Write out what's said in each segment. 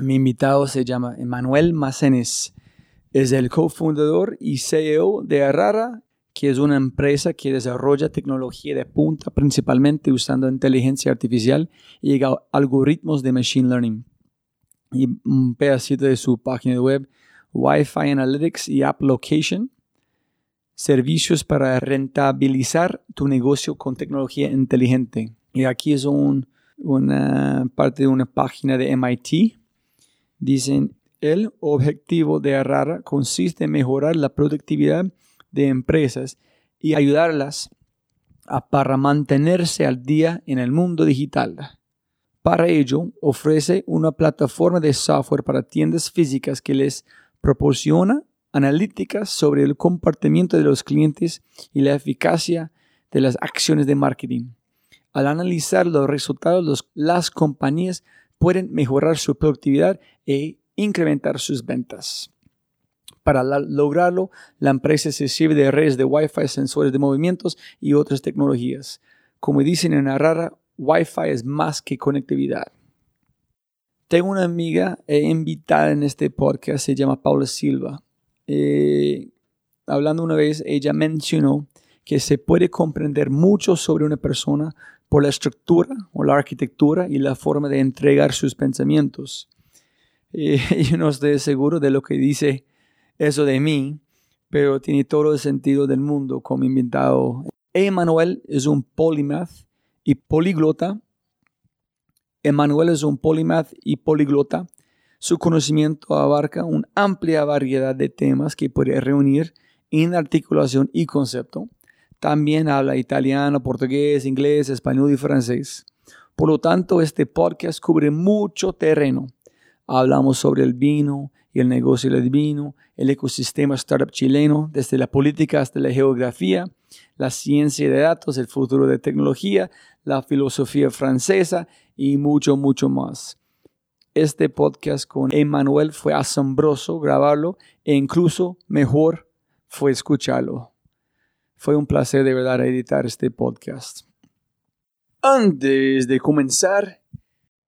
Mi invitado se llama Emanuel Macenes. Es el cofundador y CEO de Arrara, que es una empresa que desarrolla tecnología de punta principalmente usando inteligencia artificial y algoritmos de machine learning. Y un pedacito de su página web Wi-Fi Analytics y App Location, servicios para rentabilizar tu negocio con tecnología inteligente. Y aquí es una parte de una página de MIT. Dicen, el objetivo de Arrara consiste en mejorar la productividad de empresas y ayudarlas a, para mantenerse al día en el mundo digital. Para ello, ofrece una plataforma de software para tiendas físicas que les proporciona analíticas sobre el comportamiento de los clientes y la eficacia de las acciones de marketing. Al analizar los resultados, las compañías pueden mejorar su productividad e incrementar sus ventas. Para lograrlo, la empresa se sirve de redes de Wi-Fi, sensores de movimientos y otras tecnologías. Como dicen en Arara, Wi-Fi es más que conectividad. Tengo una amiga eh, invitada en este podcast, se llama Paula Silva. Eh, hablando una vez, ella mencionó que se puede comprender mucho sobre una persona por la estructura o la arquitectura y la forma de entregar sus pensamientos. Eh, yo no estoy seguro de lo que dice eso de mí, pero tiene todo el sentido del mundo como invitado. Emanuel es un polymath y políglota Emanuel es un polimath y poliglota. Su conocimiento abarca una amplia variedad de temas que puede reunir en articulación y concepto. También habla italiano, portugués, inglés, español y francés. Por lo tanto, este podcast cubre mucho terreno. Hablamos sobre el vino y el negocio del vino, el ecosistema startup chileno, desde la política hasta la geografía, la ciencia de datos, el futuro de tecnología, la filosofía francesa y mucho, mucho más. Este podcast con Emmanuel fue asombroso grabarlo e incluso mejor fue escucharlo. Fue un placer de verdad editar este podcast. Antes de comenzar,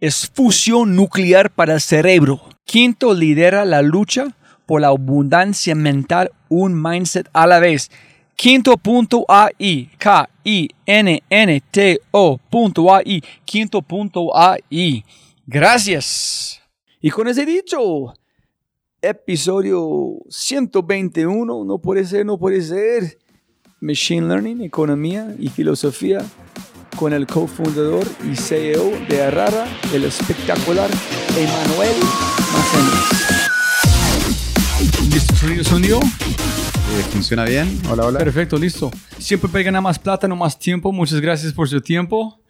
es fusión nuclear para el cerebro. Quinto lidera la lucha por la abundancia mental, un mindset a la vez. Quinto.ai, K-I-N-N-T-O.ai, quinto.ai. Gracias. Y con ese dicho, episodio 121, no puede ser, no puede ser. Machine Learning, Economía y Filosofía con el cofundador y CEO de Arrara, el espectacular Emanuel Macenas. ¿Listo? ¿Sonido, sonido? Eh, ¿Funciona bien? Hola, hola. Perfecto, listo. Siempre pegan a más plata, no más tiempo. Muchas gracias por su tiempo.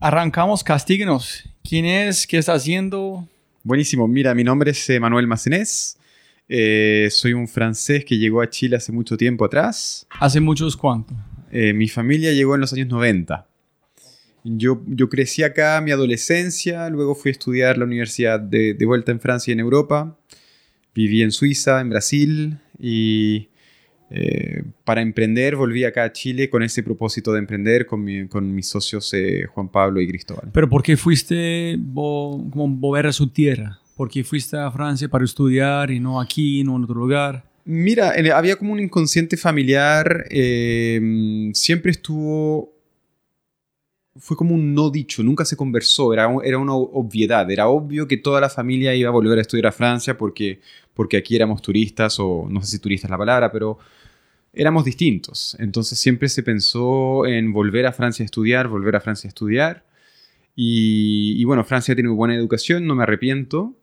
Arrancamos, castíguenos. ¿Quién es? ¿Qué está haciendo? Buenísimo. Mira, mi nombre es Manuel Macenés. Eh, soy un francés que llegó a Chile hace mucho tiempo atrás. ¿Hace muchos cuánto? Eh, mi familia llegó en los años 90. Yo, yo crecí acá mi adolescencia, luego fui a estudiar la universidad de, de vuelta en Francia y en Europa. Viví en Suiza, en Brasil y eh, para emprender volví acá a Chile con ese propósito de emprender con, mi- con mis socios eh, Juan Pablo y Cristóbal. ¿Pero por qué fuiste vo- como volver a su tierra? ¿Por qué fuiste a Francia para estudiar y no aquí, no en otro lugar? Mira, había como un inconsciente familiar, eh, siempre estuvo, fue como un no dicho, nunca se conversó, era, era una obviedad, era obvio que toda la familia iba a volver a estudiar a Francia porque, porque aquí éramos turistas, o no sé si turista es la palabra, pero éramos distintos. Entonces siempre se pensó en volver a Francia a estudiar, volver a Francia a estudiar. Y, y bueno, Francia tiene muy buena educación, no me arrepiento.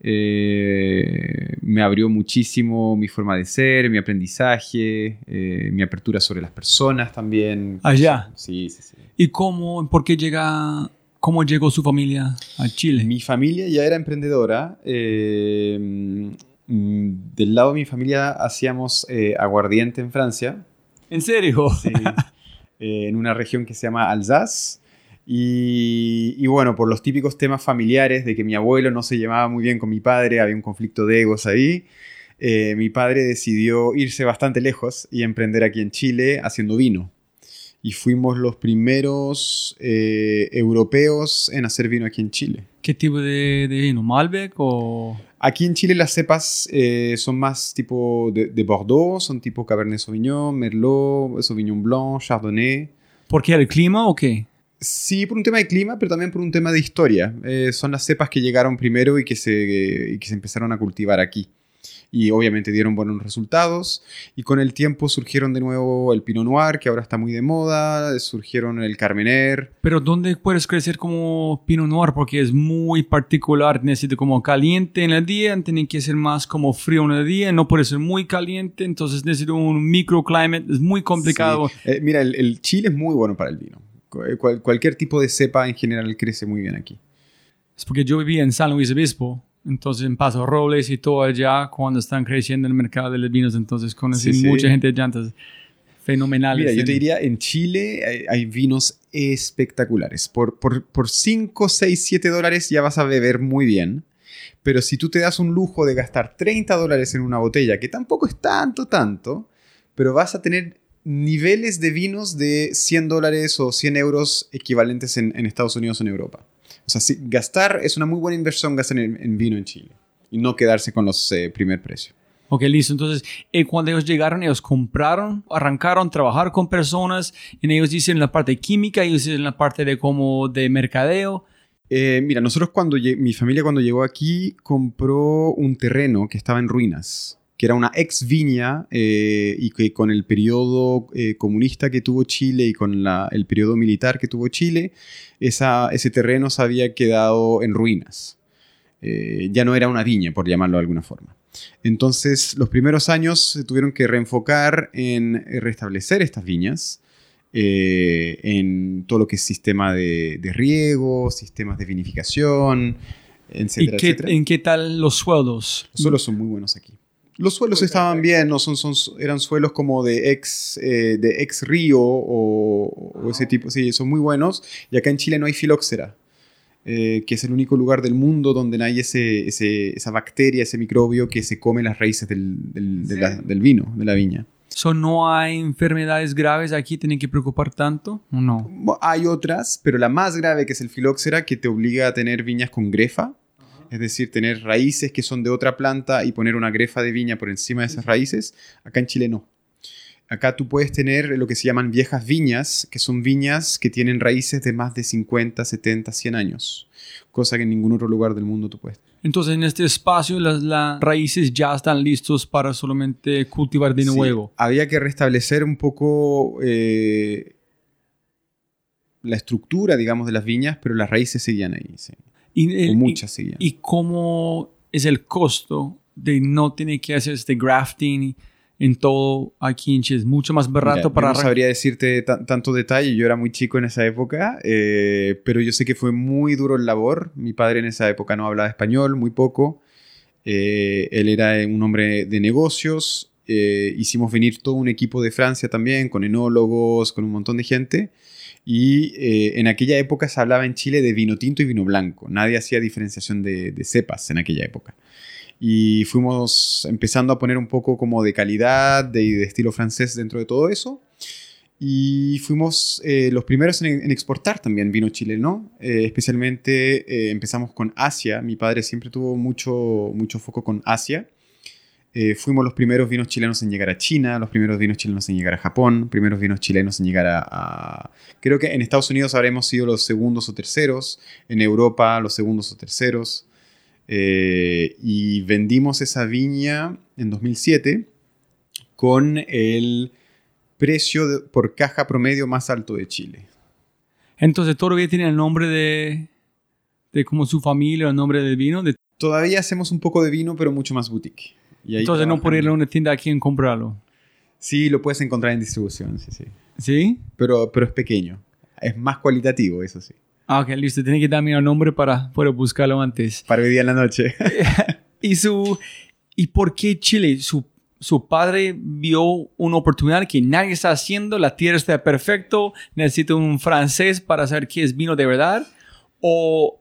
Eh, me abrió muchísimo mi forma de ser, mi aprendizaje, eh, mi apertura sobre las personas también. Allá. Sí, sí, sí. ¿Y cómo, por qué llega, cómo llegó su familia a Chile? Mi familia ya era emprendedora. eh, mm, del lado de mi familia hacíamos aguardiente en Francia. ¿En serio? Sí, en una región que se llama Alsace. Y, y bueno, por los típicos temas familiares de que mi abuelo no se llevaba muy bien con mi padre, había un conflicto de egos ahí, eh, mi padre decidió irse bastante lejos y emprender aquí en Chile haciendo vino. Y fuimos los primeros eh, europeos en hacer vino aquí en Chile. ¿Qué tipo de, de vino? ¿Malbec o...? Aquí en Chile las cepas eh, son más tipo de, de Bordeaux, son tipo Cabernet Sauvignon, Merlot, Sauvignon Blanc, Chardonnay. ¿Por qué? ¿El clima o qué? Sí, por un tema de clima, pero también por un tema de historia. Eh, son las cepas que llegaron primero y que, se, y que se empezaron a cultivar aquí. Y obviamente dieron buenos resultados. Y con el tiempo surgieron de nuevo el Pinot Noir, que ahora está muy de moda. Surgieron el Carmener. Pero ¿dónde puedes crecer como Pinot Noir? Porque es muy particular. Necesita como caliente en el día, tiene que ser más como frío en el día, no puede ser muy caliente, entonces necesita un microclimate, es muy complicado. Sí. Eh, mira, el, el Chile es muy bueno para el vino. Cual- cualquier tipo de cepa en general crece muy bien aquí. Es porque yo vivía en San Luis Obispo Entonces en Paso Robles y todo allá, cuando están creciendo el mercado de los vinos, entonces conocí Sí, sí. mucha gente de llantas fenomenales. Mira, yo te diría, en Chile hay, hay vinos espectaculares. Por, por, por 5, 6, 7 dólares ya vas a beber muy bien. Pero si tú te das un lujo de gastar 30 dólares en una botella, que tampoco es tanto, tanto, pero vas a tener niveles de vinos de 100 dólares o 100 euros equivalentes en, en Estados Unidos o en Europa. O sea, gastar es una muy buena inversión gastar en, en vino en Chile. Y no quedarse con los eh, primer precio. Ok, listo. Entonces, eh, cuando ellos llegaron, ellos compraron, arrancaron, trabajar con personas, y ellos dicen la parte química, ellos dicen la parte de como de mercadeo. Eh, mira, nosotros cuando mi familia cuando llegó aquí compró un terreno que estaba en ruinas, que era una ex viña eh, y que con el periodo eh, comunista que tuvo Chile y con la- el periodo militar que tuvo Chile, esa, ese terreno se había quedado en ruinas. Eh, ya no era una viña, por llamarlo de alguna forma. Entonces, los primeros años se tuvieron que reenfocar en restablecer estas viñas, en todo lo que es sistema de, de riego, sistemas de vinificación, ¿Y etcétera, qué, etcétera. en qué tal los sueldos? Los suelos son muy buenos aquí. Los suelos estaban bien, no son, son, eran suelos como de ex, eh, de ex río o, o ese tipo, sí, son muy buenos. Y acá en Chile no hay filóxera, eh, que es el único lugar del mundo donde no hay ese, ese- esa bacteria, ese microbio que se come las raíces del, del- de la- del vino, de la viña. So, ¿No hay enfermedades graves aquí? ¿Tienen que preocupar tanto? ¿O no? Hay otras, pero la más grave que es el filóxera, que te obliga a tener viñas con grefa, es decir, tener raíces que son de otra planta y poner una grefa de viña por encima de esas raíces. Acá en Chile no. Acá tú puedes tener lo que se llaman viejas viñas, que son viñas que tienen raíces de más de 50, 70, 100 años, cosa que en ningún otro lugar del mundo tú puedes. Entonces, en este espacio, las, las raíces ya están listos para solamente cultivar de Sí, nuevo. había que restablecer un poco eh, la estructura, digamos, de las viñas, pero las raíces seguían ahí. sí. Y, el- O muchas seguían. ¿Y cómo es el costo de no tener que hacer este grafting en todo aquí en Chile? Es mucho más barato Mira, para yo no sabría decirte ta- tanto detalle, yo era muy chico en esa época, eh, pero yo sé que fue muy duro el labor. Mi padre en esa época no hablaba español, muy poco. Eh, él era un hombre de negocios. eh, hicimos venir todo un equipo de Francia también, con enólogos, con un montón de gente. Y eh, en aquella época se hablaba en Chile de vino tinto y vino blanco. Nadie hacía diferenciación de, cepas en aquella época. Y fuimos empezando a poner un poco como de calidad, de, de estilo francés dentro de todo eso. Y fuimos eh, los primeros en, exportar también vino chileno. Eh, especialmente empezamos con Asia. Mi padre siempre tuvo mucho, mucho foco con Asia. Eh, fuimos los primeros vinos chilenos en llegar a China, los primeros vinos chilenos en llegar a Japón, primeros vinos chilenos en llegar a, a- Creo que en Estados Unidos habremos sido los segundos o terceros, en Europa los segundos o terceros. Eh, y vendimos esa viña en 2007 con el precio de- por caja promedio más alto de Chile. Entonces, todavía tiene el nombre de, de como su familia, el nombre del vino. de- Todavía hacemos un poco de vino, pero mucho más boutique. Y entonces, no por ir a una tienda aquí en comprarlo. Sí, lo puedes encontrar en distribución, sí, sí. ¿Sí? Pero, pero es pequeño. Es más cualitativo, eso sí. Ah, ok, listo. Tiene que darme el nombre para poder buscarlo antes. Para hoy día en la noche. ¿Y, su, ¿Y por qué Chile? Su, su padre vio una oportunidad que nadie está haciendo, la tierra está perfecto, necesita un francés para saber qué es vino de verdad. ¿O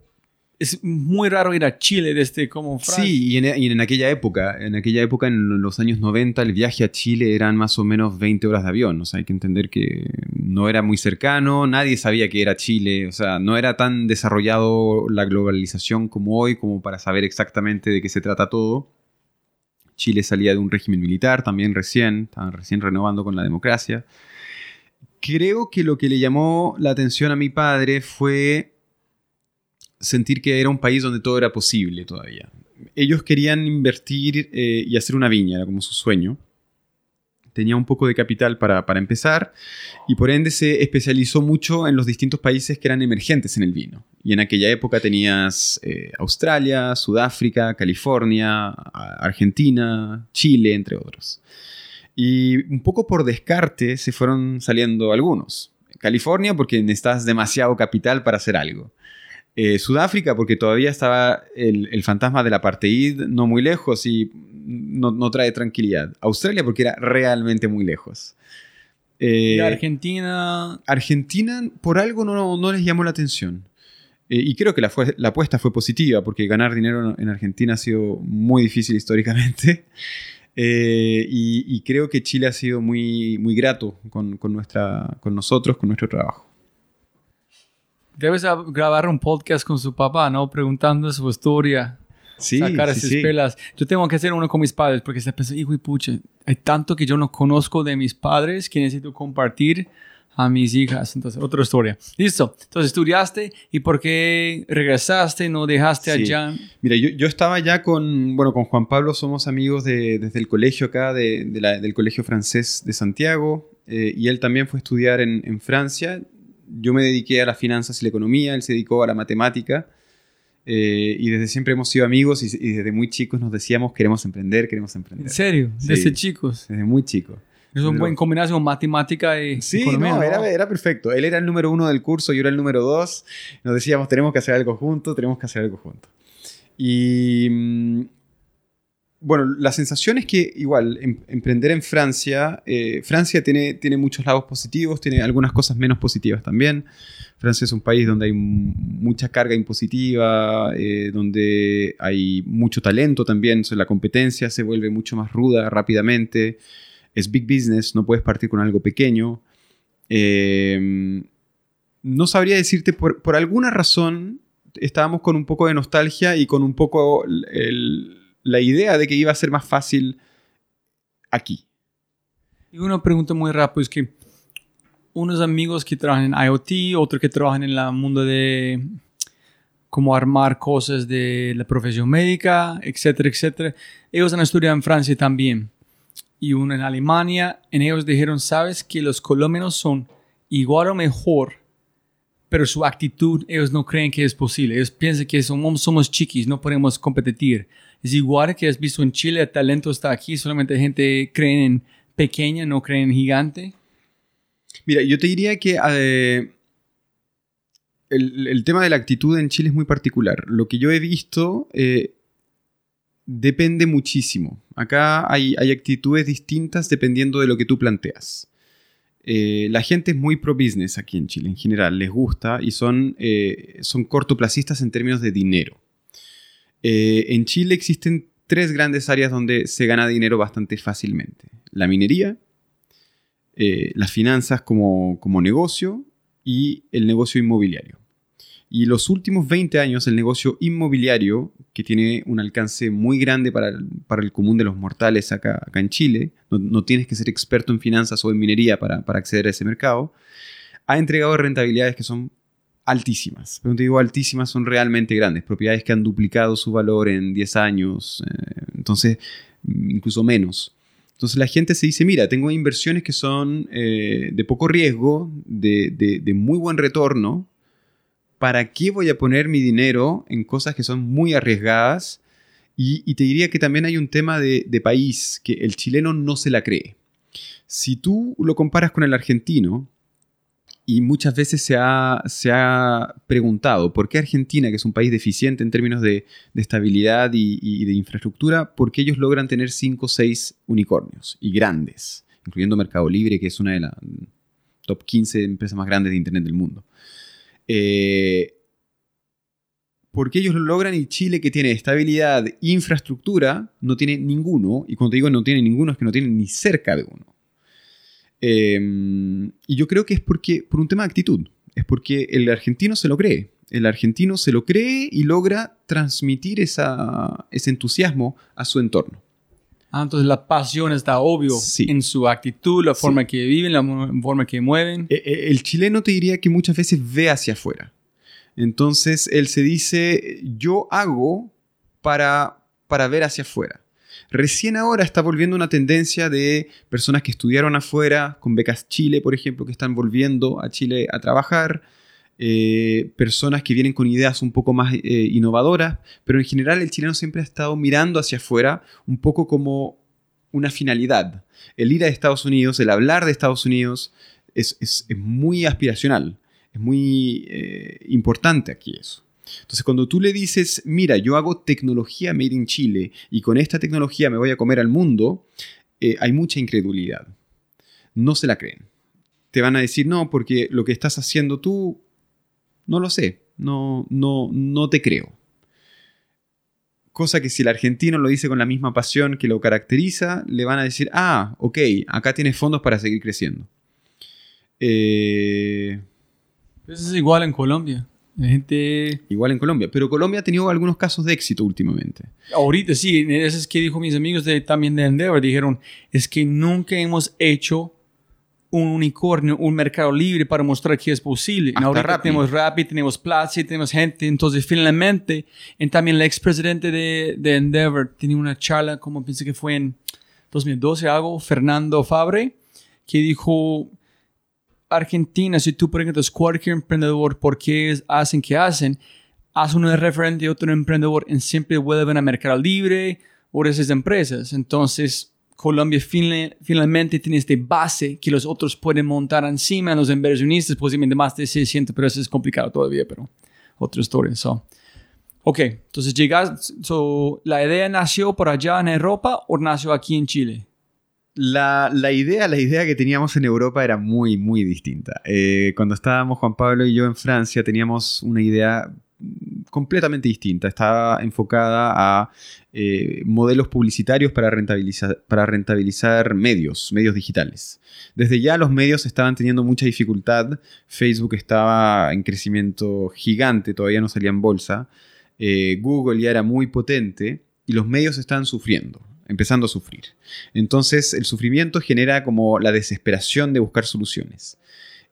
es muy raro ir a Chile desde como Francia? Sí, y en, y en aquella época, en aquella época, en los años 90, el viaje a Chile eran más o menos 20 horas de avión. O sea, hay que entender que no era muy cercano, nadie sabía que era Chile. O sea, no era tan desarrollado la globalización como hoy, como para saber exactamente de qué se trata todo. Chile salía de un régimen militar también recién, estaban recién renovando con la democracia. Creo que lo que le llamó la atención a mi padre fue sentir que era un país donde todo era posible todavía. Ellos querían invertir eh, y hacer una viña, era como su sueño. Tenía un poco de capital para, para empezar y por ende se especializó mucho en los distintos países que eran emergentes en el vino. Y en aquella época tenías eh, Australia, Sudáfrica, California, Argentina, Chile, entre otros. Y un poco por descarte se fueron saliendo algunos. California porque necesitas demasiado capital para hacer algo. Eh, Sudáfrica, porque todavía estaba el, el fantasma del apartheid no muy lejos y no, no trae tranquilidad. Australia, porque era realmente muy lejos. Eh, Argentina. Argentina, por algo no, no les llamó la atención. Eh, y creo que la, fue- la apuesta fue positiva, porque ganar dinero en Argentina ha sido muy difícil históricamente. Eh, y, y creo que Chile ha sido muy, muy grato con, con nuestra, con nosotros, con nuestro trabajo. Debes grabar un podcast con su papá, ¿no? Preguntando su historia. Sí, sacar sí, esas sí. pelas. Yo tengo que hacer uno con mis padres porque se pensé, hijo y pucha, hay tanto que yo no conozco de mis padres que necesito compartir a mis hijas. Entonces, otra historia. Listo. Entonces, estudiaste y por qué regresaste, no dejaste Sí. allá. Mira, yo, yo estaba ya con, bueno, con Juan Pablo, somos amigos de- desde el colegio acá, de- de la- del Colegio Francés de Santiago, eh, y él también fue a estudiar en, en Francia. Yo me dediqué a las finanzas y la economía, él se dedicó a la matemática, eh, y desde siempre hemos sido amigos y, y desde muy chicos nos decíamos queremos emprender, queremos emprender. En serio, Sí. desde chicos. Desde muy chicos. Es una Pero- buena combinación matemática y Sí, economía. no, ¿no? Era, era perfecto. Él era el número uno del curso, yo era el número dos. Nos decíamos, tenemos que hacer algo juntos, tenemos que hacer algo juntos. Y mm, bueno, la sensación es que igual, em- emprender en Francia, eh, Francia tiene, tiene muchos lados positivos, tiene algunas cosas menos positivas también. Francia es un país donde hay mucha carga impositiva, eh, donde hay mucho talento también, la competencia se vuelve mucho más ruda rápidamente es big business, no puedes partir con algo pequeño. Eh, no sabría decirte, por, por alguna razón, estábamos con un poco de nostalgia y con un poco el- la idea de que iba a ser más fácil aquí. Y una pregunta muy rápida es que unos amigos que trabajan en IoT, otros que trabajan en el mundo de cómo armar cosas de la profesión médica, etcétera, etcétera, ellos han estudiado en Francia también. Y uno en Alemania, en ellos dijeron, sabes que los colombianos son igual o mejor, pero su actitud ellos no creen que es posible. Ellos piensan que somos, somos chiquis, no podemos competir. Es igual que has visto en Chile, el talento está aquí, solamente gente cree en pequeña, no creen en gigante. Mira, yo te diría que eh, el, tema de la actitud en Chile es muy particular. Lo que yo he visto eh, depende muchísimo. Acá hay, actitudes distintas dependiendo de lo que tú planteas. Eh, la gente es muy pro business aquí en Chile en general, les gusta y son, son cortoplacistas en términos de dinero. Eh, en Chile existen tres grandes áreas donde se gana dinero bastante fácilmente. La minería, eh, las finanzas como, como negocio y el negocio inmobiliario. Y los últimos 20 años el negocio inmobiliario, que tiene un alcance muy grande para el, para el común de los mortales acá, acá en Chile, no, no tienes que ser experto en finanzas o en minería para, para acceder a ese mercado, ha entregado rentabilidades que son altísimas. Pero digo altísimas, son realmente grandes. Propiedades que han duplicado su valor en 10 años, eh, entonces incluso menos. Entonces la gente se dice, mira, tengo inversiones que son eh, de poco riesgo, de, muy buen retorno. ¿Para qué voy a poner mi dinero en cosas que son muy arriesgadas? Y, te diría que también hay un tema de país, que el chileno no se la cree. Si tú lo comparas con el argentino, y muchas veces se ha, se ha, preguntado por qué Argentina, que es un país deficiente en términos de, estabilidad y, de infraestructura, por qué ellos logran tener 5 o 6 unicornios y grandes, incluyendo Mercado Libre, que es una de las top 15 empresas más grandes de Internet del mundo. Eh, ¿Por qué ellos lo logran y Chile, que tiene estabilidad, infraestructura, no tiene ninguno? Y cuando digo no tiene ninguno, es que no tiene ni cerca de uno. Eh, y yo creo que es porque, por un tema de actitud, es porque el argentino se lo cree. El argentino se lo cree y logra transmitir esa, ese entusiasmo a su entorno. Ah, entonces la pasión está obvio Sí. en su actitud, la Sí. forma que viven, la forma que mueven. Eh, eh, El chileno te diría que muchas veces ve hacia afuera. Entonces él se dice, yo hago para, para ver hacia afuera. Recién ahora está volviendo una tendencia de personas que estudiaron afuera, con becas Chile, por ejemplo, que están volviendo a Chile a trabajar, eh, personas que vienen con ideas un poco más eh, innovadoras, pero en general el chileno siempre ha estado mirando hacia afuera un poco como una finalidad. El ir a Estados Unidos, el hablar de Estados Unidos, es, es, muy aspiracional, es muy eh, importante aquí eso. Entonces, cuando tú le dices, mira, yo hago tecnología made in Chile y con esta tecnología me voy a comer al mundo, eh, hay mucha incredulidad. No se la creen. Te van a decir, no, porque lo que estás haciendo tú, no lo sé, no, no, no te creo. Cosa que si el argentino lo dice con la misma pasión que lo caracteriza, le van a decir, ah, ok, acá tienes fondos para seguir creciendo. Eh, Eso es igual en Colombia. La gente... igual en Colombia, pero Colombia ha tenido algunos casos de éxito últimamente. Ahorita sí, eso es que dijo mis amigos de, también de Endeavor. Dijeron, es que nunca hemos hecho un unicornio, un mercado libre para mostrar que es posible. Hasta Ahorita Rappi. tenemos Rappi, tenemos Platzi, tenemos gente. Entonces, finalmente, y también el expresidente de, de Endeavor tenía una charla, como pienso que fue en 2012 algo, Fernando Fabre, que dijo, Argentina, si tú preguntas cualquier emprendedor por qué hacen que hacen, haz uno referente a otro emprendedor y siempre vuelven a Mercado Libre o esas empresas. Entonces, Colombia fin- finalmente tiene esta base que los otros pueden montar encima, los inversionistas posiblemente más de 600, pero eso es complicado todavía, pero otra historia. So. Ok, entonces llegas, so, ¿la idea nació por allá en Europa o nació aquí en Chile? La, idea, la idea que teníamos en Europa era muy, muy distinta. Eh, cuando estábamos Juan Pablo y yo en Francia teníamos una idea completamente distinta. Estaba enfocada a eh, modelos publicitarios para rentabilizar, para rentabilizar medios, medios digitales. Desde ya los medios estaban teniendo mucha dificultad. Facebook estaba en crecimiento gigante, todavía no salía en bolsa. Eh, Google ya era muy potente y los medios estaban sufriendo, empezando a sufrir. Entonces el sufrimiento genera como la desesperación de buscar soluciones.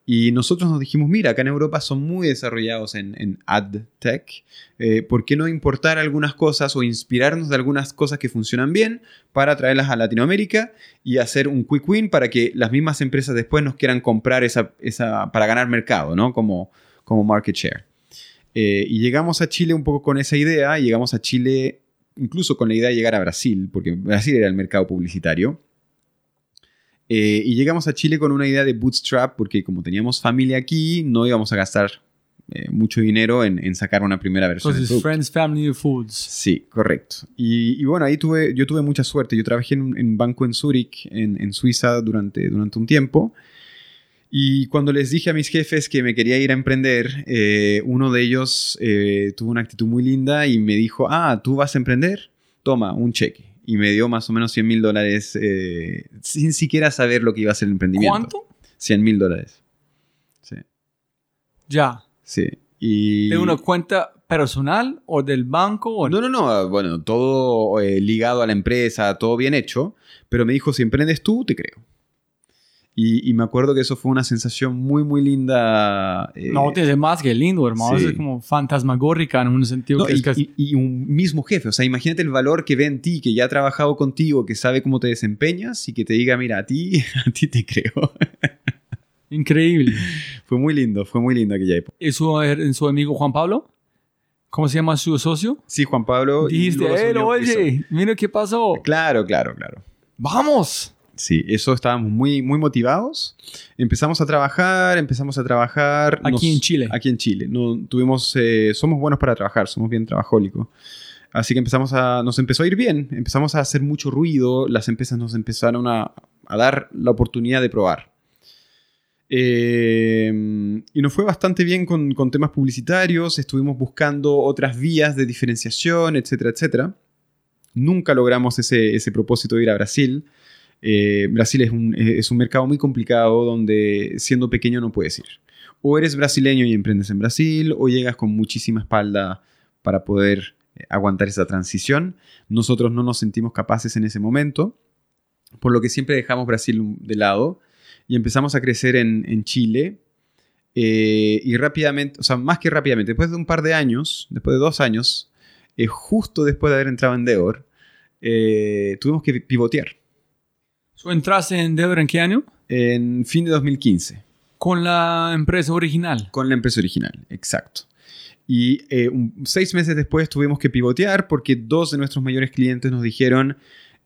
Y nosotros nos dijimos, mira, acá en Europa son muy desarrollados en, ad tech, eh, ¿por qué no importar algunas cosas o inspirarnos de algunas cosas que funcionan bien para traerlas a Latinoamérica y hacer un quick win para que las mismas empresas después nos quieran comprar esa, esa para ganar mercado, ¿no? Como, como market share. Eh, y llegamos a Chile un poco con esa idea, y llegamos a Chile incluso con la idea de llegar a Brasil, porque Brasil era el mercado publicitario. Eh, y llegamos a Chile con una idea de bootstrap, porque como teníamos familia aquí, no íbamos a gastar eh, mucho dinero en, en sacar una primera versión. Entonces. Friends, Family, Foods. Sí, correcto. Y, y bueno, ahí tuve, yo tuve mucha suerte. Yo trabajé en un banco en Zúrich, en, en Suiza, durante, durante un tiempo. Y cuando les dije a mis jefes que me quería ir a emprender, eh, uno de ellos eh, tuvo una actitud muy linda y me dijo, ah, ¿tú vas a emprender? Toma, un cheque. Y me dio más o menos 100 mil dólares eh, sin siquiera saber lo que iba a ser el emprendimiento. ¿Cuánto? 100 mil dólares. Sí, Ya. sí. Y... ¿De una cuenta personal o del banco? O No, no, no, bueno, todo ligado a la empresa, todo bien hecho, pero me dijo, si emprendes tú, te creo. Y, y me acuerdo que eso fue una sensación muy, muy linda. eh, No, tiene más que lindo, hermano. sí. Es como fantasmagórica en un sentido no, que y, es casi... y- y un mismo jefe, o sea, imagínate el valor que ve en ti, que ya ha trabajado contigo, que sabe cómo te desempeñas y que te diga, mira, a ti, a ti te creo. Increíble. fue muy lindo, fue muy lindo aquella época. ¿Y su, er, su amigo Juan Pablo? ¿Cómo se llama su socio? Sí, Juan Pablo. y Dijiste, luego se "Eh, unió Cristo. oye, mira qué pasó. Claro, claro, claro. ¡Vamos! Sí, eso estábamos muy, muy motivados. Empezamos a trabajar, empezamos a trabajar. Aquí en Chile. Aquí en Chile. No, tuvimos, eh, somos buenos para trabajar, somos bien trabajólicos. Así que empezamos a, nos empezó a ir bien, empezamos a hacer mucho ruido, las empresas nos empezaron a, a dar la oportunidad de probar. Eh, y nos fue bastante bien con, con temas publicitarios, estuvimos buscando otras vías de diferenciación, etcétera, etcétera. Nunca logramos ese, ese propósito de ir a Brasil. Eh, Brasil es un, es un mercado muy complicado donde siendo pequeño no puedes ir. O eres brasileño y emprendes en Brasil, o llegas con muchísima espalda para poder eh, aguantar esa transición. Nosotros no nos sentimos capaces en ese momento, por lo que siempre dejamos Brasil de lado y empezamos a crecer en, Chile. eh, y rápidamente, o sea, más que rápidamente, después de un par de años, después de dos años, eh, justo después de haber entrado en eh, tuvimos que pivotear. ¿Tú entraste en Endeavor en qué año? En fin de 2015. Con la empresa original. Con la empresa original, exacto. Y eh, un- seis meses después tuvimos que pivotear porque dos de nuestros mayores clientes nos dijeron,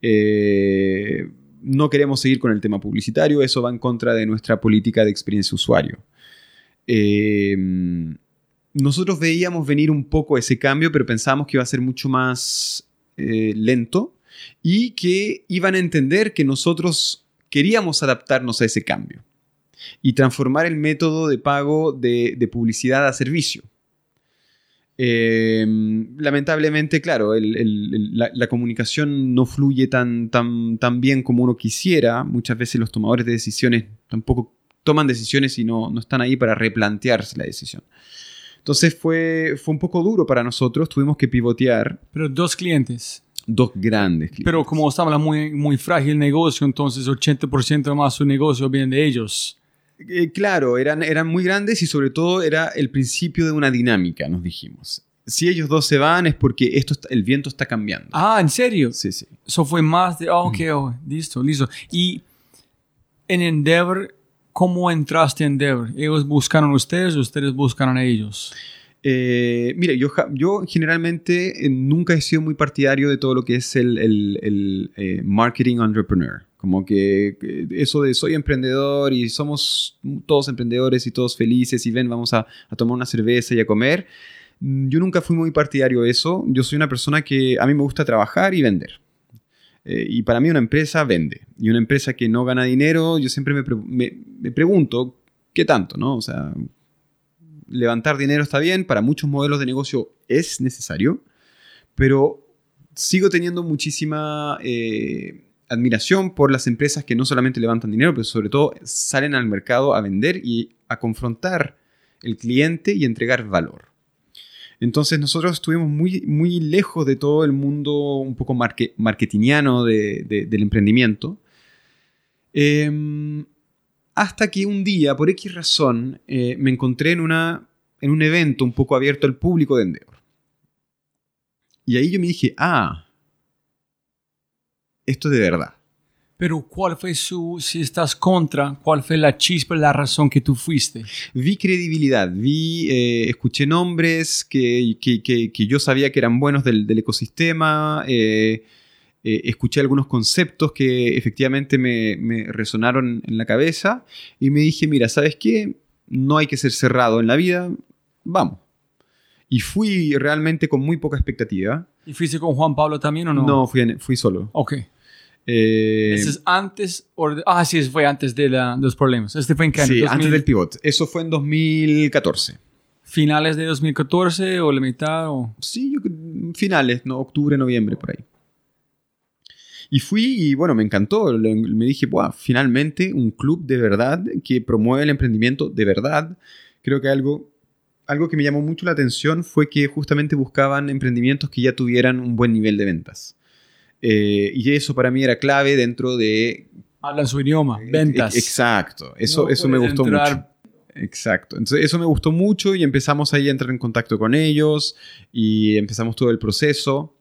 eh, no queremos seguir con el tema publicitario, eso va en contra de nuestra política de experiencia usuario. Eh, nosotros veíamos venir un poco ese cambio, pero pensábamos que iba a ser mucho más eh, lento y que iban a entender que nosotros queríamos adaptarnos a ese cambio y transformar el método de pago de, de publicidad a servicio. Eh, lamentablemente, claro, la, la comunicación no fluye tan, tan, tan bien como uno quisiera. Muchas veces los tomadores de decisiones tampoco toman decisiones y no, no están ahí para replantearse la decisión. Entonces fue, fue un poco duro para nosotros, tuvimos que pivotear Pero dos clientes. Dos grandes clientes. Pero como estaba muy, muy frágil el negocio, entonces 80% más su negocio viene de ellos. Eh, claro, eran, eran muy grandes y sobre todo era el principio de una dinámica, nos dijimos. Si ellos dos se van es porque esto está- el viento está cambiando. Ah, ¿en serio? Sí, sí. Eso fue más de, ah, ok, oh, listo, listo. Y en Endeavor, ¿cómo entraste en Endeavor? ¿Ellos buscaron ustedes o ustedes buscaron a ellos? Eh, mire, yo, yo generalmente eh, nunca he sido muy partidario de todo lo que es el, el- el, eh, marketing entrepreneur. Como que que eso de soy emprendedor y somos todos emprendedores y todos felices y ven, vamos a, a tomar una cerveza y a comer. Mm, Yo nunca fui muy partidario de eso. Yo soy una persona que a mí me gusta trabajar y vender. Eh, y para mí una empresa vende. Y una empresa que no gana dinero, yo siempre me, pre- me- me pregunto, ¿qué tanto? ¿no? O sea, levantar dinero está bien, para muchos modelos de negocio es necesario, pero sigo teniendo muchísima eh, admiración por las empresas que no solamente levantan dinero, pero sobre todo salen al mercado a vender y a confrontar el cliente y entregar valor. Entonces nosotros estuvimos muy, muy lejos de todo el mundo un poco marketingiano de- del emprendimiento. Em, hasta que un día, por X razón, eh, me encontré en, una, en un evento un poco abierto al público de Endeavor. Y ahí yo me dije, ah, esto es de verdad. Pero ¿cuál fue su, si estás contra, cuál fue la chispa, la razón que tú fuiste? Vi credibilidad, vi, eh, escuché nombres que, que- que- que yo sabía que eran buenos del, del ecosistema, eh, eh, escuché algunos conceptos que efectivamente me, me resonaron en la cabeza y me dije, mira, ¿sabes qué? No hay que ser cerrado en la vida, vamos. Y fui realmente con muy poca expectativa. ¿Y fuiste con Juan Pablo también o no? No, fui, en- fui solo. Ok. Eh, ¿Ese es antes? o ah, sí, fue antes de, la- de los problemas. Este fue en año? sí, 2000, antes del pivot. Eso fue en 2014. ¿Finales de 2014 o la mitad? O... Sí, yo finales, no, octubre, noviembre, por ahí. Y fui y bueno, me encantó. Me dije, wow, finalmente un club de verdad que promueve el emprendimiento de verdad. Creo que algo, algo que me llamó mucho la atención fue que justamente buscaban emprendimientos que ya tuvieran un buen nivel de ventas. Eh, y eso para mí era clave dentro de... Hablan su idioma, ventas. E- Exacto, eso, No eso me gustó entrar- mucho. Exacto. Entonces, eso me gustó mucho y empezamos ahí a entrar en contacto con ellos y empezamos todo el proceso.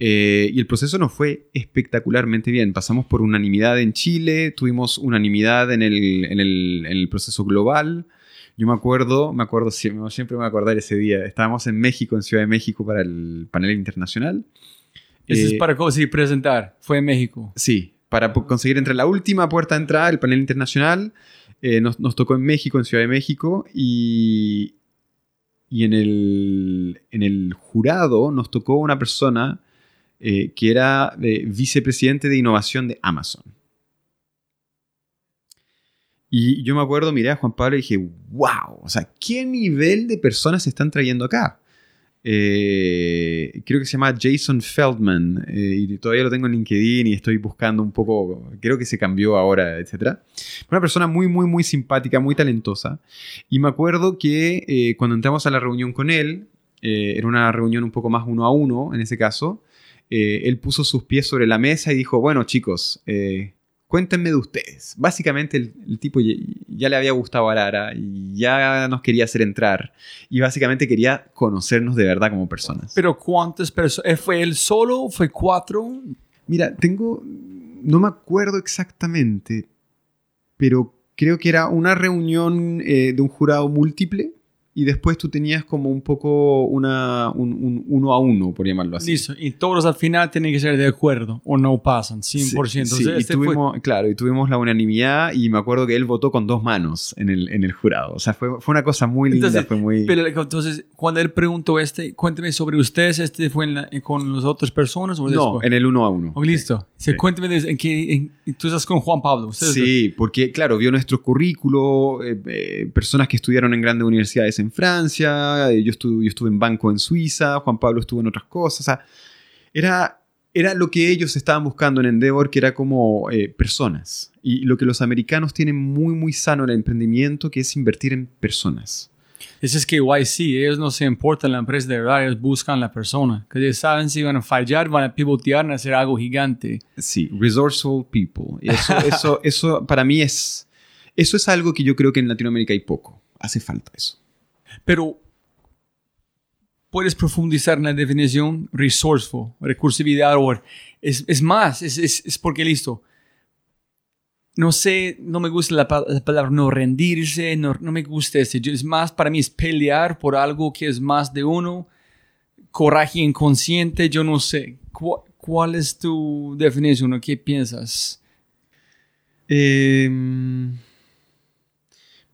Eh, y el proceso nos fue espectacularmente bien. Pasamos por unanimidad en Chile, tuvimos unanimidad en el, en el- en el proceso global. Yo me acuerdo, me acuerdo siempre, siempre me voy a acordar ese día. Estábamos en México, en Ciudad de México, para el panel internacional. Ese es Eh, para sí, presentar. Fue en México. Sí, para conseguir entre la última puerta de entrada, el panel internacional, eh, nos, nos tocó en México, en Ciudad de México, y, y en, el, en el jurado nos tocó una persona eh, que era vicepresidente de innovación de Amazon. Y yo me acuerdo, miré a Juan Pablo y dije, wow, o sea, ¿qué nivel de personas se están trayendo acá? Eh, creo que se llama Jason Feldman eh, y todavía lo tengo en LinkedIn y estoy buscando un poco, creo que se cambió ahora, etc. Una persona muy, muy, muy simpática, muy talentosa. Y me acuerdo que cuando entramos a la reunión con él, era una reunión un poco más uno a uno en ese caso, eh, él puso sus pies sobre la mesa y dijo, bueno chicos, eh, cuéntenme de ustedes. Básicamente el, el tipo ya, ya le había gustado a Lara y ya nos quería hacer entrar y básicamente quería conocernos de verdad como personas. Pero ¿cuántas personas? ¿Fue él solo? ¿Fue cuatro? Mira, tengo, no me acuerdo exactamente, pero creo que era una reunión eh, de un jurado múltiple y después tú tenías como un poco una, un, un uno a uno, por llamarlo así. Listo. Y todos al final tienen que ser de acuerdo o no pasan, 100%. Sí, Entonces, y este fue- tuvimos, claro, y tuvimos la unanimidad y me acuerdo que él votó con dos manos en el, en el jurado. O sea, fue, fue una cosa muy linda, Entonces, fue muy... Pero entonces, cuando él preguntó este, cuénteme sobre ustedes, ¿este fue en la- con las otras personas o no, en el uno a uno. Oh, listo. Sí, Sí. Cuénteme, en qué, en- tú estás con Juan Pablo. Sí, porque claro, vio nuestro currículo, eh, eh, personas que estudiaron en grandes universidades en Francia, eh, yo, estuve, yo estuve en banco en Suiza, Juan Pablo estuvo en otras cosas, o sea, era, era lo que ellos estaban buscando en Endeavor, que era como eh, personas. Y lo que los americanos tienen muy, muy sano en el emprendimiento, que es invertir en personas. Eso es que YC, ellos no se importan la empresa de verdad, ellos buscan la persona. Que ellos saben si van a fallar, van a pivotear, van a hacer algo gigante. Sí, resourceful people. Eso, eso, eso para mí es, eso es algo que yo creo que en Latinoamérica hay poco. Hace falta eso. Pero puedes profundizar en la definición resourceful, recursividad, o es, es más, es, es, es porque listo. No sé, no me gusta la, la palabra no rendirse, no, no me gusta. Yo- Es más, para mí es pelear por algo que es más de uno, coraje inconsciente, yo no sé. ¿Cu- ¿Cuál es tu definición o qué piensas? Eh,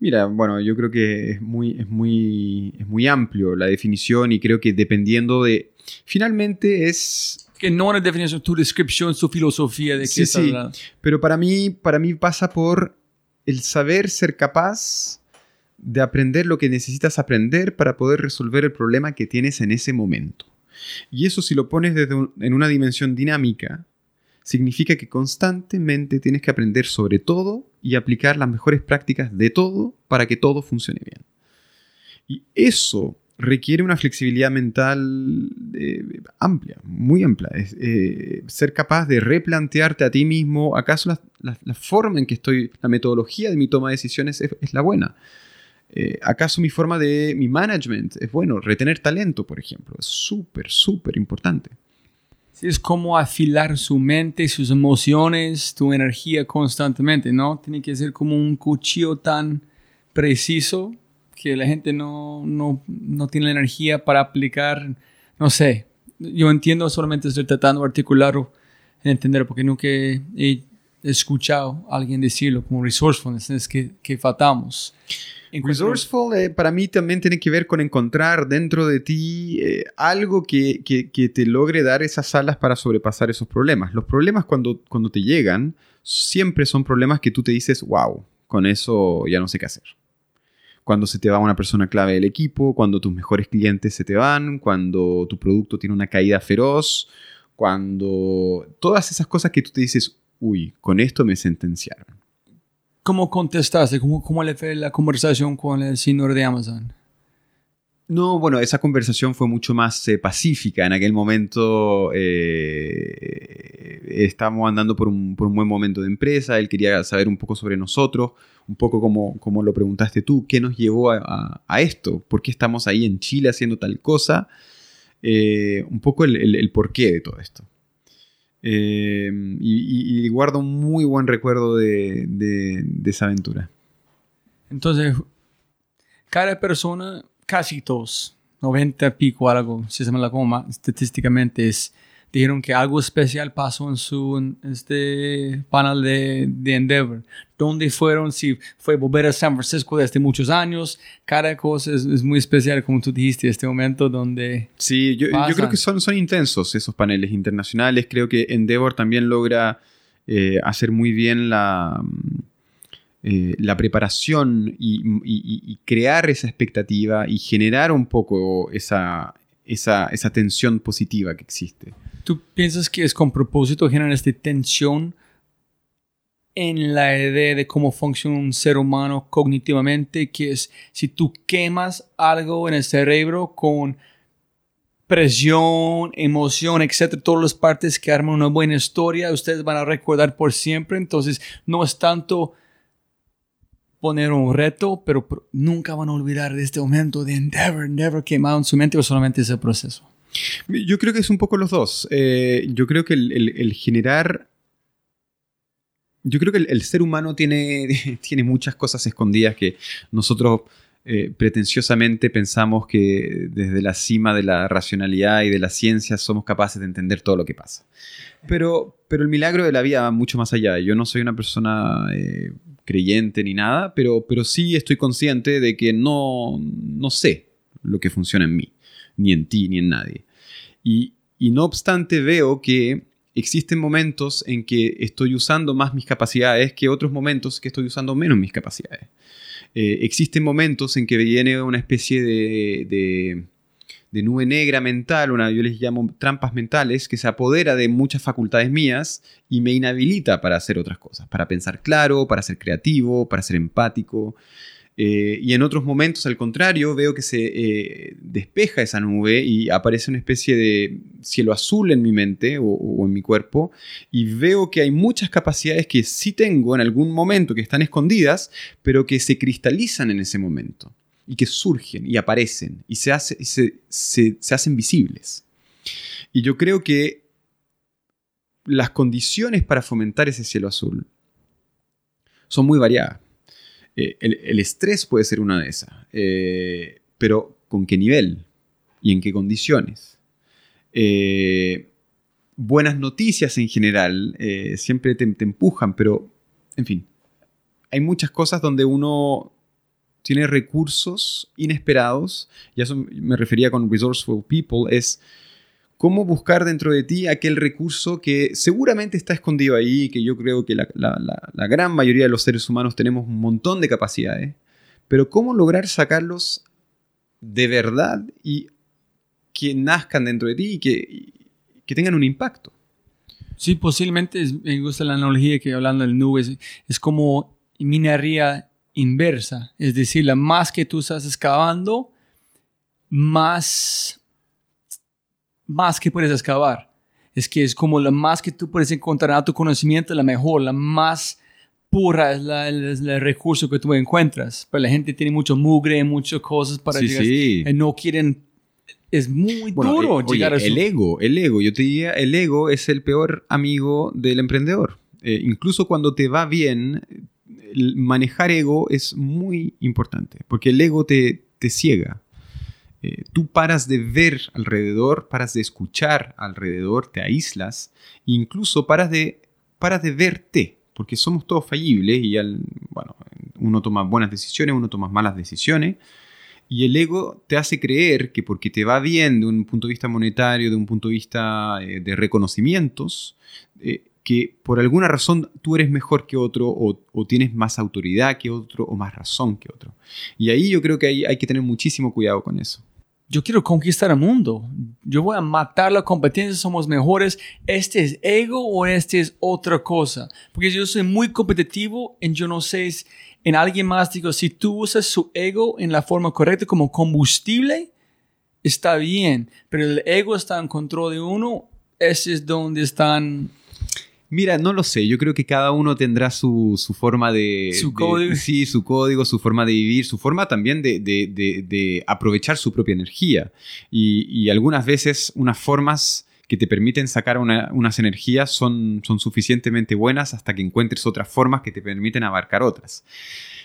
mira, bueno, yo creo que es muy, es, muy, es muy amplio la definición y creo que dependiendo de... Finalmente es... Que no una definición, tu descripción, tu filosofía de qué Sí, sí. Pero para mí, para mí pasa por el saber ser capaz de aprender lo que necesitas aprender para poder resolver el problema que tienes en ese momento. Y eso si lo pones desde un- en una dimensión dinámica, significa que constantemente tienes que aprender sobre todo y aplicar las mejores prácticas de todo para que todo funcione bien. Y eso requiere una flexibilidad mental eh, amplia, muy amplia. Es, eh, ser capaz de replantearte a ti mismo, ¿acaso la, forma en que estoy, la metodología de mi toma de decisiones es, es la buena? Eh, ¿Acaso mi forma de mi management es bueno? Retener talento, por ejemplo, es súper, súper importante. Es como afilar su mente, sus emociones, tu energía constantemente, ¿no? Tiene que ser como un cuchillo tan preciso que la gente no, no, no tiene la energía para aplicar, no sé. Yo entiendo, solamente estoy tratando de articularlo en entender, porque nunca he escuchado a alguien decirlo como resourcefulness, es que, que faltamos. Resourceful eh, para mí también tiene que ver con encontrar dentro de ti eh, algo que, que- que te logre dar esas alas para sobrepasar esos problemas. Los problemas cuando, cuando te llegan siempre son problemas que tú te dices, wow, con eso ya no sé qué hacer. Cuando se te va una persona clave del equipo, cuando tus mejores clientes se te van, cuando tu producto tiene una caída feroz, cuando todas esas cosas que tú te dices, uy, con esto me sentenciaron. ¿Cómo contestaste? ¿Cómo, ¿Cómo le fue la conversación con el señor de Amazon? No, bueno, esa conversación fue mucho más eh, pacífica. En aquel momento eh, estábamos andando por un, por un buen momento de empresa. Él quería saber un poco sobre nosotros, un poco como, lo preguntaste tú, qué nos llevó a, a- a esto, por qué estamos ahí en Chile haciendo tal cosa, Eh, un poco el, el- el porqué de todo esto. Eh, y, y- y guardo un muy buen recuerdo de, de- de esa aventura. Entonces, cada persona, casi todos, 90 pico algo, si se me la coma, estadísticamente es, dijeron que algo especial pasó en su en este panel de, de Endeavor. ¿Dónde fueron? Si fue volver a San Francisco desde muchos años, cada cosa es, es muy especial, como tú dijiste, este momento donde... Sí, yo, yo creo que son, son intensos esos paneles internacionales. Creo que Endeavor también logra eh, hacer muy bien la, mm, eh, la preparación y- y crear esa expectativa y generar un poco esa, esa, esa tensión positiva que existe. ¿Tú piensas que es con propósito generar esta tensión en la idea de cómo funciona un ser humano cognitivamente? Que es si tú quemas algo en el cerebro con presión, emoción, etcétera, todas las partes que arman una buena historia, ustedes van a recordar por siempre. Entonces, no es tanto poner un reto, pero nunca van a olvidar de este momento de Endeavor, Endeavor quemado en su mente o solamente ese proceso. Yo creo que es un poco los dos. Eh, yo creo que el, el- generar... Yo creo que el, el ser humano tiene, tiene muchas cosas escondidas que nosotros eh, pretenciosamente pensamos que desde la cima de la racionalidad y de la ciencia somos capaces de entender todo lo que pasa. Pero, pero el milagro de la vida va mucho más allá. Yo no soy una persona eh, creyente ni nada, pero, pero sí estoy consciente de que no, no sé lo que funciona en mí, ni en ti, ni en nadie. Y, y no obstante veo que existen momentos en que estoy usando más mis capacidades que otros momentos que estoy usando menos mis capacidades. Eh, existen momentos en que viene una especie de, de, nube negra mental, una, yo les llamo trampas mentales, que se apodera de muchas facultades mías y me inhabilita para hacer otras cosas, para pensar claro, para ser creativo, para ser empático. Eh, y en otros momentos, al contrario, veo que se eh, despeja esa nube y aparece una especie de cielo azul en mi mente o, en mi cuerpo y veo que hay muchas capacidades que sí tengo en algún momento que están escondidas, pero que se cristalizan en ese momento y que surgen y aparecen y se, se hacen visibles. Y yo creo que las condiciones para fomentar ese cielo azul son muy variadas. Eh, el, estrés puede ser una de esas, eh, pero ¿con qué nivel? ¿Y en qué condiciones? Eh, buenas noticias en general siempre te, empujan, pero, en fin, hay muchas cosas donde uno tiene recursos inesperados, y a eso me refería con resourceful people, es cómo buscar dentro de ti aquel recurso que seguramente está escondido ahí, que yo creo que la, gran mayoría de los seres humanos tenemos un montón de capacidades, pero cómo lograr sacarlos de verdad y que nazcan dentro de ti y que, que tengan un impacto. Sí, posiblemente me gusta la analogía que hablando del nube, es, como minería inversa, es decir, la más que tú estás excavando, más más que puedes excavar. Es que es como la más que tú puedes encontrar a tu conocimiento, la mejor, la más pura es, la, el, recurso que tú encuentras. Pero la gente tiene mucho mugre, muchas cosas para sí, llegar. Sí. Eh, no quieren. Es muy duro eh, llegar a El ego, el ego. Yo te diría, el ego es el peor amigo del emprendedor. Eh, incluso cuando te va bien, manejar ego es muy importante. Porque el ego te, te ciega. Eh, tú paras de ver alrededor, paras de escuchar alrededor, te aíslas, incluso paras de, paras de verte, porque somos todos fallibles y bueno, uno toma buenas decisiones, uno toma malas decisiones, y el ego te hace creer que porque te va bien de un punto de vista monetario, de un punto de vista eh, de reconocimientos, eh, que por alguna razón tú eres mejor que otro o, tienes más autoridad que otro o más razón que otro. Y ahí yo creo que hay que tener muchísimo cuidado con eso yo quiero conquistar el mundo. Yo voy a matar la competencia, somos mejores. ¿Este es ego o este es otra cosa? Porque yo soy muy competitivo en yo no sé, en alguien más digo, si tú usas su ego en la forma correcta como combustible, está bien. Pero el ego está en control de uno, ese es donde están Mira, no lo sé. Yo creo que cada uno tendrá su, forma de. Su código. Sí, su código, su forma de vivir, su forma también de, aprovechar su propia energía. Y, algunas veces unas formas que te permiten sacar unas energías son, son suficientemente buenas hasta que encuentres otras formas que te permiten abarcar otras.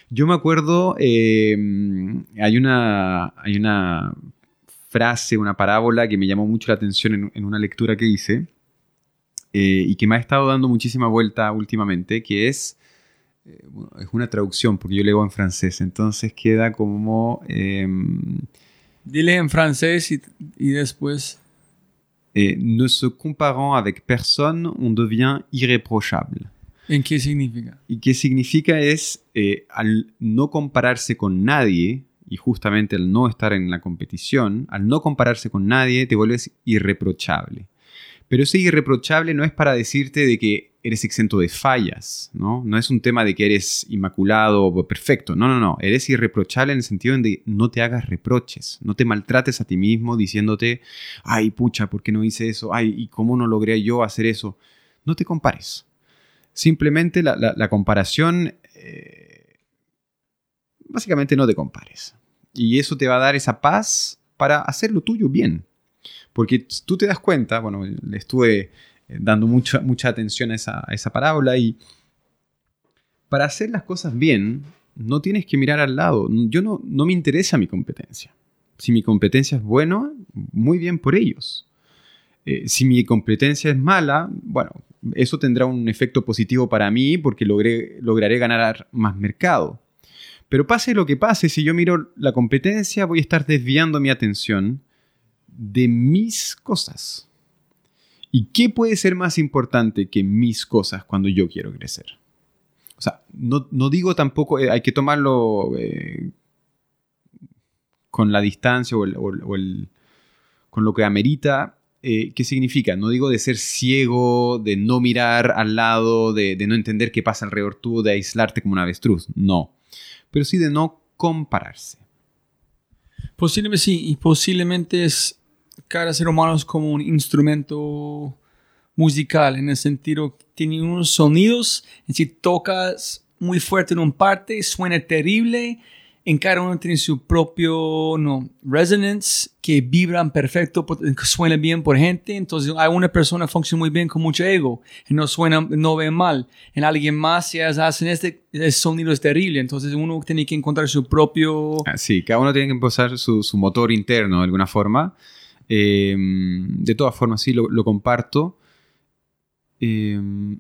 Yo me acuerdo, em, hay, una, hay una frase, una parábola que me llamó mucho la atención en, en una lectura que hice eh, y que me ha estado dando muchísima vuelta últimamente, que es, eh, es una traducción, porque yo leo en francés, entonces queda como... Em, Dile en francés y, y después... Eh, ne se comparant avec personne, on devient irréprochable. ¿En qué significa? Y qué significa es, al no compararse con nadie, y justamente al no estar en la competición, al no compararse con nadie, te vuelves irreprochable. Pero ese irreprochable no es para decirte de que eres exento de fallas, ¿no? No es un tema de que eres inmaculado o perfecto. No, no, no. Eres irreprochable en el sentido de no te hagas reproches, no te maltrates a ti mismo diciéndote, ay, pucha, ¿por qué no hice eso? Ay, ¿y cómo no logré yo hacer eso? No te compares. Simplemente la, comparación, eh, básicamente no te compares. Y eso te va a dar esa paz para hacer lo tuyo bien. Porque tú te das cuenta, bueno, le estuve eh, dando mucha, mucha atención a esa, parábola y para hacer las cosas bien no tienes que mirar al lado. Yo no, no me interesa mi competencia. Si mi competencia es buena, muy bien por ellos. Eh, si mi competencia es mala, bueno, eso tendrá un efecto positivo para mí porque logré, lograré ganar más mercado. Pero pase lo que pase, si yo miro la competencia, voy a estar desviando mi atención de mis cosas. ¿Y qué puede ser más importante que mis cosas cuando yo quiero crecer? O sea, no, digo tampoco, eh, hay que tomarlo eh, con la distancia o, con lo que amerita. Eh, ¿Qué significa? No digo de ser ciego, de no mirar al lado, de, no entender qué pasa alrededor tú, de aislarte como un avestruz. No. Pero sí de no compararse. Posiblemente sí, y posiblemente es cada ser humano es como un instrumento musical, en el sentido que tiene unos sonidos, y si tocas muy fuerte en un parte, suena terrible, en cada uno tiene su propio no, resonance que vibran perfecto, suena bien por gente. Entonces, hay una persona funciona muy bien con mucho ego y no suena, no ve mal. En alguien más, si hacen este, sonido es terrible. Entonces, uno tiene que encontrar su propio. Ah, sí, cada uno tiene que empezar su, su motor interno de alguna forma. Em, de todas formas, sí, lo, comparto. Em,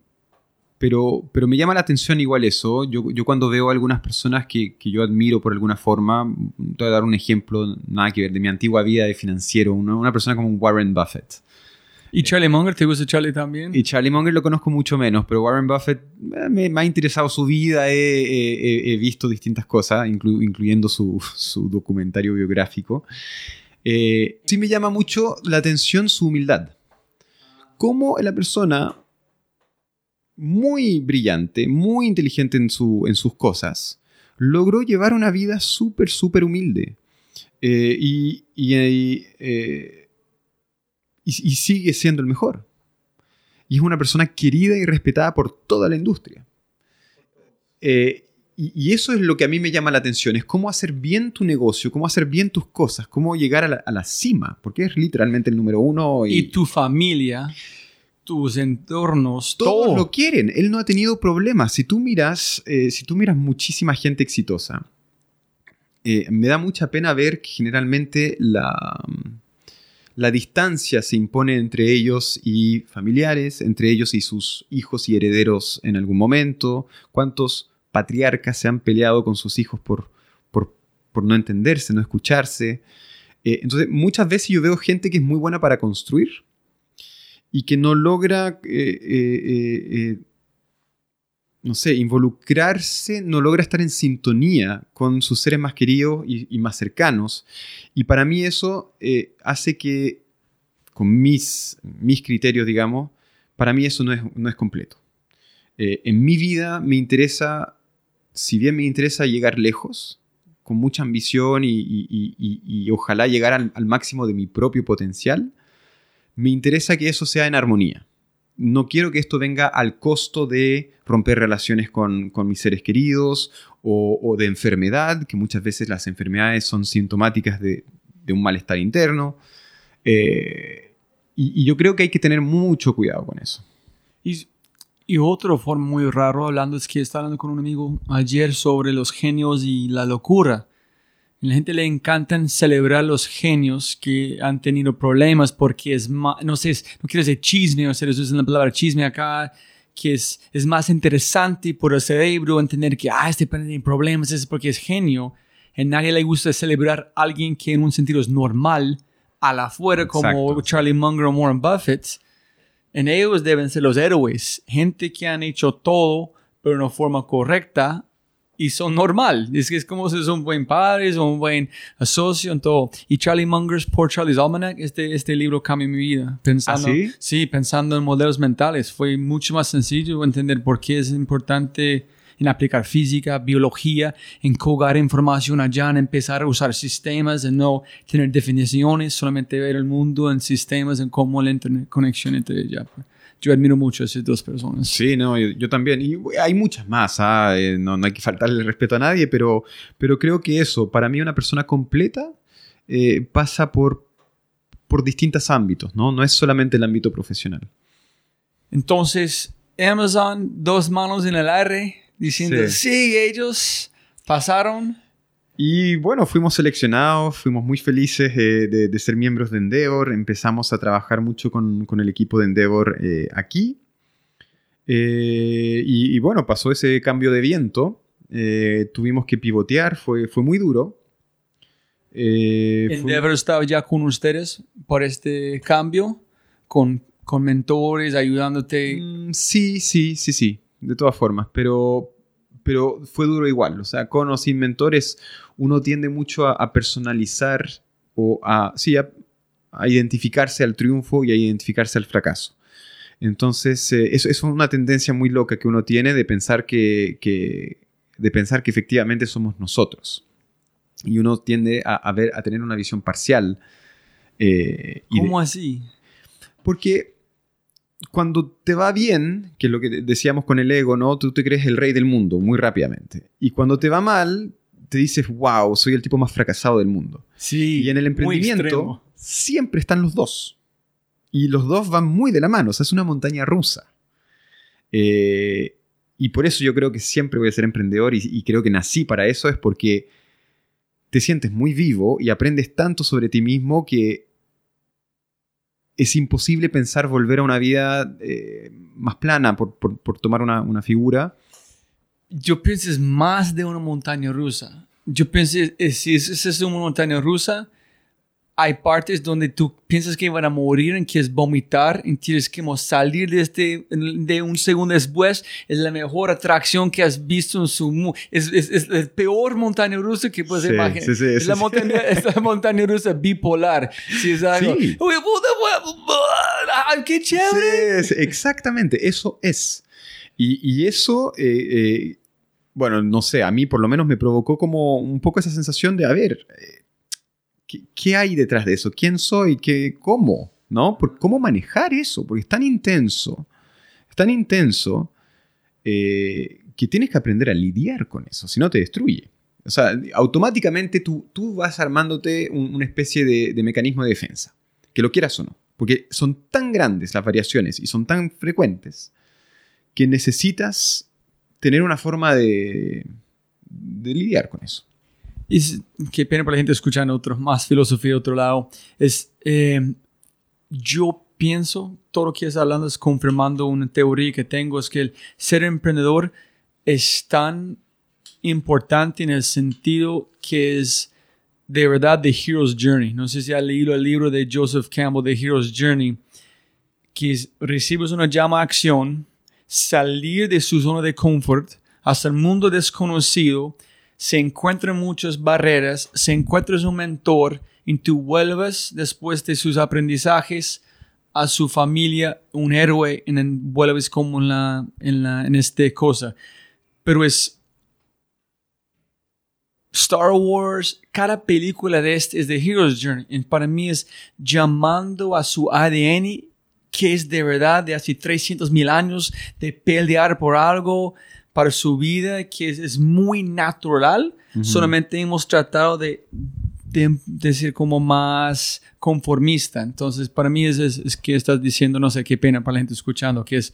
pero, pero me llama la atención igual eso. Yo, cuando veo a algunas personas que, yo admiro por alguna forma, te voy a dar un ejemplo, nada que ver, de mi antigua vida de financiero, una, persona como Warren Buffett. ¿Y Charlie Munger? ¿Te gusta Charlie también? Y Charlie Munger lo conozco mucho menos, pero Warren Buffett eh, me, ha interesado su vida, he, visto distintas cosas, incluyendo su, su documentario biográfico. Eh, sí me llama mucho la atención su humildad. Cómo la persona muy brillante, muy inteligente en, su, en sus cosas, logró llevar una vida súper, súper humilde. Eh, y, eh, y, y, sigue siendo el mejor. Y es una persona querida y respetada por toda la industria. Y, eso es lo que a mí me llama la atención, es cómo hacer bien tu negocio, cómo hacer bien tus cosas, cómo llegar a la, cima, porque es literalmente el número uno. Y, tu familia, tus entornos, todos todo. lo quieren. Él no ha tenido problemas. Si tú miras, eh, si tú miras muchísima gente exitosa, eh, me da mucha pena ver que generalmente la, la distancia se impone entre ellos y familiares, entre ellos y sus hijos y herederos en algún momento. ¿Cuántos patriarcas se han peleado con sus hijos por, por, no entenderse, no escucharse. Eh, entonces, muchas veces yo veo gente que es muy buena para construir y que no logra, eh, eh, no sé, involucrarse, no logra estar en sintonía con sus seres más queridos y, más cercanos. Y para mí eso hace que, con mis, mis criterios, digamos, para mí eso no es, no es completo. en mi vida me interesa si bien me interesa llegar lejos, con mucha ambición y, ojalá llegar al, máximo de mi propio potencial, me interesa que eso sea en armonía. No quiero que esto venga al costo de romper relaciones con, mis seres queridos o, de enfermedad, que muchas veces las enfermedades son sintomáticas de, un malestar interno. Eh, y, yo creo que hay que tener mucho cuidado con eso. Y otro forma muy raro hablando es que estaba hablando con un amigo ayer sobre los genios y la locura. A la gente le encantan celebrar los genios que han tenido problemas porque es más, no sé, no quiero decir chisme, o sea, usan la palabra chisme acá, que es, es más interesante por el cerebro entender que, ah, este tiene problemas, es porque es genio. A nadie le gusta celebrar a alguien que en un sentido es normal, a la afuera, como Charlie Munger o Warren Buffett en ellos deben ser los héroes, gente que han hecho todo, pero de una forma correcta y son normal. Es que es como si son buen padre, son un buen socio en todo. Y Charlie Munger's Poor Charlie's Almanac, este, este libro cambió mi vida. Pensando, ¿Ah, sí? sí, pensando en modelos mentales. Fue mucho más sencillo entender por qué es importante en aplicar física, biología, en colgar información allá, en empezar a usar sistemas, en no tener definiciones, solamente ver el mundo en sistemas, en cómo la conexión entre ellas. Yo admiro mucho a esas dos personas. Sí, no, yo, también. Y hay muchas más, ¿ah? Eh, no, no, hay que faltarle respeto a nadie, pero, pero creo que eso, para mí una persona completa eh, pasa por, por distintos ámbitos, ¿no? No es solamente el ámbito profesional. Entonces, Amazon, dos manos en el aire, diciendo, sí, ellos pasaron. Y bueno, fuimos seleccionados, fuimos muy felices eh, de, de ser miembros de Endeavor, empezamos a trabajar mucho con, con el equipo de Endeavor eh, aquí. Eh, y, y bueno, pasó ese cambio de viento, eh, tuvimos que pivotear, fue, fue muy duro. Eh, Endeavor estaba ya con ustedes por este cambio, con, con mentores, ayudándote. Mm, sí, sí, sí, sí, de todas formas, pero, pero fue duro igual. O sea, con o sin mentores, uno tiende mucho a, a personalizar o a, sí, a, a identificarse al triunfo y a identificarse al fracaso. Entonces, eh, eso, es una tendencia muy loca que uno tiene de pensar que, que- de pensar que efectivamente somos nosotros. Y uno tiende a, a ver, a tener una visión parcial. eh, de- ¿Cómo así? porque cuando te va bien, que es lo que decíamos con el ego, ¿no? Tú te crees el rey del mundo muy rápidamente. Y cuando te va mal, te dices, wow, soy el tipo más fracasado del mundo. Sí. Y en el emprendimiento siempre están los dos. Y los dos van muy de la mano, o sea, es una montaña rusa. Eh, y por eso yo creo que siempre voy a ser emprendedor y, y creo que nací para eso, es porque te sientes muy vivo y aprendes tanto sobre ti mismo que es imposible pensar volver a una vida eh, más plana, por, por- por tomar una, una figura. Yo pienso es más de una montaña rusa. Yo pienso, eh, si es, es una montaña rusa, hay partes donde tú piensas que van a morir, en que es vomitar, tienes que como salir de este, de un segundo después. Es la mejor atracción que has visto en su Es, es, es la peor montaña rusa que puedes Sí, imaginar. sí, sí, es, la montaña, es la montaña rusa bipolar. Si es algo. ¡Ay, ¡Qué chévere! Sí, es- exactamente, eso es. Y, y eso, eh, eh, bueno, no sé, a mí por lo menos me provocó como un poco esa sensación de, a ver, eh, ¿qué, hay detrás de eso? ¿Quién soy? ¿Qué, ¿Cómo? ¿No? ¿Cómo manejar eso? Porque es tan intenso, es tan intenso eh, que tienes que aprender a lidiar con eso, si no te destruye. O sea, automáticamente tú, tú vas armándote un- una especie de, de mecanismo de defensa, que lo quieras o no. Porque son tan grandes las variaciones y son tan frecuentes que necesitas tener una forma de, de lidiar con eso. Y qué pena para la gente escuchando otro, más filosofía de otro lado. Es, eh, yo pienso, todo lo que estás hablando es confirmando una teoría que tengo, es que el ser emprendedor es tan importante en el sentido que es de verdad The Hero's Journey. No sé si has leído el libro de Joseph Campbell, The Hero's Journey, que es, recibes una llama a acción, salir de su zona de confort hasta el mundo desconocido, se encuentran muchas barreras, se encuentras un mentor y tú vuelves después de sus aprendizajes a su familia, un héroe, y vuelves como en la, en la, en este cosa. Pero es Star Wars, cada película de este es The Hero's Journey. Y para mí es llamando a su ADN, que es de verdad de hace 300 mil años, de pelear por algo para su vida, que es, es muy natural. Solamente hemos tratado de, de, de ser como más conformista. Entonces, para mí es, es, es que estás diciendo, no sé qué pena para la gente escuchando, que es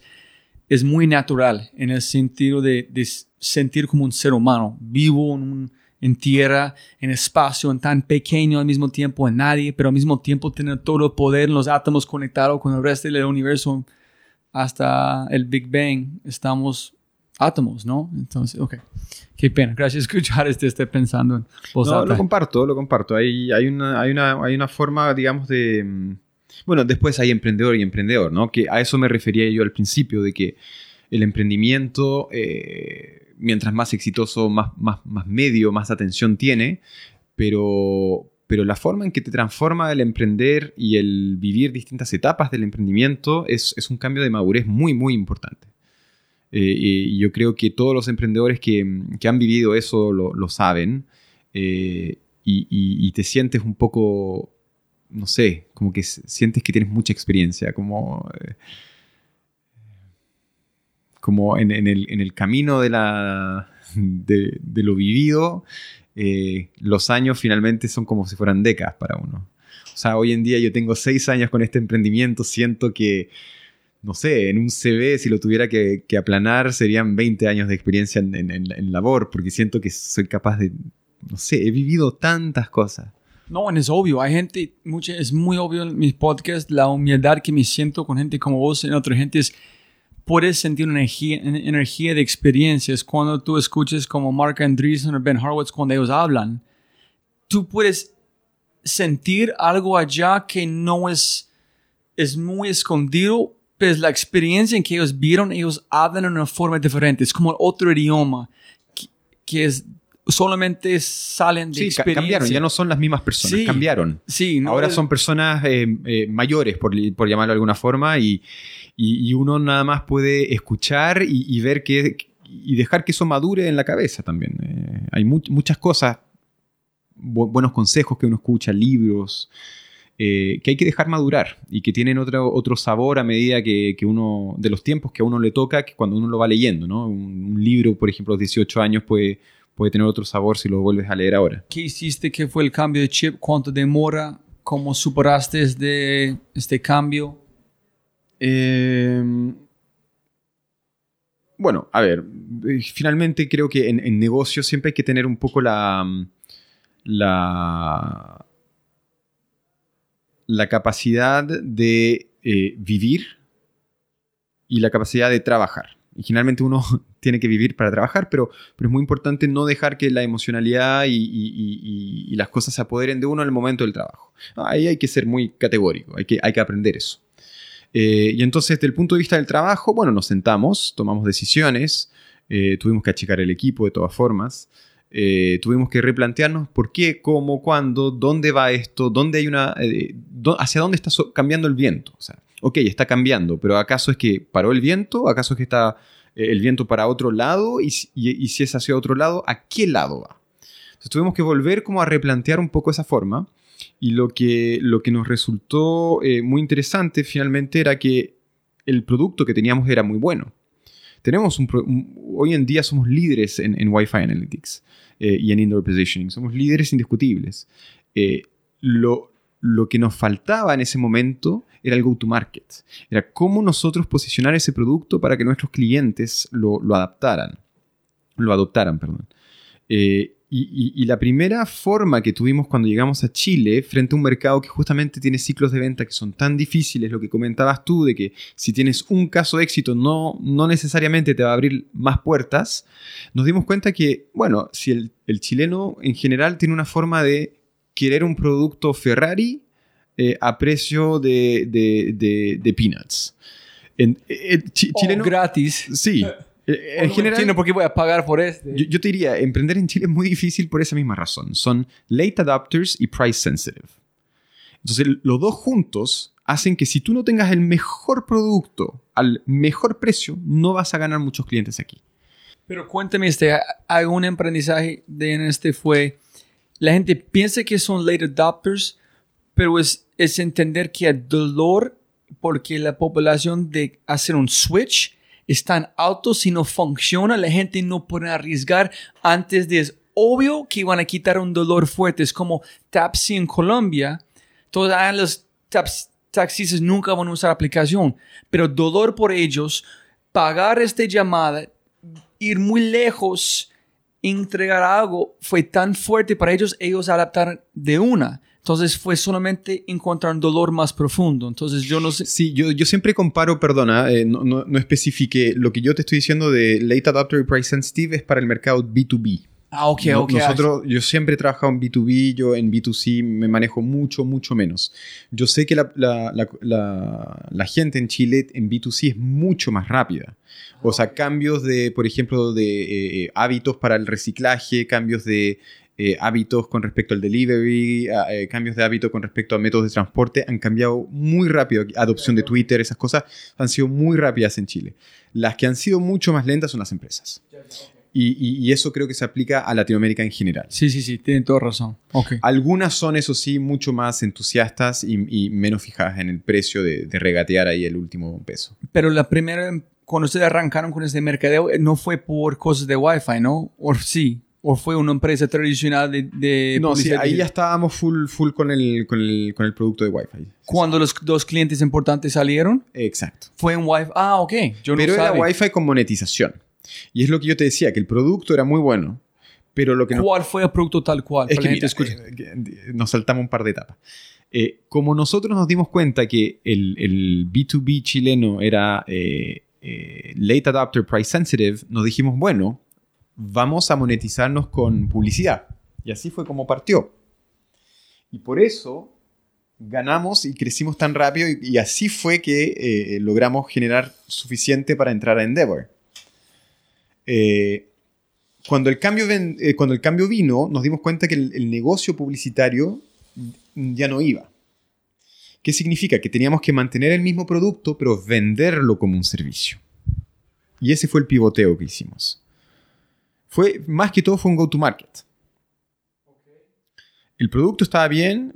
es muy natural en el sentido de, de sentir como un ser humano, vivo en, un- en tierra, en espacio, en tan pequeño al mismo tiempo en nadie, pero al mismo tiempo tener todo el poder en los átomos conectados con el resto del universo hasta el Big Bang. Estamos átomos, ¿no? Entonces, ok. Qué pena. Gracias por escuchar este, estoy pensando en voz No, alta. lo comparto, lo comparto. Hay, hay, una, hay, una, hay una forma, digamos, de... mm, Bueno, después hay emprendedor y emprendedor, ¿no? Que a eso me refería yo al principio, de que el emprendimiento, eh, mientras más exitoso, más, más, más medio, más atención tiene, pero, pero la forma en que te transforma el emprender y el vivir distintas etapas del emprendimiento es, es un cambio de madurez muy, muy importante. Eh, y yo creo que todos los emprendedores que, que han vivido eso lo, lo saben eh, y, te sientes un poco, no sé, como que sientes que tienes mucha experiencia, como, eh, como en, el, en el camino de, la, de, lo vivido, los años finalmente son como si fueran décadas para uno. O sea, hoy en día yo tengo seis años con este emprendimiento, siento que no sé, en un CV, si lo tuviera que, aplanar, serían 20 años de experiencia en, en- labor, porque siento que soy capaz de, no sé, he vivido tantas cosas. No, es obvio, hay gente, mucha, es muy obvio en mis podcasts, la humildad que me siento con gente como vos y en otra gente es, puedes sentir una energía, una energía de experiencias cuando tú escuches como Mark Andreessen o Ben Horowitz cuando ellos hablan. Tú puedes sentir algo allá que no es, es muy escondido, pero es la experiencia en que ellos vieron, ellos hablan de una forma diferente, es como otro idioma que, que es solamente salen de Sí, experiencia. cambiaron, ya no son las mismas personas, Sí. cambiaron. Sí, no Ahora es- son personas eh, eh, mayores, por, por llamarlo de alguna forma, y, y- y uno nada más puede escuchar y, y ver que y dejar que eso madure en la cabeza también. Eh, hay mu- muchas cosas, bu- buenos consejos que uno escucha, libros, eh, que hay que dejar madurar y que tienen otro, otro sabor a medida que, que uno, de los tiempos que a uno le toca, que cuando uno lo va leyendo, ¿no? Un, un libro, por ejemplo, a los 18 años puede, puede tener otro sabor si lo vuelves a leer ahora. ¿Qué hiciste? ¿Qué fue el cambio de chip? ¿Cuánto demora? ¿Cómo superaste este, este cambio? Eh, bueno, a ver, finalmente creo que en, en negocios siempre hay que tener un poco la, la, la capacidad de eh, vivir y la capacidad de trabajar. Y generalmente uno tiene que vivir para trabajar, pero, pero es muy importante no dejar que la emocionalidad y, las cosas se apoderen de uno en el momento del trabajo. Ahí hay que ser muy categórico, hay que, hay que aprender eso. Eh, y entonces, desde el punto de vista del trabajo, bueno, nos sentamos, tomamos decisiones, eh, tuvimos que achicar el equipo de todas formas, eh, tuvimos que replantearnos por qué, cómo, cuándo, dónde va esto, dónde hay una, eh, hacia dónde está so- cambiando el viento. O sea, ok, está cambiando, pero ¿acaso es que paró el viento? ¿Acaso es que está eh, el viento para otro lado? Y, y- y si es hacia otro lado, ¿a qué lado va? Entonces tuvimos que volver como a replantear un poco esa forma. Y lo que, lo que nos resultó eh, muy interesante finalmente era que el producto que teníamos era muy bueno. Tenemos un, un- hoy en día somos líderes en, Wi-Fi Analytics eh, y en Indoor Positioning. Somos líderes indiscutibles. Eh, lo, lo que nos faltaba en ese momento era el go-to-market. Era cómo nosotros posicionar ese producto para que nuestros clientes lo, lo adaptaran. Lo adoptaran, y, y- y la primera forma que tuvimos cuando llegamos a Chile, frente a un mercado que justamente tiene ciclos de venta que son tan difíciles, lo que comentabas tú, de que si tienes un caso de éxito no, no necesariamente te va a abrir más puertas, nos dimos cuenta que, bueno, si el, el chileno en general tiene una forma de querer un producto Ferrari eh, a precio de, de- de- de peanuts. En- chi- Oh, chileno... gratis. Sí. Eh, En No general, entiendo por qué voy a pagar por este. yo, yo te diría, emprender en Chile es muy difícil por esa misma razón. Son late adopters y price sensitive. Entonces, los dos juntos hacen que si tú no tengas el mejor producto al mejor precio, no vas a ganar muchos clientes aquí. Pero cuéntame, este, algún aprendizaje de en este fue, la gente piensa que son late adopters, pero es, es entender que el dolor, porque la población de hacer un switch es tan alto, si no funciona, la gente no puede arriesgar. Antes de, es obvio que van a quitar un dolor fuerte, es como Tapsi en Colombia, todos ah, los taps- taxistas nunca van a usar aplicación, pero dolor por ellos, pagar esta llamada, ir muy lejos, entregar algo, fue tan fuerte para ellos, ellos adaptaron de una. Entonces fue solamente encontrar un dolor más profundo. Entonces yo no sé. Sí, yo, yo siempre comparo, perdona, eh, no, no, no especifique, lo que yo te estoy diciendo de late adopter y price sensitive es para el mercado B2B. Ah, ok, No- ok. Nosotros, yo siempre he trabajado en B2B, yo en B2C me manejo mucho, mucho menos. Yo sé que la, la- la- la- la gente en Chile en B2C es mucho más rápida. O sea, cambios de, por ejemplo, de eh, hábitos para el reciclaje, cambios de eh, hábitos con respecto al delivery, a- eh, cambios de hábito con respecto a métodos de transporte han cambiado muy rápido. Adopción de Twitter, esas cosas han sido muy rápidas en Chile. Las que han sido mucho más lentas son las empresas. Y, y- y eso creo que se aplica a Latinoamérica en general. Sí, sí, sí, tienen toda razón. Ok. Algunas son, eso sí, mucho más entusiastas y, y menos fijadas en el precio de, de regatear ahí el último peso. Pero la primera, cuando ustedes arrancaron con este mercadeo, eh, no fue por cosas de Wi-Fi, ¿no? O sí. ¿O fue una empresa tradicional de, de No, sí, ahí ya estábamos full, full con, el, con, el, con el producto de Wi-Fi. Cuando los dos clientes importantes salieron, Exacto. fue en Wi-Fi. Ah, ok. Yo pero no era. Wi-Fi con monetización. Y es lo que yo te decía, que el producto era muy bueno, pero lo que no- ¿Cuál fue el producto tal cual? Es que mira, eh, que- nos saltamos un par de etapas. Eh, como nosotros nos dimos cuenta que el, el B2B chileno era eh, eh, late adopter price sensitive, nos dijimos, bueno, vamos a monetizarnos con publicidad. Y así fue como partió. Y por eso ganamos y crecimos tan rápido y, así fue que eh, logramos generar suficiente para entrar a Endeavor. Eh, cuando el, cambio eh, cuando el cambio vino, nos dimos cuenta que el, el negocio publicitario ya no iba. ¿Qué significa? Que teníamos que mantener el mismo producto, pero venderlo como un servicio. Y ese fue el pivoteo que hicimos. Fue, más que todo fue un go-to-market. El producto estaba bien,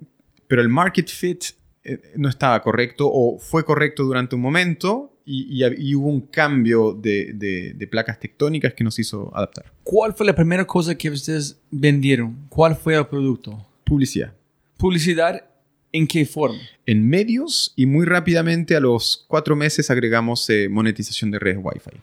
pero el market fit eh, no estaba correcto o fue correcto durante un momento y, y- y hubo un cambio de, de- de placas tectónicas que nos hizo adaptar. ¿Cuál fue la primera cosa que ustedes vendieron? ¿Cuál fue el producto? Publicidad. ¿Publicidad en qué forma? En medios y muy rápidamente a los cuatro meses agregamos eh, monetización de redes Wi-Fi.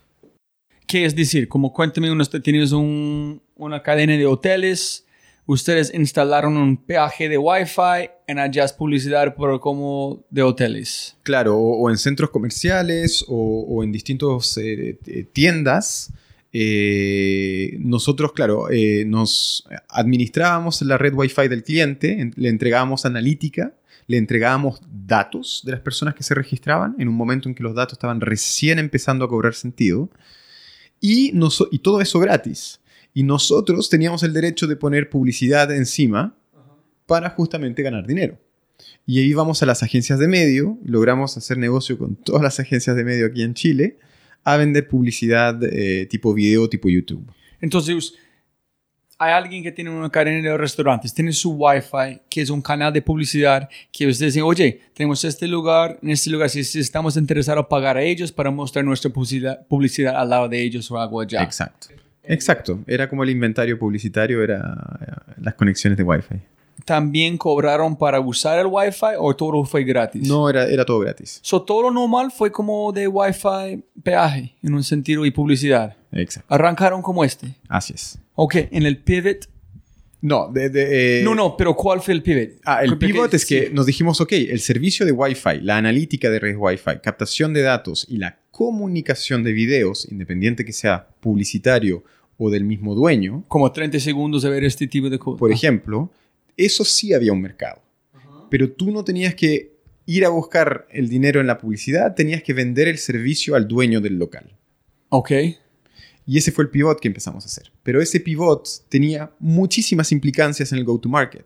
¿Qué es decir? Como cuéntame, uno, tienes un- una cadena de hoteles, ustedes instalaron un peaje de Wi-Fi en allá es publicidad por como de hoteles. Claro, o, o en centros comerciales o, o en distintos eh, eh, tiendas. eh, nosotros, claro, eh, nos administrábamos la red Wi-Fi del cliente, en- le entregábamos analítica, le entregábamos datos de las personas que se registraban en un momento en que los datos estaban recién empezando a cobrar sentido. Y, noso- y todo eso gratis. Y nosotros teníamos el derecho de poner publicidad encima para justamente ganar dinero. Y ahí vamos a las agencias de medio, logramos hacer negocio con todas las agencias de medio aquí en Chile, a vender publicidad eh, tipo video, tipo YouTube. Entonces, hay alguien que tiene una cadena de restaurantes, tiene su Wi-Fi, que es un canal de publicidad, que ustedes dicen, oye, tenemos este lugar, en este lugar, si, si estamos interesados en pagar a ellos para mostrar nuestra publicidad, publicidad al lado de ellos o algo allá. Exacto. Exacto. Era como el inventario publicitario, era eh, las conexiones de Wi-Fi. ¿También cobraron para usar el Wi-Fi o todo fue gratis? No, era, era todo gratis. So, todo lo normal fue como de Wi-Fi peaje, en un sentido, y publicidad. Exacto. Arrancaron como este. Así es. Ok, en el pivot. No, de, de, eh, no, no, pero ¿cuál fue el pivot? Ah, el Porque- pivot es que sí. nos dijimos, ok, el servicio de Wi-Fi, la analítica de redes Wi-Fi, captación de datos y la comunicación de videos, independiente que sea publicitario o del mismo dueño, Como 30 segundos de ver este tipo de cosas. por ejemplo, eso sí había un mercado. Pero tú no tenías que ir a buscar el dinero en la publicidad, tenías que vender el servicio al dueño del local. Ok. Y ese fue el pivot que empezamos a hacer. Pero ese pivot tenía muchísimas implicancias en el go-to-market.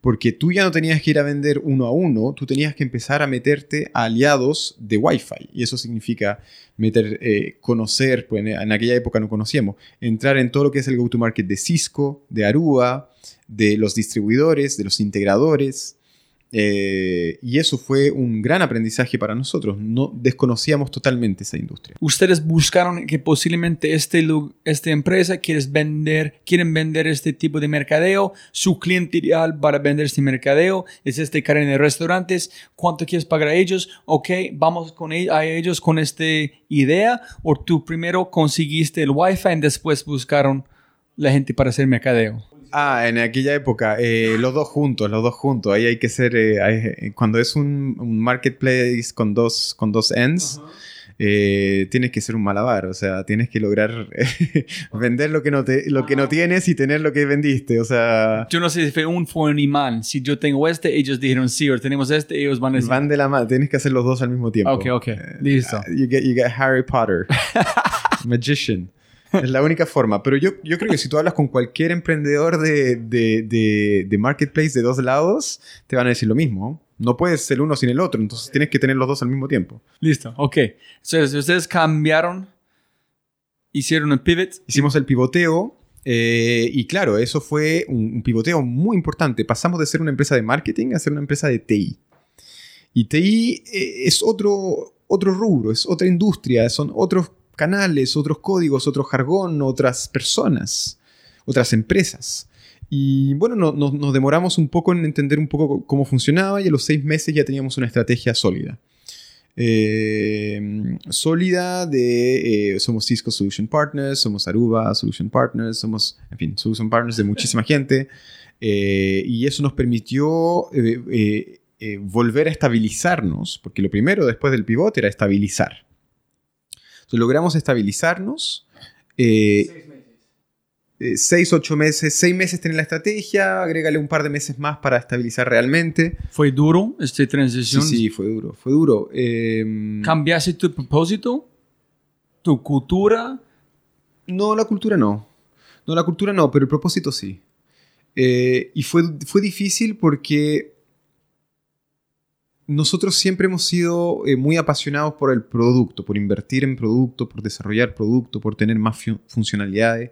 Porque tú ya no tenías que ir a vender uno a uno, tú tenías que empezar a meterte a aliados de Wi-Fi. Y eso significa meter, eh, conocer, pues en, en aquella época no conocíamos, entrar en todo lo que es el go-to-market de Cisco, de Aruba, de los distribuidores, de los integradores. Eh, y eso fue un gran aprendizaje para nosotros. No desconocíamos totalmente esa industria. Ustedes buscaron que posiblemente este, esta empresa quieres vender, quieren vender este tipo de mercadeo, su cliente para vender este mercadeo es este cadena de restaurantes, ¿cuánto quieres pagar a ellos? Ok, vamos con e- a ellos con esta idea, o tú primero conseguiste el wifi y después buscaron la gente para hacer mercadeo. Ah, en aquella época, eh, los dos juntos, los dos juntos. Ahí hay que ser, eh, hay- cuando es un, un marketplace con dos, con dos ends, eh, tienes que ser un malabar. O sea, tienes que lograr vender lo que, no te, lo que no tienes y tener lo que vendiste. O sea, Yo no sé si fue un fue un imán. Si yo tengo este, ellos dijeron sí, o tenemos este, ellos van a decir. van de la mano. Tienes que hacer los dos al mismo tiempo. Ok, ok. Listo. You get, you get Harry Potter. Magician. Es la única forma. Pero yo, yo creo que si tú hablas con cualquier emprendedor de, de, de, de marketplace de dos lados, te van a decir lo mismo. No puedes ser uno sin el otro. Entonces tienes que tener los dos al mismo tiempo. Listo, ok. Entonces, ustedes cambiaron, hicieron un pivot. Hicimos el pivoteo. eh, y claro, eso fue un, un pivoteo muy importante. Pasamos de ser una empresa de marketing a ser una empresa de TI. Y TI eh, es otro, otro rubro, es otra industria, son otros canales, otros códigos, otro jargón, otras personas. otras empresas. Y bueno, no- no- nos demoramos un poco en entender un poco cómo funcionaba y a los seis meses ya teníamos una estrategia sólida. Eh, sólida de, eh, somos Cisco Solution Partners, somos Aruba Solution Partners, somos, en fin, Solution Partners de muchísima gente. Eh, y eso nos permitió volver a estabilizarnos, porque lo primero después del pivote era estabilizar. Entonces logramos estabilizarnos. eh, eh, seis, ocho meses, seis meses tener la estrategia, agrégale un par de meses más para estabilizar realmente. ¿Fue duro esta Sí, transición? sí, fue duro, fue duro. Eh, ¿Cambiaste tu propósito? ¿Tu cultura? no, la cultura no. No, la cultura no, pero el propósito sí. Eh, y fue, fue difícil porque nosotros siempre hemos sido eh, muy apasionados por el producto, por invertir en producto, por desarrollar producto, por tener más fu- funcionalidades.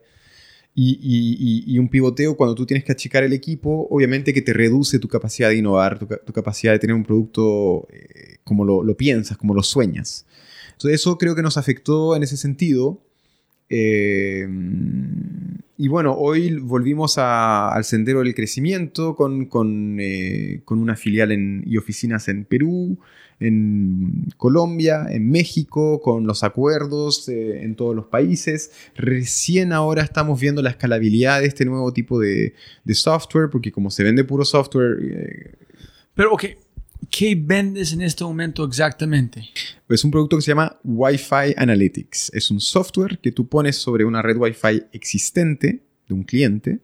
Y, un pivoteo, cuando tú tienes que achicar el equipo, obviamente que te reduce tu capacidad de innovar, tu capacidad de tener un producto eh, como lo, lo piensas, como lo sueñas. Entonces eso creo que nos afectó en ese sentido. Eh, y bueno, hoy volvimos al sendero del crecimiento con, con, eh, con una filial en- y oficinas en Perú, en Colombia, en México, con los acuerdos eh, en todos los países. Recién ahora estamos viendo la escalabilidad de este nuevo tipo de, software, porque como se vende puro software, Pero, ok, ¿qué vendes en este momento exactamente? Es un producto que se llama Wi-Fi Analytics. Es un software que tú pones sobre una red Wi-Fi existente de un cliente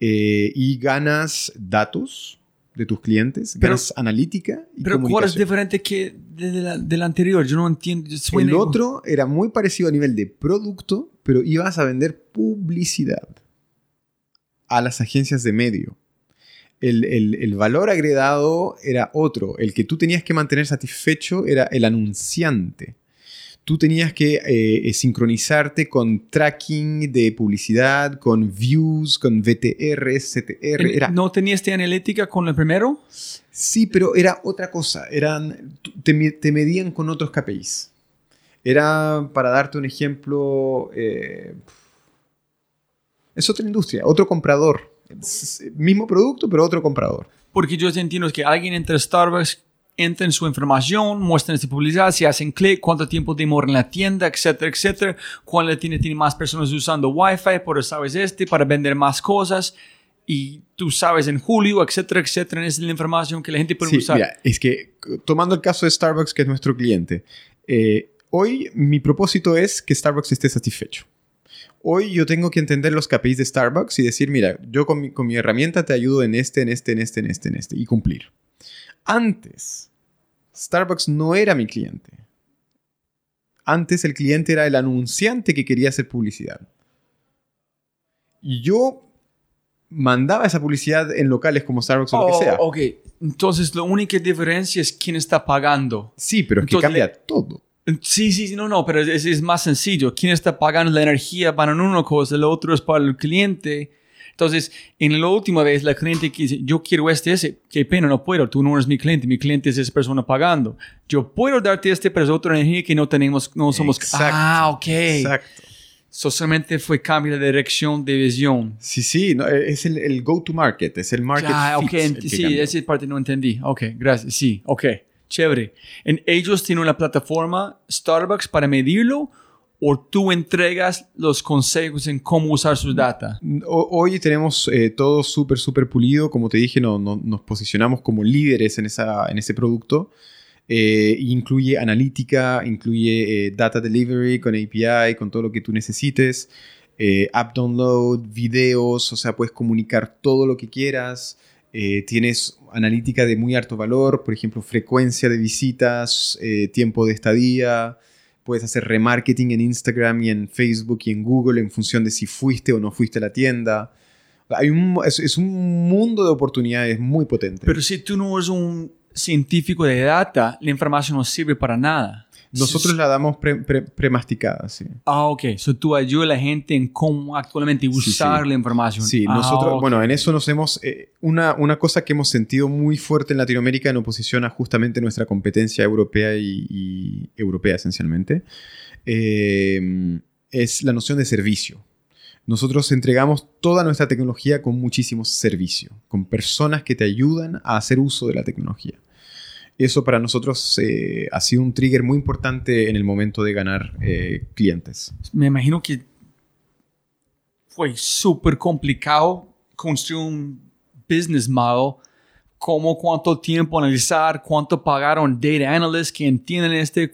eh, y ganas datos de tus clientes, Pero- ganas analítica y Pero ¿cuál es diferente que de la- del anterior? Yo no entiendo. suena El otro era muy parecido a nivel de producto, pero ibas a vender publicidad a las agencias de medio. El, el- el valor agregado era otro. El que tú tenías que mantener satisfecho era el anunciante. Tú tenías que eh, eh, sincronizarte con tracking de publicidad, con views, con VTR, CTR. Era, ¿No tenías esta analítica con el primero? Sí, pero era otra cosa. Eran, te medían con otros KPIs. Era, para darte un ejemplo, eh, es otra industria, otro comprador. Mismo producto, pero otro comprador. Porque yo entiendo que alguien entra a Starbucks, entra en su información, muestran esta publicidad, si hacen clic, cuánto tiempo demora en la tienda, etcétera, etcétera. Cuál tiene, tiene más personas usando Wi-Fi, por sabes este, para vender más cosas. Y tú sabes en julio, etcétera, etcétera, esa es la información que la gente puede Sí, usar. mira, es que tomando el caso de Starbucks, que es nuestro cliente, eh, hoy mi propósito es que Starbucks esté satisfecho. Hoy yo tengo que entender los KPIs de Starbucks y decir, mira, yo con mi, con mi herramienta te ayudo en este, en este, en este, en este, en este, y cumplir. Antes, Starbucks no era mi cliente. Antes el cliente era el anunciante que quería hacer publicidad. Y yo mandaba esa publicidad en locales como Starbucks o lo Oh, que sea. ok. Entonces, la única diferencia es quién está pagando. Sí, pero es que cambia todo. Sí, sí, no, no, pero es, es más sencillo. ¿Quién está pagando la energía para una cosa? El otro es para el cliente. Entonces, en la última vez, la cliente que dice, yo quiero este, ese, qué pena, no puedo, tú no eres mi cliente, mi cliente es esa persona pagando. Yo puedo darte este, pero es otra energía que no tenemos, no somos... Exacto, Ah, ok. Exacto. So, solamente fue cambio de dirección de visión. Sí, sí, no, es el, el go-to-market, es el market Ah, ok, sí, esa parte no entendí. Ok, gracias, sí, ok, chévere. En, ¿Ellos tienen una plataforma Starbucks para medirlo o tú entregas los consejos en cómo usar sus data? Ho- Hoy tenemos eh, todo súper, súper pulido. Como te dije, no- nos posicionamos como líderes en, esa, en ese producto. Eh, incluye analítica, incluye eh, data delivery con API, con todo lo que tú necesites. eh, app download, videos, o sea, puedes comunicar todo lo que quieras. Eh, tienes analítica de muy alto valor, por ejemplo, frecuencia de visitas, eh, tiempo de estadía. Puedes hacer remarketing en Instagram y en Facebook y en Google en función de si fuiste o no fuiste a la tienda. Hay un, es, es un mundo de oportunidades muy potente. Pero si tú no eres un científico de data, la información no sirve para nada. Nosotros la damos pre- pre- premasticada, sí. Ah, ok. So tú ayudas a la gente en cómo actualmente usar sí. la información. Sí, Ah, nosotros, ok. bueno, en eso nos hemos... eh, una, una cosa que hemos sentido muy fuerte en Latinoamérica en oposición a justamente nuestra competencia europea y, y europea esencialmente, eh, es la noción de servicio. nosotros entregamos toda nuestra tecnología con muchísimo servicio, con personas que te ayudan a hacer uso de la tecnología. Eso para nosotros eh, ha sido un trigger muy importante en el momento de ganar eh, clientes. Me imagino que fue súper complicado construir un business model. Cómo, cuánto tiempo analizar, cuánto pagaron data analysts, quién entienden este,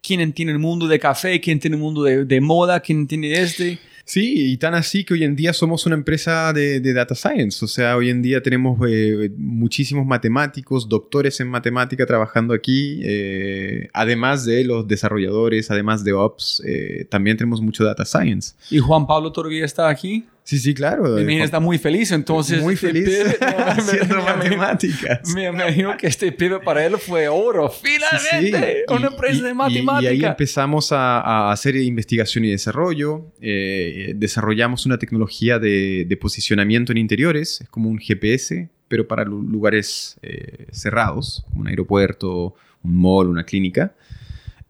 quién entiende el mundo de café, quién entiende el mundo de, de moda, quién entiende este. Sí, y tan así que hoy en día somos una empresa de, data science. O sea, hoy en día tenemos eh, muchísimos matemáticos, doctores en matemática trabajando aquí, eh, además de los desarrolladores, además de Ops, eh, también tenemos mucho data science. ¿Y Juan Pablo todavía está aquí? Sí, sí, claro. Me imagino está muy feliz, entonces. Muy feliz pibe- haciendo matemáticas. Me imagino que este pibe para él fue oro. Finalmente, Sí, una empresa de y- matemática. Y, ahí empezamos a, a hacer investigación y desarrollo. Eh, desarrollamos una tecnología de, de posicionamiento en interiores, es como un GPS, pero para lu- lugares eh, cerrados, como un aeropuerto, un mall, una clínica.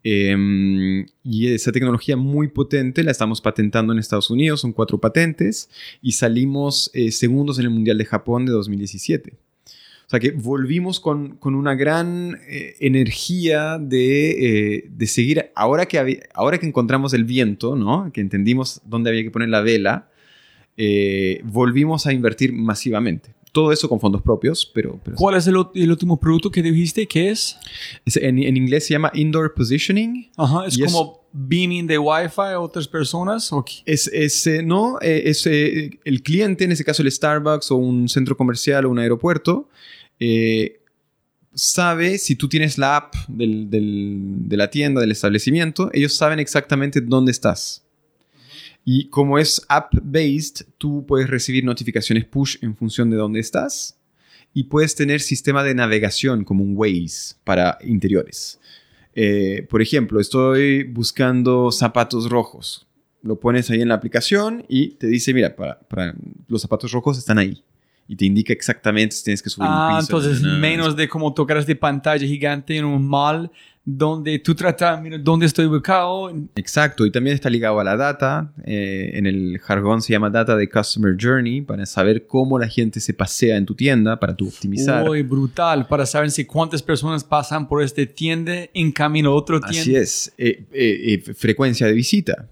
Eh, y esa tecnología muy potente la estamos patentando en Estados Unidos, son cuatro patentes, y salimos eh, segundos en el Mundial de Japón de 2017. O sea que volvimos con, con una gran eh, energía de, eh, de seguir, ahora que, ahora que encontramos el viento, ¿no? que entendimos dónde había que poner la vela, volvimos a invertir masivamente. Todo eso con fondos propios, pero... pero ¿Cuál es el, último producto que dijiste? ¿Qué es? es- en, en inglés se llama Indoor Positioning. Ajá, es como beaming de Wi-Fi a otras personas. ¿o qué? Es, es, eh, no, eh, es eh, el cliente, en ese caso el Starbucks o un centro comercial o un aeropuerto, eh, sabe si tú tienes la app del- del- de la tienda, del establecimiento, ellos saben exactamente dónde estás. Y como es app-based, tú puedes recibir notificaciones push en función de dónde estás y puedes tener sistema de navegación como un Waze para interiores. Eh, por ejemplo, estoy buscando zapatos rojos. Lo pones ahí en la aplicación y te dice, mira, para, para- los zapatos rojos están ahí. Y te indica exactamente si tienes que subir Ah, un piso. entonces na, na. menos de como tocar de pantalla gigante en un mall donde tú tratas, mira, dónde estoy ubicado. Exacto, y también está ligado a la data. eh, en el jargón se llama data de Customer Journey para saber cómo la gente se pasea en tu tienda para tú optimizar. Uy, brutal, para saber si cuántas personas pasan por este tienda en camino a otro tienda. Así es, eh, eh, eh, frecuencia de visita.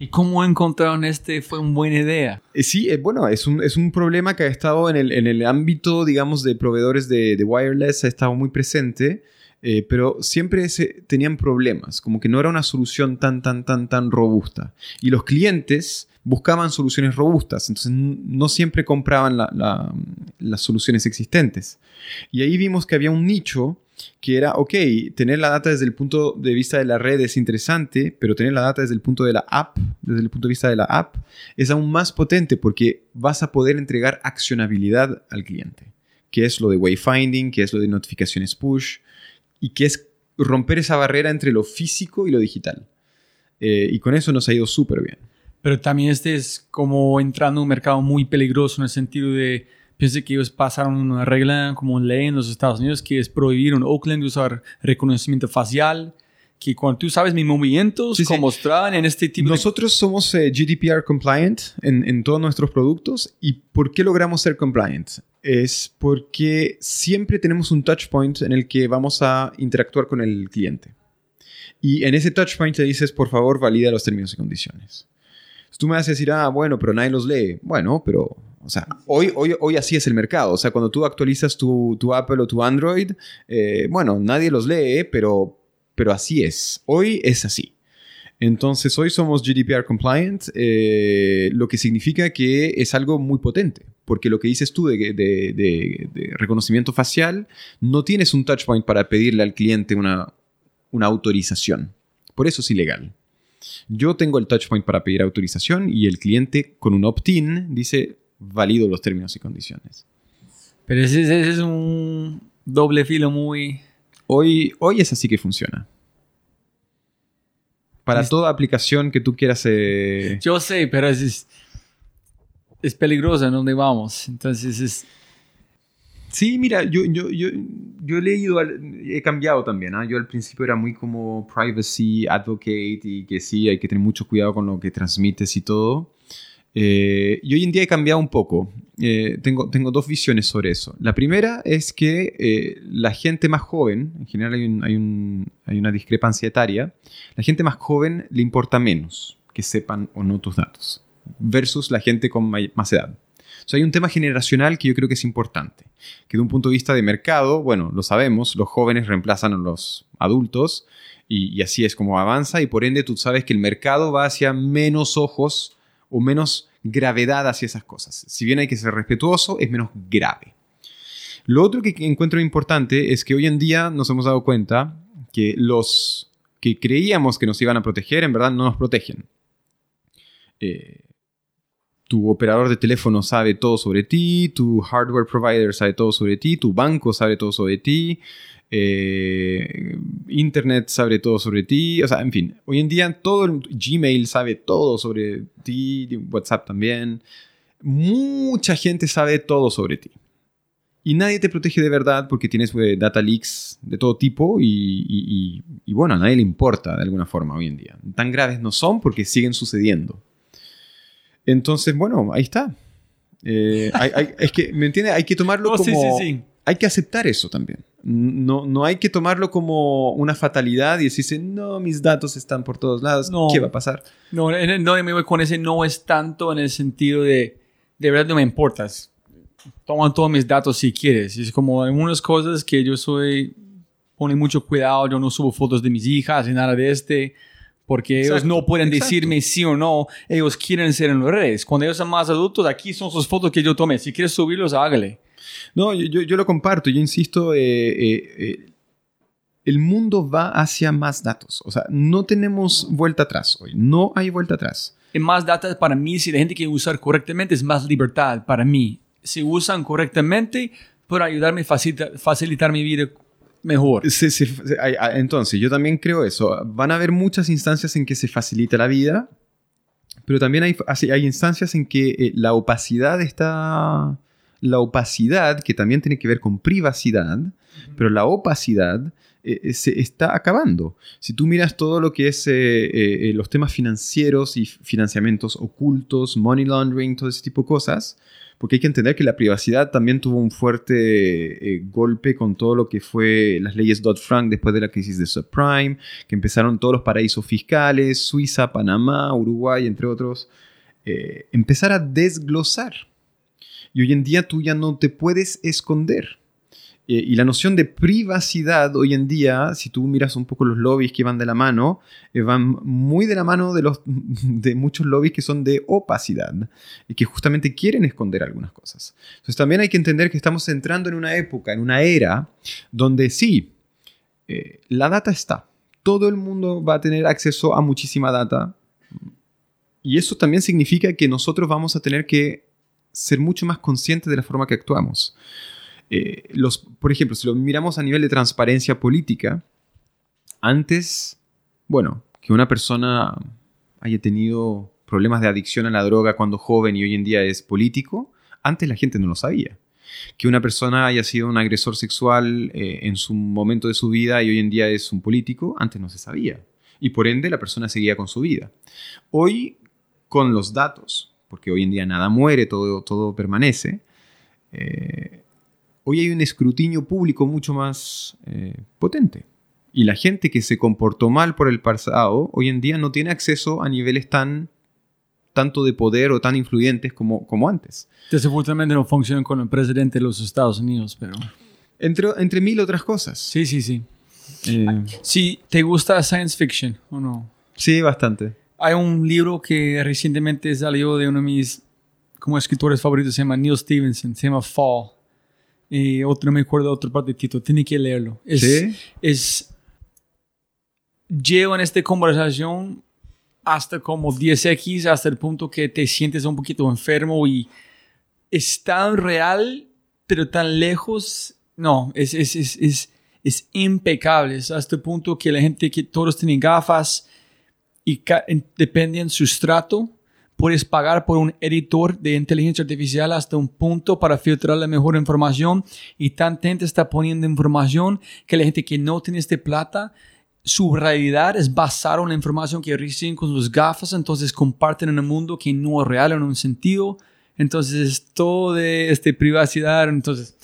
¿Y cómo encontraron este? Fue una buena idea. Eh, Sí, eh, bueno, es un, es un problema que ha estado en el, en el ámbito, digamos, de proveedores de, de wireless, ha estado muy presente, eh, pero siempre tenían problemas, como que no era una solución tan, tan, tan, tan robusta. Y los clientes buscaban soluciones robustas, entonces no siempre compraban la- la- las soluciones existentes. Y ahí vimos que había un nicho que era, ok, tener la data desde el punto de vista de la red es interesante, pero tener la data desde el punto de la app, desde el punto de vista de la app, es aún más potente porque vas a poder entregar accionabilidad al cliente, que es lo de wayfinding, que es lo de notificaciones push, y que es romper esa barrera entre lo físico y lo digital. Eh, y con eso nos ha ido súper bien. Pero también este es como entrando en un mercado muy peligroso en el sentido de, piense que ellos pasaron una regla como ley en los Estados Unidos que es prohibir en Oakland usar reconocimiento facial, que cuando tú sabes mis movimientos, Sí, sí. como mostraban en este tipo Nosotros somos eh, GDPR compliant en, en todos nuestros productos. ¿Y por qué logramos ser compliant? Es porque siempre tenemos un touch point en el que vamos a interactuar con el cliente. Y en ese touch point te dices, por favor, valida los términos y condiciones. Tú me vas a decir, ah, bueno, pero nadie los lee. Bueno, pero, o sea, hoy, hoy, hoy así es el mercado. O sea, cuando tú actualizas tu, tu Apple o tu Android, eh, bueno, nadie los lee, pero, pero así es. Hoy es así. Entonces, hoy somos GDPR compliant, eh, lo que significa que es algo muy potente, porque lo que dices tú de, de- de- de reconocimiento facial, no tienes un touch point para pedirle al cliente una, una autorización. Por eso es ilegal. Yo tengo el touch point para pedir autorización y el cliente con un opt-in dice valido los términos y condiciones. Pero ese, ese es un doble filo muy... Hoy, hoy es así que funciona. Para toda aplicación que tú quieras... eh, Yo sé, pero es, es, es peligroso en donde vamos. Entonces es... Sí, mira, yo, yo, yo, yo he leído, he cambiado también. ¿ah? Yo al principio era muy como privacy advocate y que sí, hay que tener mucho cuidado con lo que transmites y todo. Eh, y hoy en día he cambiado un poco. Eh, tengo, tengo dos visiones sobre eso. La primera es que eh, la gente más joven, en general hay, un- hay un- hay una discrepancia etaria, la gente más joven le importa menos que sepan o no tus datos, versus la gente con más edad. O hay un tema generacional que yo creo que es importante, que de un punto de vista de mercado, bueno, lo sabemos, los jóvenes reemplazan a los adultos y así es como avanza y por ende tú sabes que el mercado va hacia menos ojos o menos gravedad hacia esas cosas. Si bien hay que ser respetuoso, es menos grave. Lo otro que encuentro importante es que hoy en día nos hemos dado cuenta que los que creíamos que nos iban a proteger, en verdad no nos protegen. Eh, tu operador de teléfono sabe todo sobre ti, tu hardware provider sabe todo sobre ti, tu banco sabe todo sobre ti, eh, Internet sabe todo sobre ti, o sea, en fin, hoy en día todo el Gmail sabe todo sobre ti, WhatsApp también, mucha gente sabe todo sobre ti. Y nadie te protege de verdad porque tienes eh, data leaks de todo tipo y, y- y- y bueno, a nadie le importa de alguna forma hoy en día. Tan graves no son porque siguen sucediendo. Entonces, bueno, ahí está. Eh, hay- hay- es que, ¿me entiendes? Hay que tomarlo No, como... sí, sí, sí. Hay que aceptar eso también. No, no hay que tomarlo como una fatalidad y decirse, no, mis datos están por todos lados, No. ¿qué va a pasar? No, no, me voy con ese no es tanto en el sentido de, de verdad no me importas. Toma todos mis datos si quieres. Es como algunas cosas que yo soy, pone mucho cuidado, yo no subo fotos de mis hijas ni nada de este, porque ellos no pueden exacto. decirme sí o no, ellos quieren ser en las redes. Cuando ellos son más adultos, aquí son sus fotos que yo tomé. Si quieres subirlos, hágale. No, yo, yo- lo comparto, yo insisto, eh, eh, eh, el mundo va hacia más datos. O sea, no tenemos vuelta atrás hoy, no hay vuelta atrás. Y más data para mí, si la gente quiere usar correctamente, es más libertad para mí. Si usan correctamente, pueden ayudarme a facilita- facilitar mi vida mejor. Hay- hay- entonces, yo también creo eso. Van a haber muchas instancias en que se facilita la vida, pero también hay, hay instancias en que la opacidad está... La opacidad, que también tiene que ver con privacidad, pero la opacidad eh, eh, se está acabando. Si tú miras todo lo que es eh, los temas financieros y financiamientos ocultos, money laundering, todo ese tipo de cosas, porque hay que entender que la privacidad también tuvo un fuerte golpe con todo lo que fue las leyes Dodd-Frank después de la crisis de subprime, que empezaron todos los paraísos fiscales, Suiza, Panamá, Uruguay, entre otros, empezar a desglosar. Y hoy en día tú ya no te puedes esconder. Eh, y la noción de privacidad hoy en día, si tú miras un poco los lobbies que van de la mano, eh, van muy de la mano de, los, de muchos lobbies que son de opacidad y que justamente quieren esconder algunas cosas. Entonces también hay que entender que estamos entrando en una época, en una era, donde sí, eh, la data está. Todo el mundo va a tener acceso a muchísima data. Y eso también significa que nosotros vamos a tener que ser mucho más conscientes de la forma que actuamos. Eh, por ejemplo, si lo miramos a nivel de transparencia política, antes, bueno, que una persona haya tenido problemas de adicción a la droga cuando joven y hoy en día es político, antes la gente no lo sabía. Que una persona haya sido un agresor sexual eh, en su momento de su vida y hoy en día es un político, antes no se sabía. Y por ende la persona seguía con su vida. Hoy, con los datos, porque hoy en día nada muere, todo, todo permanece, eh, hoy hay un escrutinio público mucho más eh, potente. Y la gente que se comportó mal por el pasado, hoy en día no tiene acceso a niveles tan tanto de poder o tan influyentes como, como antes. Desafortunadamente no funciona con el presidente de los Estados Unidos, pero... Entre, entre mil otras cosas. Sí, sí, sí. Eh, Si te gusta science fiction o no. sí, bastante. Hay un libro que recientemente salió de uno de mis como escritores favoritos, se llama Neil Stevenson, se llama Fall. Y otro, no me acuerdo de otro parte del título, tiene que leerlo. Es, ¿Sí? es llevo en esta conversación hasta como 10x, hasta el punto que te sientes un poquito enfermo y es tan real, pero tan lejos. No, es, es, es, es, es impecable. Es hasta el punto que la gente, que todos tienen gafas y depende en su estrato. Puedes pagar por un editor de inteligencia artificial hasta un punto para filtrar la mejor información y tanta gente está poniendo información que la gente que no tiene este plata su realidad es basada en la información que reciben con sus gafas, entonces comparten en un mundo que no es real en un sentido. Entonces es todo de este, privacidad. Entonces,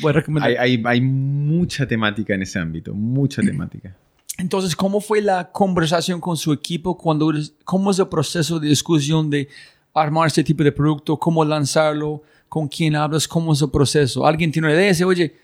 voy a recomendar. Hay, hay, hay mucha temática en ese ámbito, mucha temática. Entonces, ¿cómo fue la conversación con su equipo? Cuando, ¿Cómo es el proceso de discusión de armar este tipo de producto? ¿Cómo lanzarlo? ¿Con quién hablas? ¿Cómo es el proceso? ¿Alguien tiene una idea dice, oye,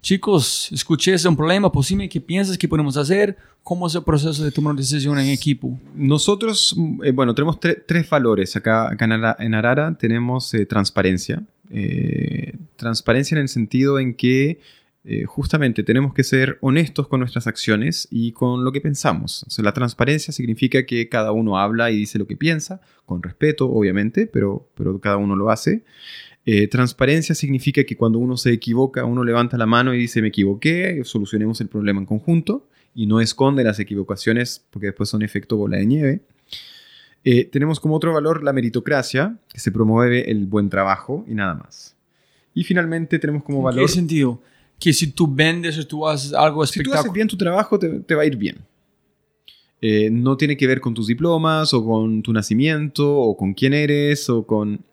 chicos, escuché ese un problema, posible, ¿qué piensas que podemos hacer? ¿Cómo es el proceso de tomar una decisión en equipo? Nosotros, eh, bueno, tenemos tre- tres valores acá, en Arara. Tenemos eh, transparencia. Eh, transparencia en el sentido en que eh, justamente tenemos que ser honestos con nuestras acciones y con lo que pensamos. O sea, la transparencia significa que cada uno habla y dice lo que piensa, con respeto, obviamente, pero, pero cada uno lo hace. Eh, transparencia significa que cuando uno se equivoca, uno levanta la mano y dice me equivoqué, solucionemos el problema en conjunto y no esconde las equivocaciones porque después son efecto bola de nieve. Eh, tenemos como otro valor la meritocracia, que se promueve el buen trabajo y nada más. Y finalmente tenemos como ¿En valor... qué sentido? Que si tú vendes o tú haces algo Si tú haces espectacular. bien tu trabajo, te, te va a ir bien. Eh, no tiene que ver con tus diplomas o con tu nacimiento o con quién eres o con...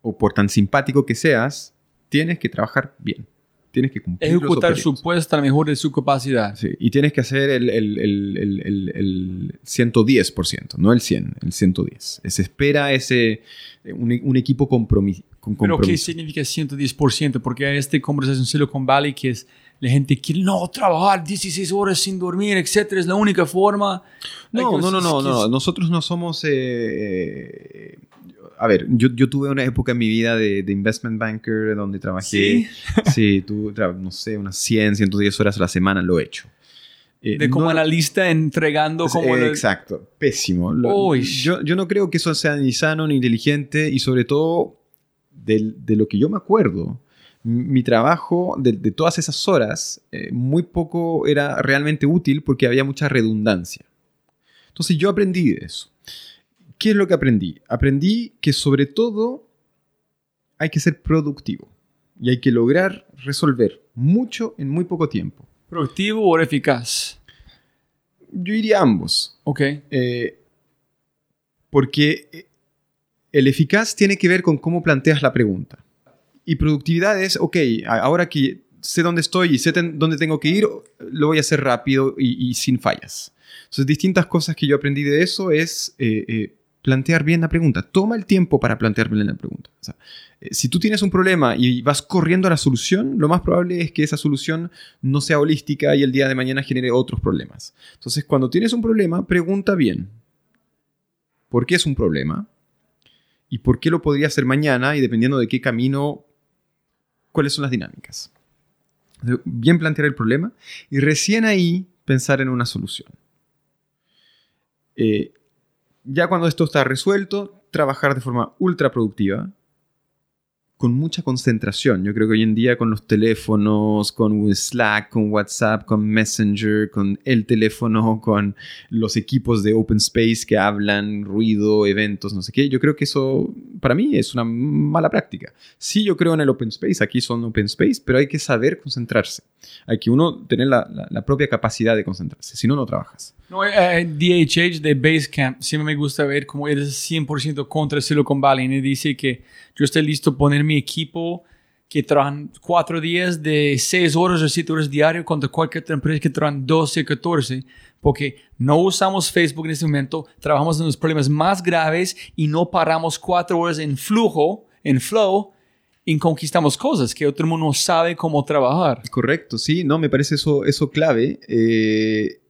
o por tan simpático que seas, tienes que trabajar bien. Tienes que cumplir Ejecutar su puesto a lo mejor de su capacidad. Sí, y tienes que hacer el, el, el, el, el, el 110%, no el 100, el 110. Se espera ese, un, un equipo compromis, con Pero ¿qué significa 110%? Porque hay esta conversación Silicon Valley que es la gente quiere no trabajar 16 horas sin dormir, etcétera, es la única forma. No, no, no, no, no. Nosotros no somos. eh, eh, a ver, yo, yo tuve una época en mi vida de, de investment banker donde trabajé. Sí, tuve, tra- no sé, unas 100, 110 horas a la semana lo he hecho. Eh, De como no- analista entregando como... Eh, la- Exacto, pésimo. Lo- yo, yo no creo que eso sea ni sano ni inteligente y sobre todo de, lo que yo me acuerdo. Mi trabajo de, de todas esas horas eh, muy poco era realmente útil porque había mucha redundancia. Entonces yo aprendí de eso. ¿Qué es lo que aprendí? Aprendí que sobre todo hay que ser productivo y hay que lograr resolver mucho en muy poco tiempo. ¿Productivo o eficaz? Yo diría ambos. Ok. Eh, porque eh, el eficaz tiene que ver con cómo planteas la pregunta. Y productividad es, ok, ahora que sé dónde estoy y sé dónde tengo que ir, lo voy a hacer rápido y, sin fallas. Entonces, distintas cosas que yo aprendí de eso es eh, eh, plantear bien la pregunta. Toma el tiempo para plantear bien la pregunta. Eh, si tú tienes un problema y vas corriendo a la solución, lo más probable es que esa solución no sea holística y el día de mañana genere otros problemas. Entonces, cuando tienes un problema, pregunta bien. ¿Por qué es un problema? ¿Y por qué lo podría hacer mañana? Y dependiendo de qué camino, cuáles son las dinámicas. Bien plantear el problema y recién ahí pensar en una solución. Eh, ya cuando esto está resuelto, trabajar de forma ultra productiva, con mucha concentración. Yo creo que hoy en día con los teléfonos, con Slack, con WhatsApp, con Messenger, con el teléfono, con los equipos de Open Space que hablan, ruido, eventos, no sé qué, yo creo que eso para mí es una mala práctica. Sí, yo creo en el Open Space, aquí son Open Space, pero hay que saber concentrarse. Hay que uno tener la, propia capacidad de concentrarse, si no, no trabajas. No, eh, DHH de Basecamp, siempre me gusta ver cómo eres 100% contra Silicon Valley. Y dice que yo estoy listo poner mi equipo que trabajan cuatro días de seis horas o siete horas diario contra cualquier otra empresa que trabajan 12 o 14, porque no usamos Facebook en este momento, trabajamos en los problemas más graves y no paramos cuatro horas en flujo, en flow, y conquistamos cosas que otro mundo sabe cómo trabajar. Correcto, sí, no, me parece eso, eso clave. eh,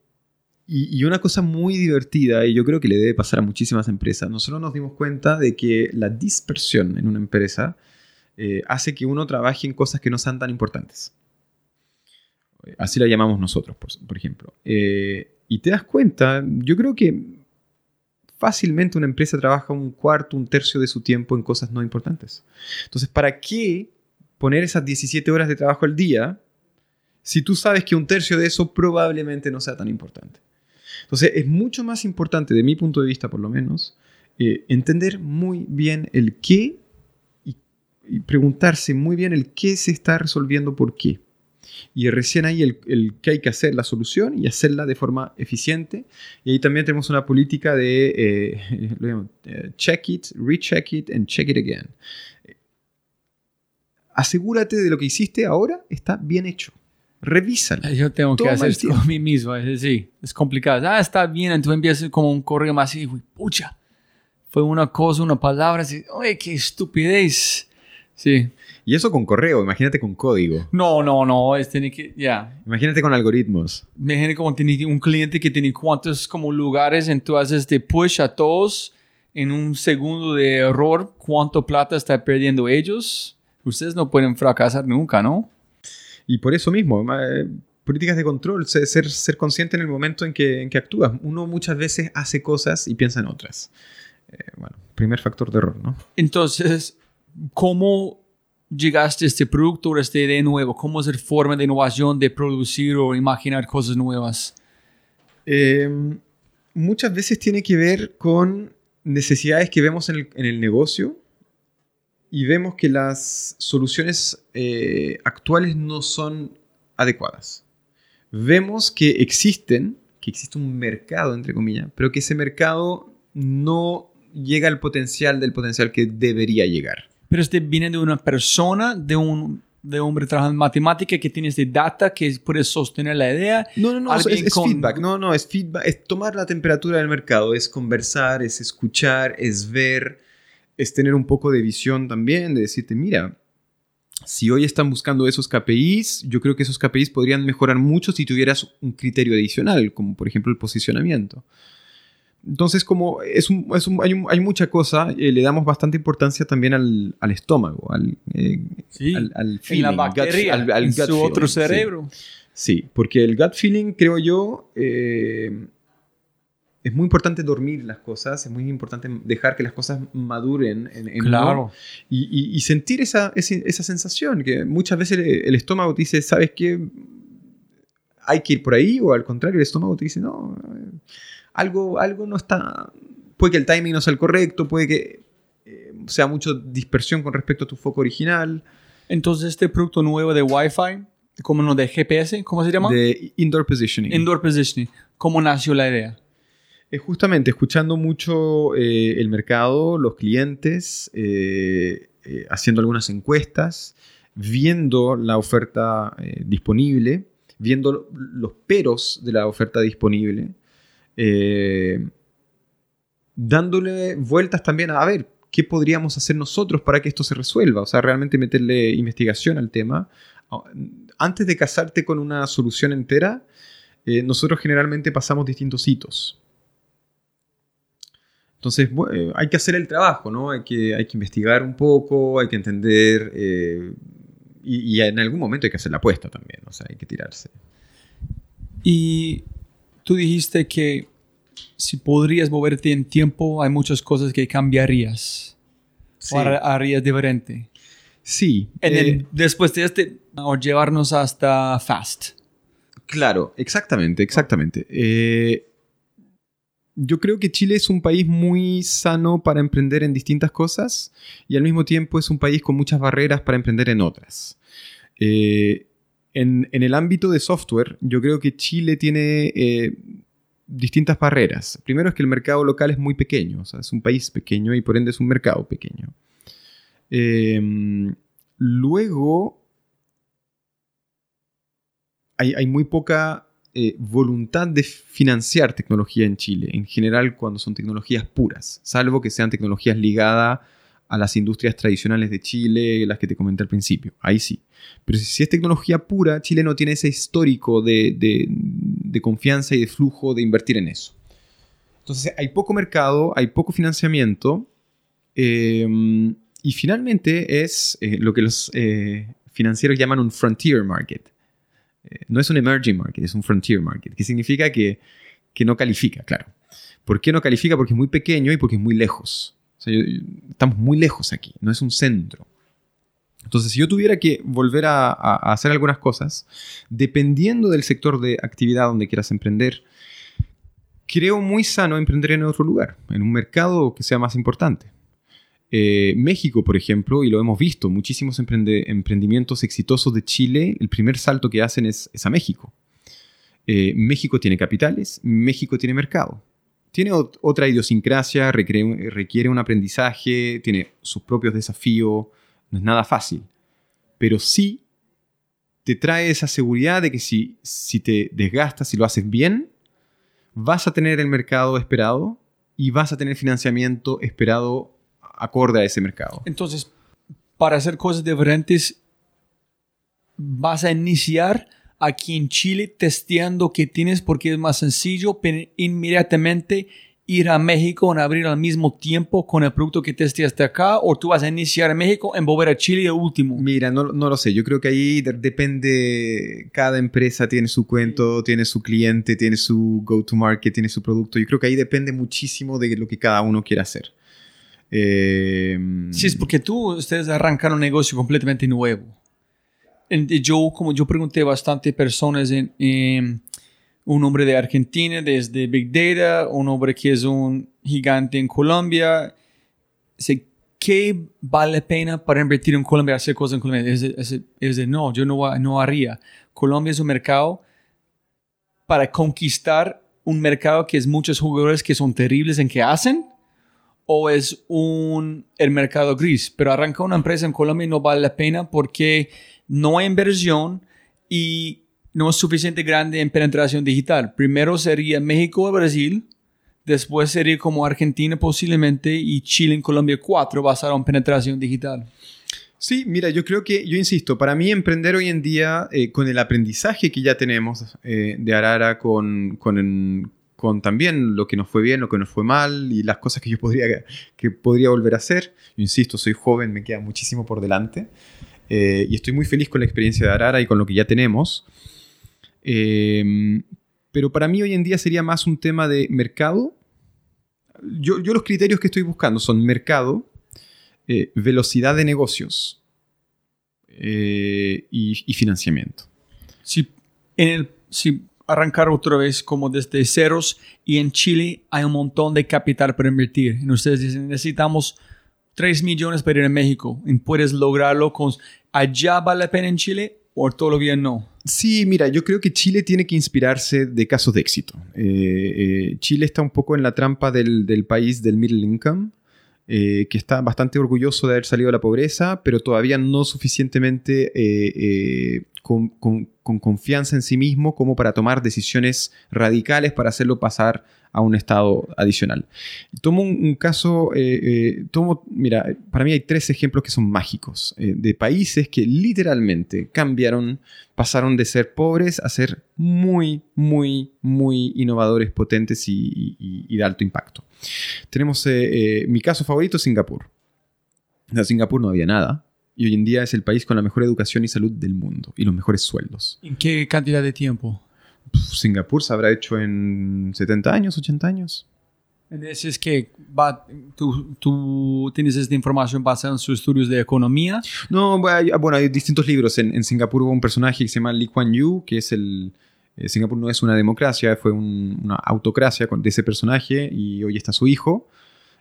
y, una cosa muy divertida, y yo creo que le debe pasar a muchísimas empresas, nosotros nos dimos cuenta de que la dispersión en una empresa eh, hace que uno trabaje en cosas que no sean tan importantes. Así la llamamos nosotros, por, por ejemplo. Eh, y te das cuenta, yo creo que fácilmente una empresa trabaja un cuarto, un tercio de su tiempo en cosas no importantes. Entonces, ¿para qué poner esas 17 horas de trabajo al día si tú sabes que un tercio de eso probablemente no sea tan importante? Entonces, es mucho más importante, de mi punto de vista por lo menos, eh, entender muy bien el qué y, preguntarse muy bien el qué se está resolviendo por qué. Y recién ahí el, el hay que hacer la solución y hacerla de forma eficiente. Y ahí también tenemos una política de eh, eh, check it, recheck it and check it again. Asegúrate de lo que hiciste ahora está bien hecho. Revísalo. Yo tengo que Toma hacer el esto a mí mismo. Es decir, es complicado. Ah, está bien. Entonces empiezas como un correo más y digo, pucha. Fue una cosa, una palabra. Así, Oye, qué estupidez. Sí. Y eso con correo, imagínate con código. No, no, no. Es tiene que, ya. Imagínate con algoritmos. Imagino como tiene un cliente que tiene cuántos como lugares. Entonces te push a todos en un segundo de error. ¿Cuánto plata está perdiendo ellos? Ustedes no pueden fracasar nunca, ¿no? Y por eso mismo, eh, políticas de control, ser, ser, consciente en el momento en que, en que actúas. Uno muchas veces hace cosas y piensa en otras. Eh, bueno, primer factor de error, ¿no? Entonces, ¿cómo llegaste a este producto o a esta idea nueva? ¿Cómo es la forma de innovación de producir o imaginar cosas nuevas? Eh, muchas veces tiene que ver con necesidades que vemos en el, en el negocio y vemos que las soluciones eh, actuales no son adecuadas. Vemos que existen, que existe un mercado, entre comillas, pero que ese mercado no llega al potencial del potencial que debería llegar. Pero este viene de una persona, de un de hombre trabajando en matemática que tiene este data que puede sostener la idea. No, no, no, es, es con- feedback. No, no, es feedback. Es tomar la temperatura del mercado, es conversar, es escuchar, es ver, es tener un poco de visión también, de decirte, mira, si hoy están buscando esos KPIs, yo creo que esos KPIs podrían mejorar mucho si tuvieras un criterio adicional, como por ejemplo el posicionamiento. Entonces, como es un- es un- hay, un- hay mucha cosa, eh, le damos bastante importancia también al, al estómago, al, eh, Sí, al, al en la feeling, gut- bacteria, al- en gut su otro feeling, sí. cerebro. Sí, porque el gut feeling, creo yo, eh, es muy importante dormir las cosas, es muy importante dejar que las cosas maduren en, en Claro. y, y- y sentir esa, ese- esa sensación, que muchas veces el, el estómago te dice, ¿sabes qué? Hay que ir por ahí, o al contrario, el estómago te dice, no, algo, algo no está, puede que el timing no sea el correcto, puede que eh, sea mucha dispersión con respecto a tu foco original, Entonces, este producto nuevo de Wi-Fi, como no de GPS, ¿cómo se llama? de indoor positioning. Indoor Positioning. ¿Cómo nació la idea? Es justamente escuchando mucho eh, el mercado, los clientes, eh, eh, haciendo algunas encuestas, viendo la oferta disponible, viendo los peros de la oferta disponible, dándole vueltas también a, ver qué podríamos hacer nosotros para que esto se resuelva, o sea, realmente meterle investigación al tema. Antes de casarte con una solución entera, nosotros generalmente pasamos distintos hitos. Entonces, eh, hay que hacer el trabajo, ¿no? Hay que, hay que investigar un poco, hay que entender, eh, y, y en algún momento hay que hacer la apuesta también, o sea, hay que tirarse. Y tú dijiste que si podrías moverte en tiempo, hay muchas cosas que cambiarías. O har- harías diferente. Sí, En eh, el- después de este, o llevarnos hasta Fast. Claro, exactamente, exactamente. Eh, yo creo que Chile es un país muy sano para emprender en distintas cosas y al mismo tiempo es un país con muchas barreras para emprender en otras. Eh, en, el ámbito de software, yo creo que Chile tiene eh, distintas barreras. Primero es que el mercado local es muy pequeño, o sea, es un país pequeño y por ende es un mercado pequeño. Eh, luego, hay muy poca eh, voluntad de financiar tecnología en Chile, en general cuando son tecnologías puras, salvo que sean tecnologías ligadas a las industrias tradicionales de Chile, las que te comenté al principio, ahí sí. Pero si, es tecnología pura, Chile no tiene ese histórico de, de- confianza y de flujo de invertir en eso. Entonces hay poco mercado, hay poco financiamiento eh, y finalmente es eh, lo que los eh, financieros llaman un frontier market. Eh, no es un emerging market, es un frontier market, que significa que, que no califica, claro. ¿Por qué no califica? Porque es muy pequeño y porque es muy lejos. Estamos muy lejos aquí, no es un centro. Entonces, si yo tuviera que volver a- a hacer algunas cosas, dependiendo del sector de actividad donde quieras emprender, creo muy sano emprender en otro lugar, en un mercado que sea más importante. Eh, México, por ejemplo, y lo hemos visto, muchísimos emprendimientos exitosos de Chile, el primer salto que hacen es, a México. Eh, México tiene capitales, México tiene mercado. Tiene ot- otra idiosincrasia, requiere, un aprendizaje, tiene sus propios desafíos, no es nada fácil. Pero sí te trae esa seguridad de que si, si te desgastas y lo haces bien, vas a tener el mercado esperado y vas a tener financiamiento esperado acorde a ese mercado. Entonces, para hacer cosas diferentes, vas a iniciar aquí en Chile testeando qué tienes porque es más sencillo, pero inmediatamente ir a México en abrir al mismo tiempo con el producto que testeaste acá o tú vas a iniciar en México en volver a Chile de último. Mira, no, no lo sé. Yo creo que ahí de- depende. Cada empresa tiene su cuento, tiene su cliente, tiene su go-to-market, tiene su producto. Yo creo que ahí depende muchísimo de lo que cada uno quiera hacer. Eh, Sí, es porque tú, ustedes arrancaron un negocio completamente nuevo. Yo, como yo pregunté a bastante personas, en, en un hombre de Argentina, desde Big Data, un hombre que es un gigante en Colombia, ¿qué vale pena para invertir en Colombia, hacer cosas en Colombia? Es de, es es de, no, yo no, no haría. Colombia es un mercado para conquistar un mercado que es muchos jugadores que son terribles en que hacen o es un el mercado gris. Pero arrancar una empresa en Colombia no vale la pena porque no hay inversión y no es suficiente grande en penetración digital. Primero sería México o Brasil, después sería como Argentina posiblemente y Chile en Colombia 4 basado en penetración digital. Sí, mira, yo creo que, yo insisto, para mí emprender hoy en día, eh, con el aprendizaje que ya tenemos eh, de Arara, con, con, con también lo que nos fue bien, lo que nos fue mal y las cosas que yo podría, que podría volver a hacer, yo insisto, soy joven, me queda muchísimo por delante eh, y estoy muy feliz con la experiencia de Arara y con lo que ya tenemos. Eh, pero para mí hoy en día sería más un tema de mercado. Yo, yo los criterios que estoy buscando son mercado, eh, velocidad de negocios eh, y, financiamiento. Si, en el, arrancar otra vez como desde ceros y en Chile hay un montón de capital para invertir. Y ustedes dicen, necesitamos 3 millones para ir a México. Y puedes lograrlo con... ¿Allá vale la pena en Chile o todavía no? Sí, mira, yo creo que Chile tiene que inspirarse de casos de éxito. Eh, eh, Chile está un poco en la trampa del, del país del middle income, eh, que está bastante orgulloso de haber salido de la pobreza, pero todavía no suficientemente eh, eh, con, con- con confianza en sí mismo como para tomar decisiones radicales para hacerlo pasar a un estado adicional. Tomo un, caso, eh, eh, tomo, mira, para mí hay tres ejemplos que son mágicos, eh, de países que literalmente cambiaron, pasaron de ser pobres a ser muy, muy, muy innovadores, potentes y, y- de alto impacto. Tenemos mi caso favorito, Singapur. En Singapur no había nada. Y hoy en día es el país con la mejor educación y salud del mundo y los mejores sueldos. ¿En qué cantidad de tiempo? Singapur se habrá hecho en 70 años, 80 años. Es que va, tú, tú tienes esta información basada en sus estudios de economía. No, bueno, hay, bueno, hay distintos libros. En, en Singapur hubo un personaje que se llama Lee Kuan Yew, que es el... eh, Singapur no es una democracia, fue un- una autocracia de ese personaje y hoy está su hijo.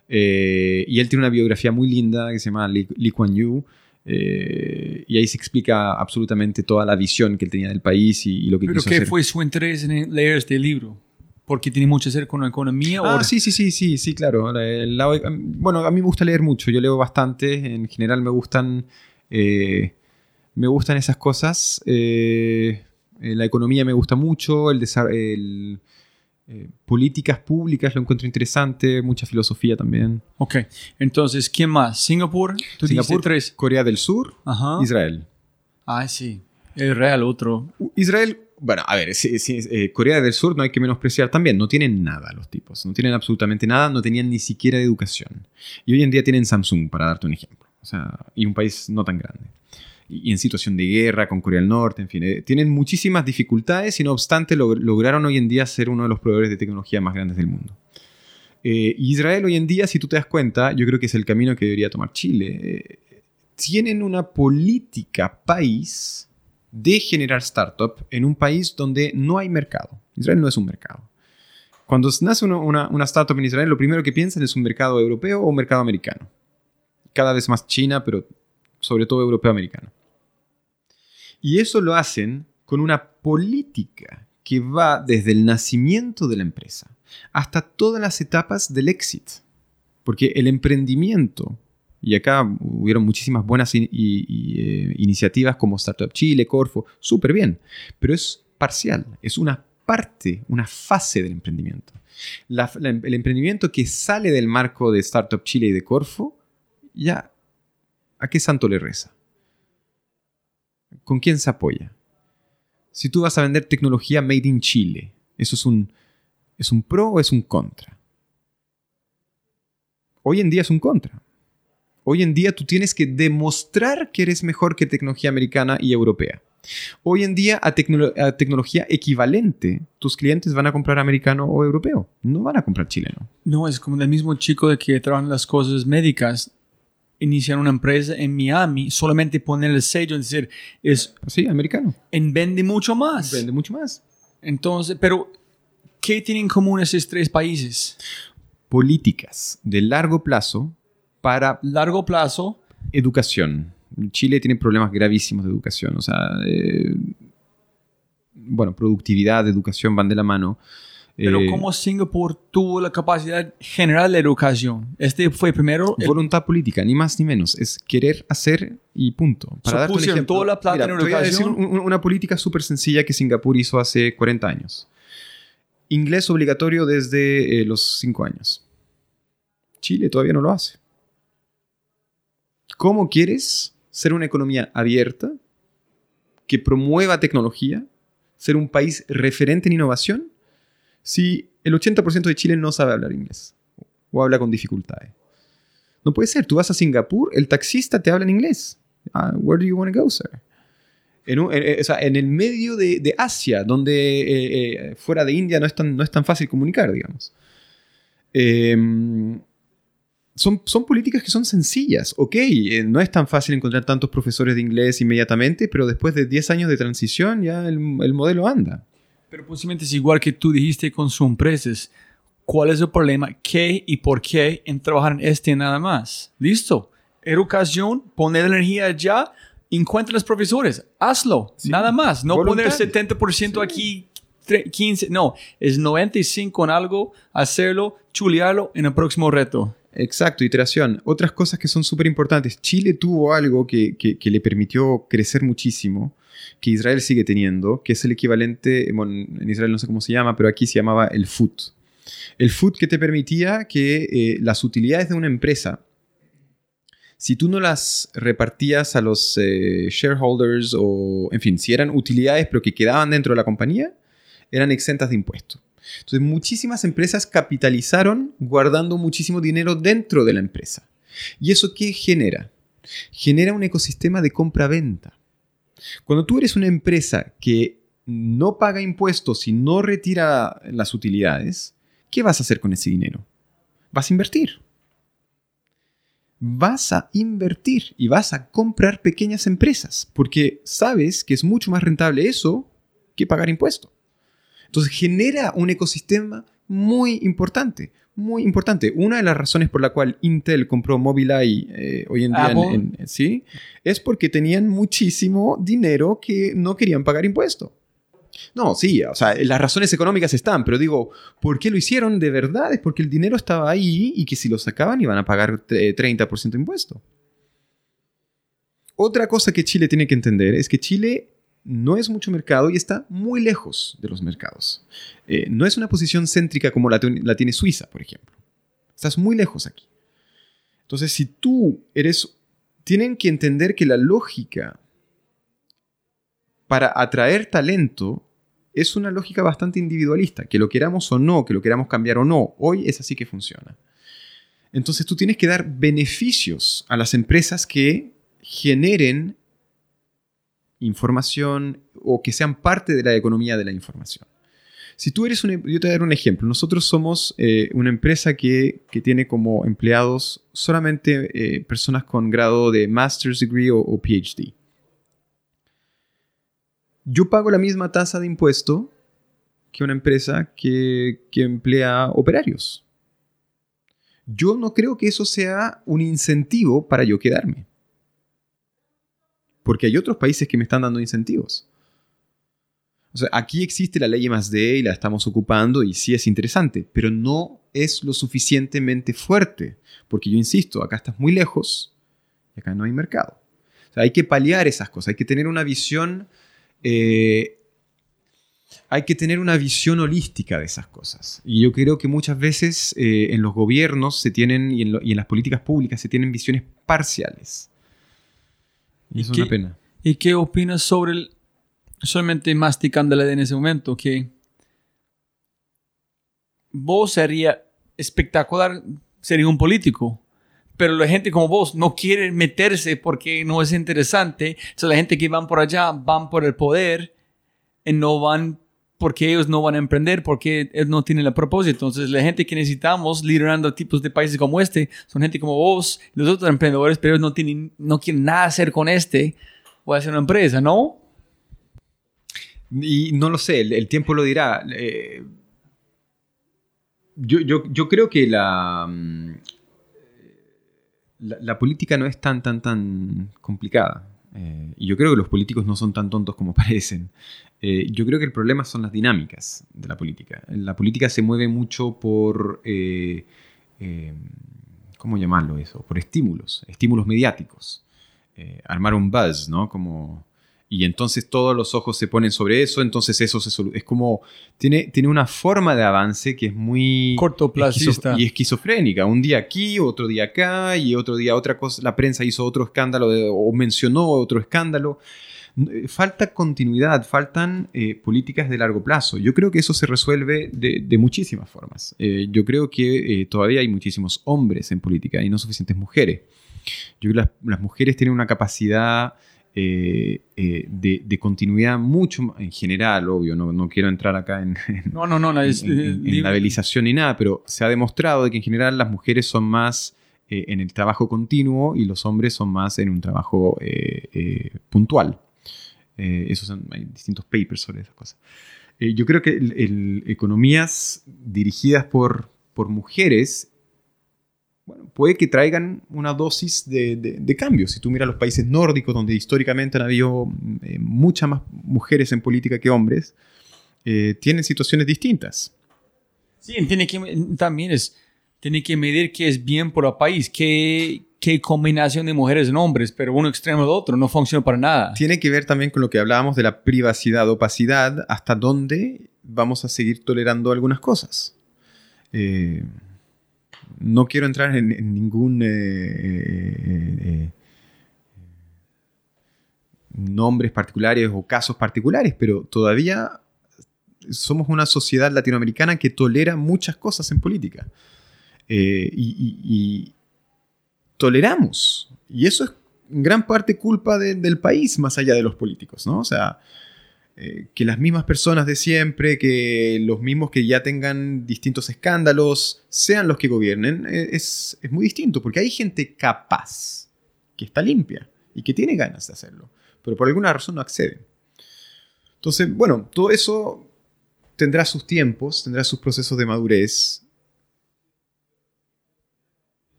Eh, y él tiene una biografía muy linda que se llama Lee, Lee Kuan Yew. Eh, y ahí se explica absolutamente toda la visión que él tenía del país y, y lo que ¿Pero quiso qué hacer. fue su interés en leer este libro? ¿Porque tiene mucho que ver con la economía? Ah, o sí, sí, sí, sí, sí, claro. La- bueno, a mí me gusta leer mucho, yo leo bastante, en general me gustan, eh, me gustan esas cosas. eh, la economía me gusta mucho, el, el, eh, políticas públicas lo encuentro interesante, mucha filosofía también. Ok, entonces, ¿quién más? ¿Singapur? Tú Singapur, tres. Corea del Sur, Ajá. Israel. Ah, sí. El real otro. Israel, bueno, a ver, sí, sí, eh, Corea del Sur no hay que menospreciar también, no tienen nada los tipos, no tienen absolutamente nada, no tenían ni siquiera educación. Y hoy en día tienen Samsung, para darte un ejemplo, o sea, y un país no tan grande. Y, en situación de guerra con Corea del Norte, en fin, eh, tienen muchísimas dificultades y no obstante log- lograron hoy en día ser uno de los proveedores de tecnología más grandes del mundo. Eh, Israel hoy en día, si tú te das cuenta, yo creo que es el camino que debería tomar Chile. Eh, tienen una política país de generar startup en un país donde no hay mercado. Israel no es un mercado. Cuando nace una, una- una startup en Israel, lo primero que piensan es un mercado europeo o un mercado americano. cada vez más China, pero sobre todo europeo-americano. Y eso lo hacen con una política que va desde el nacimiento de la empresa hasta todas las etapas del éxito. Porque el emprendimiento, y acá hubieron muchísimas buenas eh, iniciativas como Startup Chile, Corfo, súper bien, pero es parcial, es una parte, una fase del emprendimiento. La- el emprendimiento que sale del marco de Startup Chile y de Corfo, ya, ¿a qué santo le reza? ¿Con quién se apoya? Si tú vas a vender tecnología made in Chile, ¿eso es un, es un pro o es un contra? Hoy en día es un contra. Hoy en día tú tienes que demostrar que eres mejor que tecnología americana y europea. Hoy en día a, tecno- a tecnología equivalente, tus clientes van a comprar americano o europeo, no van a comprar chileno. No, es como el mismo chico de que trabaja en las cosas médicas. Iniciar una empresa en Miami, solamente poner el sello, es decir, es Sí, americano. en vende mucho más. Vende mucho más. Entonces, pero, ¿qué tienen en común esos tres países? Políticas de largo plazo para Largo plazo, educación. Chile tiene problemas gravísimos de educación. O sea, eh, bueno, productividad, educación van de la mano. Pero Eh, como Singapur tuvo la capacidad general de educación. Este fue primero, el- Voluntad política, ni más ni menos. Es querer hacer y punto. Darte un ejemplo, toda la plata en decir educación. un- una política súper sencilla que Singapur hizo hace 40 años. Inglés obligatorio desde eh, los 5 años. Chile todavía no lo hace. ¿Cómo quieres ser una economía abierta, que promueva tecnología, ser un país referente en innovación, si el 80% de Chile no sabe hablar inglés o habla con dificultades? No puede ser. Tú vas a Singapur, el taxista te habla en inglés. Ah, where do you want to go, sir? En, un- en- eh, o sea, en el medio de, Asia, donde eh, eh, fuera de India no es tan, no es tan fácil comunicar, digamos. Em, son, son políticas que son sencillas. Ok, eh, no es tan fácil encontrar tantos profesores de inglés inmediatamente, pero después de 10 años de transición ya el, el modelo anda. Pero posiblemente es igual que tú dijiste con sus empresas. ¿Cuál es el problema? ¿Qué y por qué en trabajar en este nada más? Listo. Educación, poner energía allá, encuentra los profesores, hazlo, Sí. nada más. No poner 70% aquí, tre- 15, no, es 95 en algo, hacerlo, chulearlo en el próximo reto. Exacto, iteración. Otras cosas que son súper importantes. Chile tuvo algo que, que- que le permitió crecer muchísimo, que Israel sigue teniendo, que es el equivalente, en Israel no sé cómo se llama, pero aquí se llamaba el FUT. El FUT que te permitía que eh, las utilidades de una empresa, si tú no las repartías a los eh, shareholders o, en fin, si eran utilidades pero que quedaban dentro de la compañía, eran exentas de impuestos. Entonces, muchísimas empresas capitalizaron guardando muchísimo dinero dentro de la empresa. ¿Y eso qué genera? Genera un ecosistema de compra-venta. Cuando tú eres una empresa que no paga impuestos y no retira las utilidades, ¿qué vas a hacer con ese dinero? Vas a invertir. Vas a invertir y vas a comprar pequeñas empresas porque sabes que es mucho más rentable eso que pagar impuestos. Entonces genera un ecosistema muy importante, muy importante. Una de las razones por la cual Intel compró Mobileye eh, hoy en día, en- en- ¿sí? Es porque tenían muchísimo dinero que no querían pagar impuestos. No, sí, o sea, las razones económicas están, pero digo, ¿por qué lo hicieron de verdad? Es porque el dinero estaba ahí y que si lo sacaban iban a pagar eh, 30% de impuesto. Otra cosa que Chile tiene que entender es que Chile no es mucho mercado y está muy lejos de los mercados. Eh, no es una posición céntrica como la, tiene Suiza, por ejemplo. Estás muy lejos aquí. Entonces, si tú eres... Tienen que entender que la lógica para atraer talento es una lógica bastante individualista, que lo queramos o no, que lo queramos cambiar o no, hoy es así que funciona. Entonces tú tienes que dar beneficios a las empresas que generen información o que sean parte de la economía de la información. Si tú eres un, yo te voy a dar un ejemplo. Nosotros somos eh, una empresa que, que tiene como empleados solamente eh, personas con grado de master's degree o, o PhD. Yo pago la misma tasa de impuesto que una empresa que, que emplea operarios. yo no creo que eso sea un incentivo para yo quedarme. Porque hay otros países que me están dando incentivos. O sea, aquí existe la ley más D y la estamos ocupando y sí es interesante, pero no es lo suficientemente fuerte. Porque yo insisto, acá estás muy lejos y acá no hay mercado. O hay que paliar esas cosas, hay que tener una visión eh, hay que tener una visión holística de esas cosas. Y yo creo que muchas veces eh, en los gobiernos se tienen y en, las políticas públicas se tienen visiones parciales. Y, es una pena. ¿Y qué opinas sobre el, solamente masticándola en ese momento, que vos sería espectacular, sería un político, pero la gente como vos no quiere meterse porque no es interesante. Entonces la gente que van por allá van por el poder y no van porque ellos no van a emprender, porque ellos no tienen el propósito. Entonces, la gente que necesitamos liderando tipos de países como este son gente como vos, los otros emprendedores, pero ellos no, tienen, no quieren nada hacer con este o hacer una empresa, ¿no? Y no lo sé, el, tiempo lo dirá. Eh, yo, yo, yo, creo que la, mm, la, la, política no es tan, tan, tan complicada. Eh, y yo creo que los políticos no son tan tontos como parecen. Eh, yo creo que el problema son las dinámicas de la política. La política se mueve mucho por, eh, ¿cómo llamarlo eso? Por estímulos, estímulos mediáticos. armar un buzz, ¿no? Como y entonces todos los ojos se ponen sobre eso, entonces eso se es como tiene, tiene una forma de avance que es muy cortoplacista y esquizofrénica, un día aquí, otro día acá y otro día otra cosa, la prensa hizo otro escándalo o mencionó otro escándalo. Eh, falta continuidad, faltan eh, políticas de largo plazo. Yo creo que eso se resuelve de, muchísimas formas. Eh, yo creo que todavía hay muchísimos hombres en política y no suficientes mujeres. Yo creo que las mujeres tienen una capacidad eh, eh, de, continuidad mucho en general, obvio, no, no quiero entrar acá en, no, no, no, la labelización ni nada, pero se ha demostrado de que en general las mujeres son más eh, en el trabajo continuo y los hombres son más en un trabajo puntual. Esos son, hay distintos papers sobre esas cosas. yo creo que economías dirigidas por, por mujeres bueno, puede que traigan una dosis de, de, cambio. Si tú miras los países nórdicos, donde históricamente han habido eh, muchas más mujeres en política que hombres, eh, tienen situaciones distintas. Sí, tiene que, también es, tiene que medir qué es bien por el país, qué, qué combinación de mujeres en hombres, pero uno extremo de otro no funciona para nada. Tiene que ver también con lo que hablábamos de la privacidad, opacidad, hasta dónde vamos a seguir tolerando algunas cosas. Eh, no quiero entrar en, ningún eh, eh, eh, nombres particulares o casos particulares, pero todavía somos una sociedad latinoamericana que tolera muchas cosas en política. y, toleramos. Y eso es en gran parte culpa del país, más allá de los políticos, ¿no? O sea, eh, que las mismas personas de siempre, que los mismos que ya tengan distintos escándalos, sean los que gobiernen, eh, es, muy distinto, porque hay gente capaz, que está limpia y que tiene ganas de hacerlo, pero por alguna razón no acceden. Entonces, bueno, todo eso tendrá sus tiempos, tendrá sus procesos de madurez.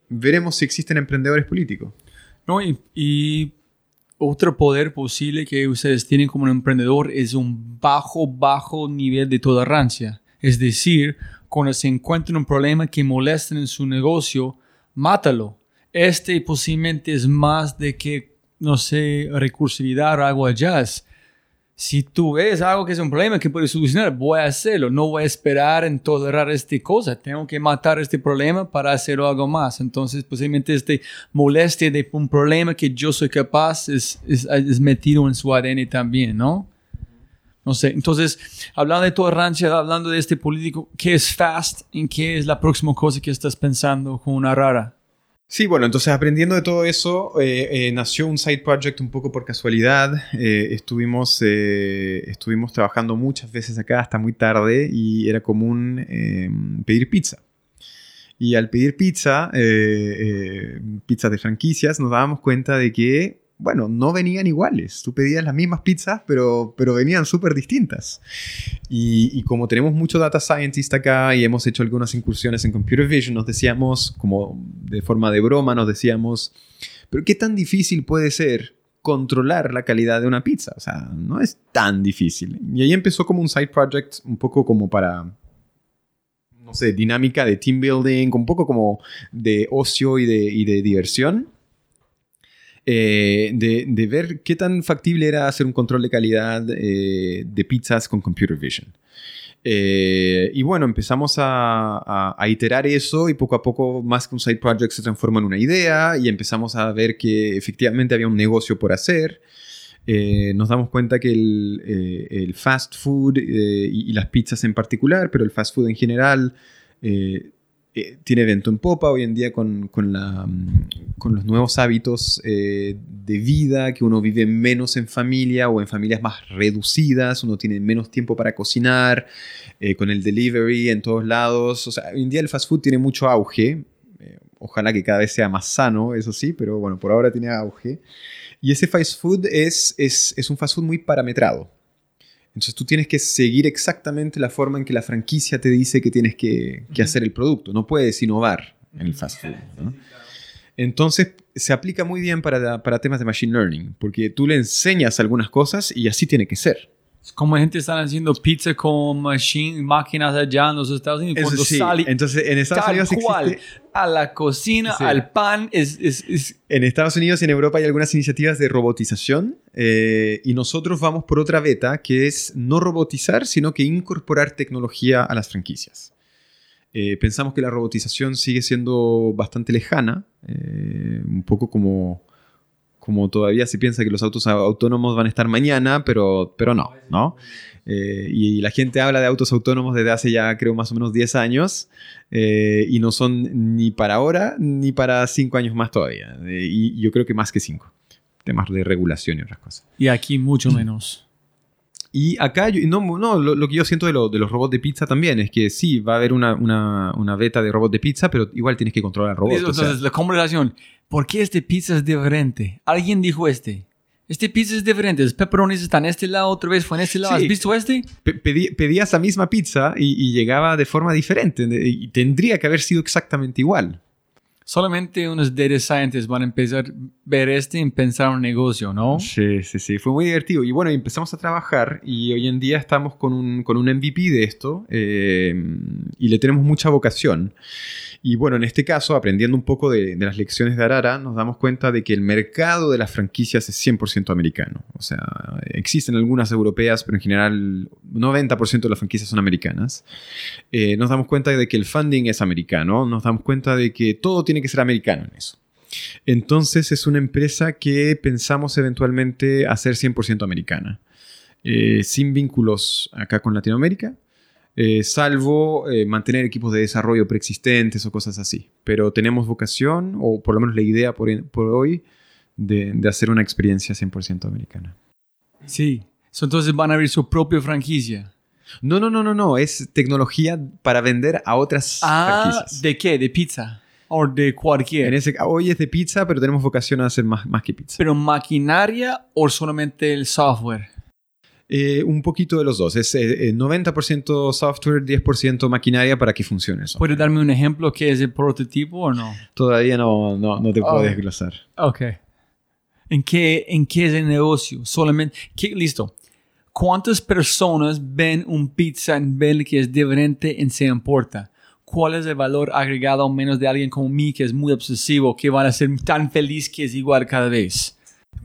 Veremos si existen emprendedores políticos. No, y otro poder posible que ustedes tienen como un emprendedor es un bajo, bajo nivel de tolerancia. Es decir, cuando se encuentran un problema que molesta en su negocio, mátalo. Este posiblemente es más de que, no sé, recursividad o algo allá si tú ves algo que es un problema que puedes solucionar, voy a hacerlo. No voy a esperar en tolerar esta cosa. Tengo que matar este problema para hacer algo más. Entonces, posiblemente este molestia de un problema que yo soy capaz es, es, es metido en su ADN también, ¿no? No sé. Entonces, hablando de tolerancia, hablando de este político, ¿qué es FAST? ¿En qué es la próxima cosa que estás pensando con una rara? Sí, bueno, entonces aprendiendo de todo eso, eh, eh, nació un side project un poco por casualidad. Eh, estuvimos, estuvimos trabajando muchas veces acá hasta muy tarde y era común pedir pizza. Y al pedir pizza, pizzas de franquicias, nos dábamos cuenta de que bueno, no venían iguales. Tú pedías las mismas pizzas, pero, pero venían súper distintas. Y, como tenemos mucho data scientist acá y hemos hecho algunas incursiones en computer vision, nos decíamos, como de forma de broma, nos decíamos, pero ¿qué tan difícil puede ser controlar la calidad de una pizza? O sea, no es tan difícil. Y ahí empezó como un side project, un poco como para no sé, dinámica de team building, un poco como de ocio y de diversión. Eh, de, de ver qué tan factible era hacer un control de calidad eh, de pizzas con computer vision. Eh, y bueno, empezamos a, a- iterar eso y poco a poco, más que un side project, se transformó en una idea y empezamos a ver que efectivamente había un negocio por hacer. Nos damos cuenta que el, fast food y las pizzas en particular, pero el fast food en general, eh, tiene vento en popa hoy en día con, con la, mm, con los nuevos hábitos eh, de vida, que uno vive menos en familia o en familias más reducidas, uno tiene menos tiempo para cocinar, eh, con el delivery en todos lados. O sea, hoy en día el fast food tiene mucho auge. eh, ojalá que cada vez sea más sano, eso sí, pero bueno, por ahora tiene auge. Y ese fast food es, es, es un fast food muy parametrado. Entonces tú tienes que seguir exactamente la forma en que la franquicia te dice que tienes que, que hacer el producto. No puedes innovar en el fast food. ¿no? Entonces se aplica muy bien para, para temas de machine learning, porque tú le enseñas algunas cosas y así tiene que ser. Como gente están haciendo pizza con machine, máquinas allá en los Estados Unidos. Eso Cuando sí, sale entonces en Estados tal Unidos cual existe- a la cocina, Sí. al pan, es, es, es- En Estados Unidos y en Europa hay algunas iniciativas de robotización eh, y nosotros vamos por otra beta que es no robotizar, sino que incorporar tecnología a las franquicias. Eh, pensamos que la robotización sigue siendo bastante lejana, eh, un poco como, como todavía se piensa que los autos au- autónomos van a estar mañana, pero, pero no, ¿no? Eh, y la gente habla de autos autónomos desde hace ya creo más o menos 10 años eh, y no son ni para ahora ni para 5 años más todavía. Eh, y yo creo que más que 5. Temas de regulación y otras cosas. y aquí mucho menos. Y acá, no, no lo, lo que yo siento de, lo- de los robots de pizza también es que sí, va a haber una, una, una beta de robot de pizza, pero igual tienes que controlar al robot. o sea, Entonces, la conversación, ¿por qué este pizza es diferente? Alguien dijo este. Este pizza es diferente. Los pepperonis están en este lado, otra vez fue en este lado. Sí. ¿Has visto este? pe- pedí- pedías la misma pizza y, y llegaba de forma diferente y tendría que haber sido exactamente igual. Solamente unos data scientists van a empezar a ver este y pensar un negocio, ¿no? Sí, sí, sí, fue muy divertido. Y bueno, empezamos a trabajar y hoy en día estamos con un, con un MVP de esto eh, y le tenemos mucha vocación. Y bueno, en este caso, aprendiendo un poco de, de las lecciones de Arara, nos damos cuenta de que el mercado de las franquicias es 100% americano. O sea, existen algunas europeas, pero en general 90% de las franquicias son americanas. Eh, nos damos cuenta de que el funding es americano, nos damos cuenta de que todo tiene que ser americano en eso. Entonces es una empresa que pensamos eventualmente hacer 100% americana, eh, sin vínculos acá con Latinoamérica, eh, salvo eh, mantener equipos de desarrollo preexistentes o cosas así. Pero tenemos vocación, o por lo menos la idea por, por hoy, de, de hacer una experiencia 100% americana. Sí. So, entonces van a abrir su propia franquicia. No, no, no, no, no, es tecnología para vender a otras Ah, franquicias. ¿de qué? ¿De pizza? ¿O de cualquier? En ese, hoy es de pizza, pero tenemos vocación a hacer más, más que pizza. ¿Pero maquinaria o solamente el software? Eh, un poquito de los dos. Es eh, eh, 90% software, 10% maquinaria para que funcione eso. ¿Puede darme un ejemplo que es el prototipo o no? Todavía no, no, no te puedo Oh. desglosar. Ok. ¿En qué, ¿En qué es el negocio? Solamente. ¿qué- listo. ¿Cuántas personas ven un pizza en ven que es diferente en se importa? ¿Cuál es el valor agregado menos de alguien como mí que es muy obsesivo, que van a ser tan feliz que es igual cada vez?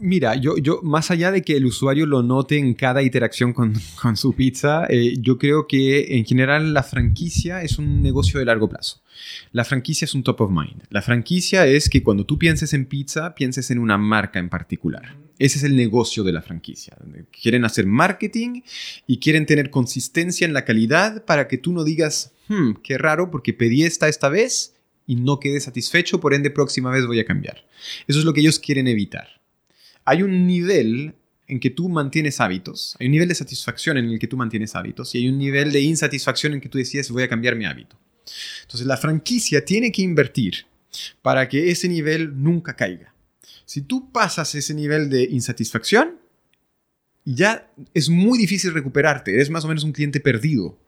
Mira, yo, yo, más allá de que el usuario lo note en cada interacción con, con su pizza, eh, yo creo que en general la franquicia es un negocio de largo plazo. La franquicia es un top of mind. La franquicia es que cuando tú pienses en pizza, pienses en una marca en particular. Ese es el negocio de la franquicia. Quieren hacer marketing y quieren tener consistencia en la calidad para que tú no digas, hmm, qué raro porque pedí esta esta vez y no quedé satisfecho, por ende próxima vez voy a cambiar. Eso es lo que ellos quieren evitar hay un nivel en que tú mantienes hábitos, hay un nivel de satisfacción en el que tú mantienes hábitos y hay un nivel de insatisfacción en que tú decides voy a cambiar mi hábito. Entonces la franquicia tiene que invertir para que ese nivel nunca caiga. Si tú pasas ese nivel de insatisfacción, ya es muy difícil recuperarte. Eres más o menos un cliente perdido.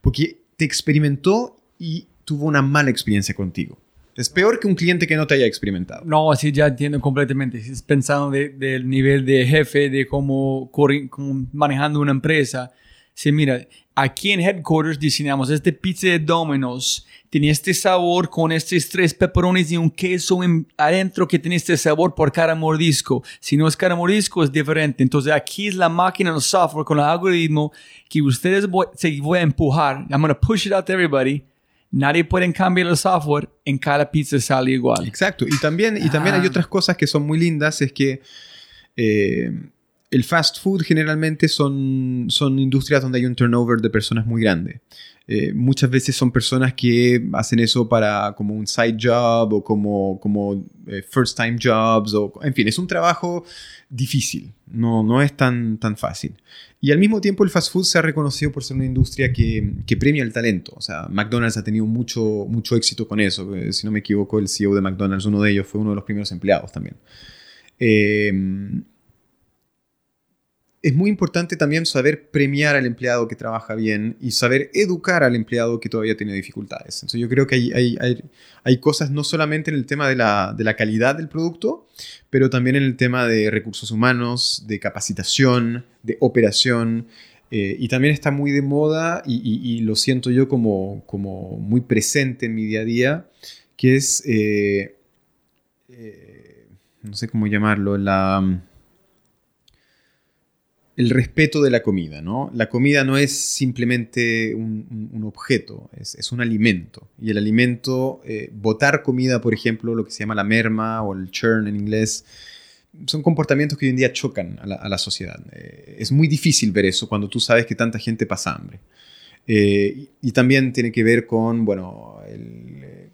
Porque te experimentó y tuvo una mala experiencia contigo. Es peor que un cliente que no te haya experimentado. No, así ya entiendo completamente. Es pensando de- del nivel de jefe, de cómo, cómo manejando una empresa. Sí, mira, aquí en Headquarters diseñamos este pizza de Domino's. Tiene este sabor con estos tres pepperonis y un queso en- adentro que tiene este sabor por cada mordisco. Si no es cada mordisco, es diferente. Entonces aquí es la máquina, el software con el algoritmo que ustedes se voy a empujar. I'm going to push it out to everybody. Nadie puede cambiar el software. En cada pizza sale igual. Exacto. Y también, y también hay Ah. otras cosas que son muy lindas. Es que eh, el fast food generalmente son, son industrias donde hay un turnover de personas muy grande. Eh, muchas veces son personas que hacen eso para como un side job o como, como eh, first time jobs. O, en fin, es un trabajo difícil. No, no es tan, tan fácil. Y al mismo tiempo el fast food se ha reconocido por ser una industria que, que premia el talento. O sea, McDonald's ha tenido mucho, mucho éxito con eso. Eh, Si no me equivoco, el CEO de McDonald's, uno de ellos, fue uno de los primeros empleados también. Es muy importante también saber premiar al empleado que trabaja bien y saber educar al empleado que todavía tiene dificultades. Entonces yo creo que hay, hay, hay, cosas no solamente en el tema de la, de la calidad del producto, pero también en el tema de recursos humanos, de capacitación, de operación. eh, y también está muy de moda y lo siento yo como, como muy presente en mi día a día, que es, eh, eh, no sé cómo llamarlo, la el respeto de la comida, ¿no? La comida no es simplemente un, objeto, es, un alimento. Y el alimento, eh, botar comida, por ejemplo, lo que se llama la merma o el churn en inglés, son comportamientos que hoy en día chocan a la, sociedad. Eh, es muy difícil ver eso cuando tú sabes que tanta gente pasa hambre. Eh, y también tiene que ver con, bueno, el, eh,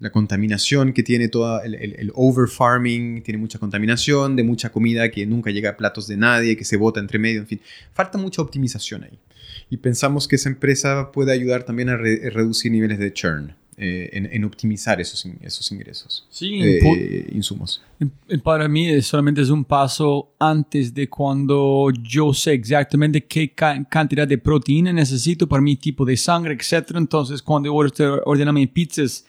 la contaminación que tiene toda el, el, el overfarming, tiene mucha contaminación de mucha comida que nunca llega a platos de nadie, que se bota entre medio, en fin, falta mucha optimización ahí. Y pensamos que esa empresa puede ayudar también a re- reducir niveles de churn, eh, en, en optimizar esos, in- esos ingresos, Sí, eh, eh, insumos. Eh, Para mí solamente es un paso antes de cuando yo sé exactamente qué ca- cantidad de proteína necesito para mi tipo de sangre, etc. Entonces, cuando ord- ordeno mis pizzas,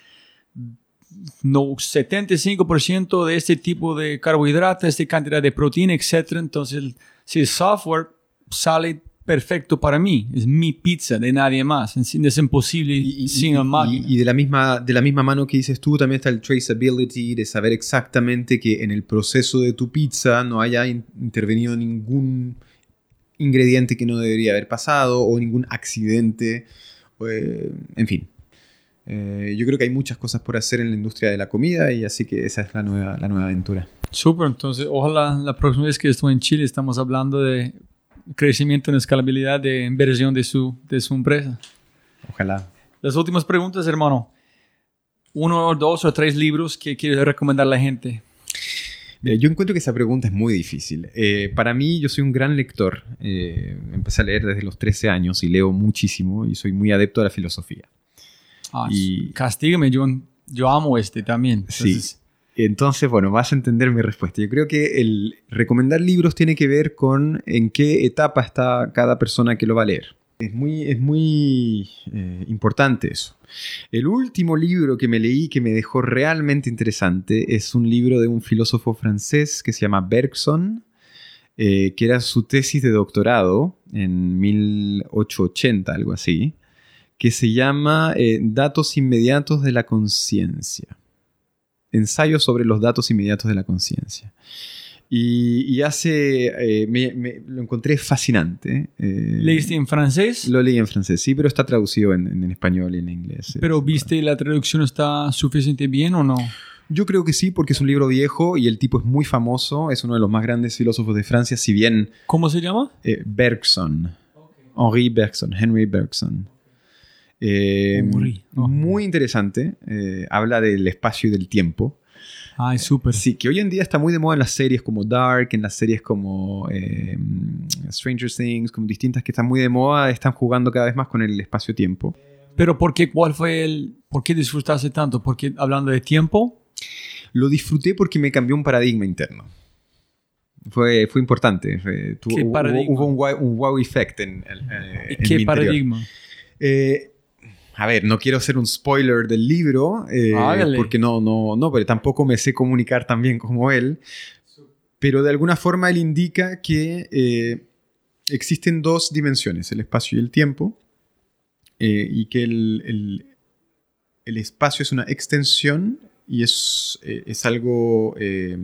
no 75% de este tipo de carbohidratos, esta cantidad de proteína, etc. Entonces, si el software sale perfecto para mí, es mi pizza de nadie más. Es, imposible sin el máquina. y de la misma de la misma mano que dices tú también está el traceability de saber exactamente que en el proceso de tu pizza no haya in- intervenido ningún ingrediente que no debería haber pasado o ningún accidente eh, en fin Eh, yo creo que hay muchas cosas por hacer en la industria de la comida y así que esa es la nueva la nueva aventura Súper, entonces ojalá la próxima vez que estoy en Chile estamos hablando de crecimiento en escalabilidad de inversión de su, de su empresa. ojalá Las últimas preguntas, hermano. Uno, dos o tres libros que quieres recomendar a la gente. Mira, yo encuentro que esa pregunta es muy difícil. Eh, para mí, yo soy un gran lector. Eh, empecé a leer desde los 13 años y leo muchísimo y soy muy adepto a la filosofía. Ah, Y- Castígame, yo, yo amo este también. Sí. Entonces, Entonces, bueno, vas a entender mi respuesta. Yo creo que el recomendar libros tiene que ver con en qué etapa está cada persona que lo va a leer. Es muy, es muy eh, importante eso. El último libro que me leí que me dejó realmente interesante es un libro de un filósofo francés que se llama Bergson, eh, que era su tesis de doctorado en 1880, algo así, que se llama eh, Datos inmediatos de la conciencia. Ensayo sobre los datos inmediatos de la conciencia. Y, y hace, eh, me- me- lo encontré fascinante. eh, ¿Leíste en francés? Lo leí en francés, sí, pero está traducido en, en español y en inglés. pero viste la traducción está suficiente bien o no? Yo creo que sí, porque es un libro viejo y el tipo es muy famoso, es uno de los más grandes filósofos de Francia, si bien ¿Cómo se llama? eh, Bergson, Henri Bergson, Henry Bergson. Eh, oh. Muy interesante, eh, habla del espacio y del tiempo. Ay, súper. Sí, que hoy en día está muy de moda en las series como Dark, en las series como eh, Stranger Things, como distintas que están muy de moda, están jugando cada vez más con el espacio-tiempo. Pero ¿por qué? ¿Cuál fue el...? ¿Por qué disfrutaste tanto? Porque hablando de tiempo, Lo disfruté porque me cambió un paradigma interno. Fue, fue importante. fue- tuvo- ¿Qué hubo- paradigma? Hubo un wow, un wow effect en, eh, en mi ¿Qué interior. paradigma? Eh, a ver, no quiero hacer un spoiler del libro, eh, Hágale. porque no, no, no, pero tampoco me sé comunicar tan bien como él. Pero de alguna forma él indica que eh, existen dos dimensiones, el espacio y el tiempo, eh, y que el, el- el espacio es una extensión y es, es algo eh,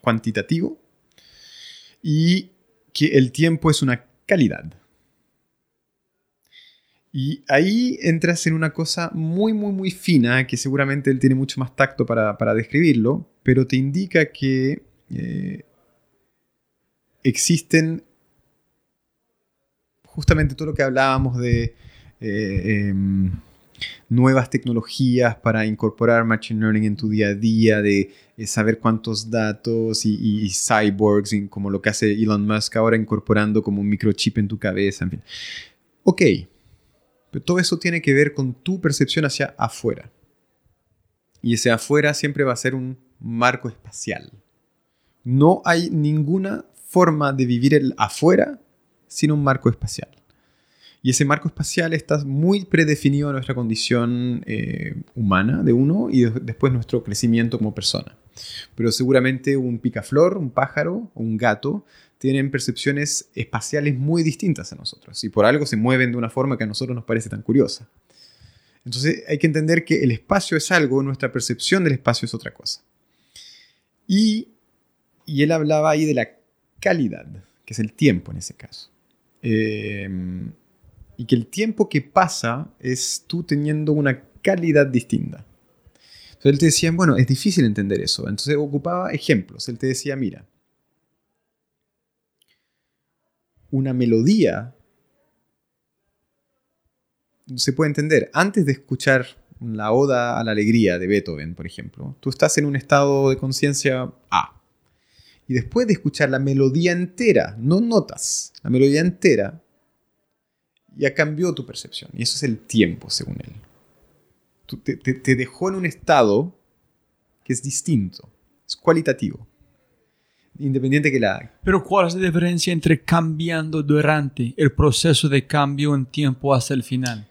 cuantitativo, y que el tiempo es una calidad. Y ahí entras en una cosa muy, muy, muy fina, que seguramente él tiene mucho más tacto para, para describirlo, pero te indica que eh, existen justamente todo lo que hablábamos de eh, em, nuevas tecnologías para incorporar Machine Learning en tu día a día, de eh, saber cuántos datos y, cyborgs, y como lo que hace Elon Musk ahora incorporando como un microchip en tu cabeza, en fin. Ok, todo eso tiene que ver con tu percepción hacia afuera. Y ese afuera siempre va a ser un marco espacial. No hay ninguna forma de vivir el afuera sin un marco espacial. Y ese marco espacial está muy predefinido a nuestra condición eh, humana de uno y de- después nuestro crecimiento como persona. Pero seguramente un picaflor, un pájaro un gato tienen percepciones espaciales muy distintas a nosotros y por algo se mueven de una forma que a nosotros nos parece tan curiosa. Entonces hay que entender que el espacio es algo, nuestra percepción del espacio es otra cosa. Y, y él hablaba ahí de la calidad, que es el tiempo en ese caso. Eh, y que el tiempo que pasa es tú teniendo una calidad distinta. Entonces él te decía, bueno, es difícil entender eso. Entonces ocupaba ejemplos. Él te decía, mira, una melodía se puede entender. Antes de escuchar la Oda a la Alegría de Beethoven, por ejemplo, tú estás en un estado de conciencia A. Y después de escuchar la melodía entera, no notas, la melodía entera, ya cambió tu percepción. Y eso es el tiempo, según él. Tú- te, te- te dejó en un estado que es distinto, es cualitativo. Independiente que la... Pero ¿cuál es la diferencia entre cambiando durante el proceso de cambio en tiempo hasta el final?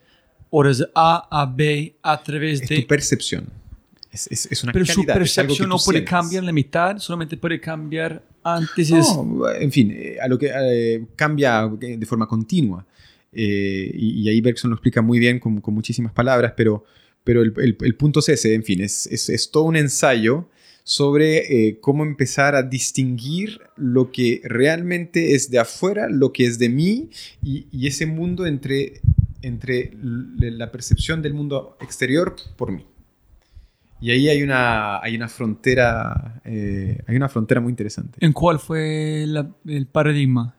Desde A a B a través Es de... tu percepción. Es, es- es una Pero su calidad, que percepción no puede sientes. cambiar en la mitad, solamente puede cambiar antes. No, en fin, eh, a lo que eh, cambia eh, de forma continua. Eh, y, y ahí Bergson lo explica muy bien con, con muchísimas palabras, pero, pero el, el- el punto es ese, en fin, es, es- es todo un ensayo sobre eh, cómo empezar a distinguir lo que realmente es de afuera, lo que es de mí, y, y ese mundo entre, entre la percepción del mundo exterior por mí. Y ahí hay una, hay una frontera, eh, hay una frontera muy interesante. ¿En cuál fue la- el paradigma?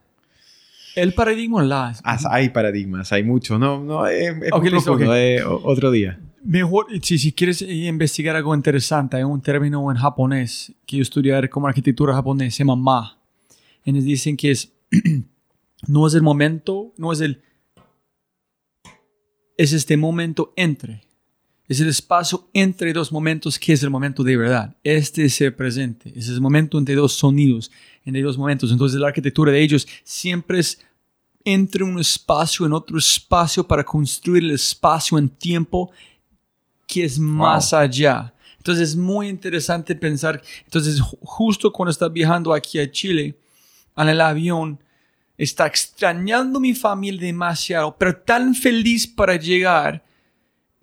El paradigma la... Ah, hay paradigmas, hay muchos. No, no, es, es muy profundo, eh, o- otro día. Mejor, si, si quieres eh, investigar algo interesante, hay un término en japonés que yo estudiar como arquitectura japonés, se llama ma. Y dicen que es, no es el momento, no es el, es este momento entre. Es el espacio entre dos momentos que es el momento de verdad. Este es el presente. Es el momento entre dos sonidos, entre dos momentos. Entonces la arquitectura de ellos siempre es entre un espacio en otro espacio para construir el espacio en tiempo que es más allá. Entonces es muy interesante pensar, entonces ju- justo cuando está viajando aquí a Chile, en el avión, está extrañando mi familia demasiado, pero tan feliz para llegar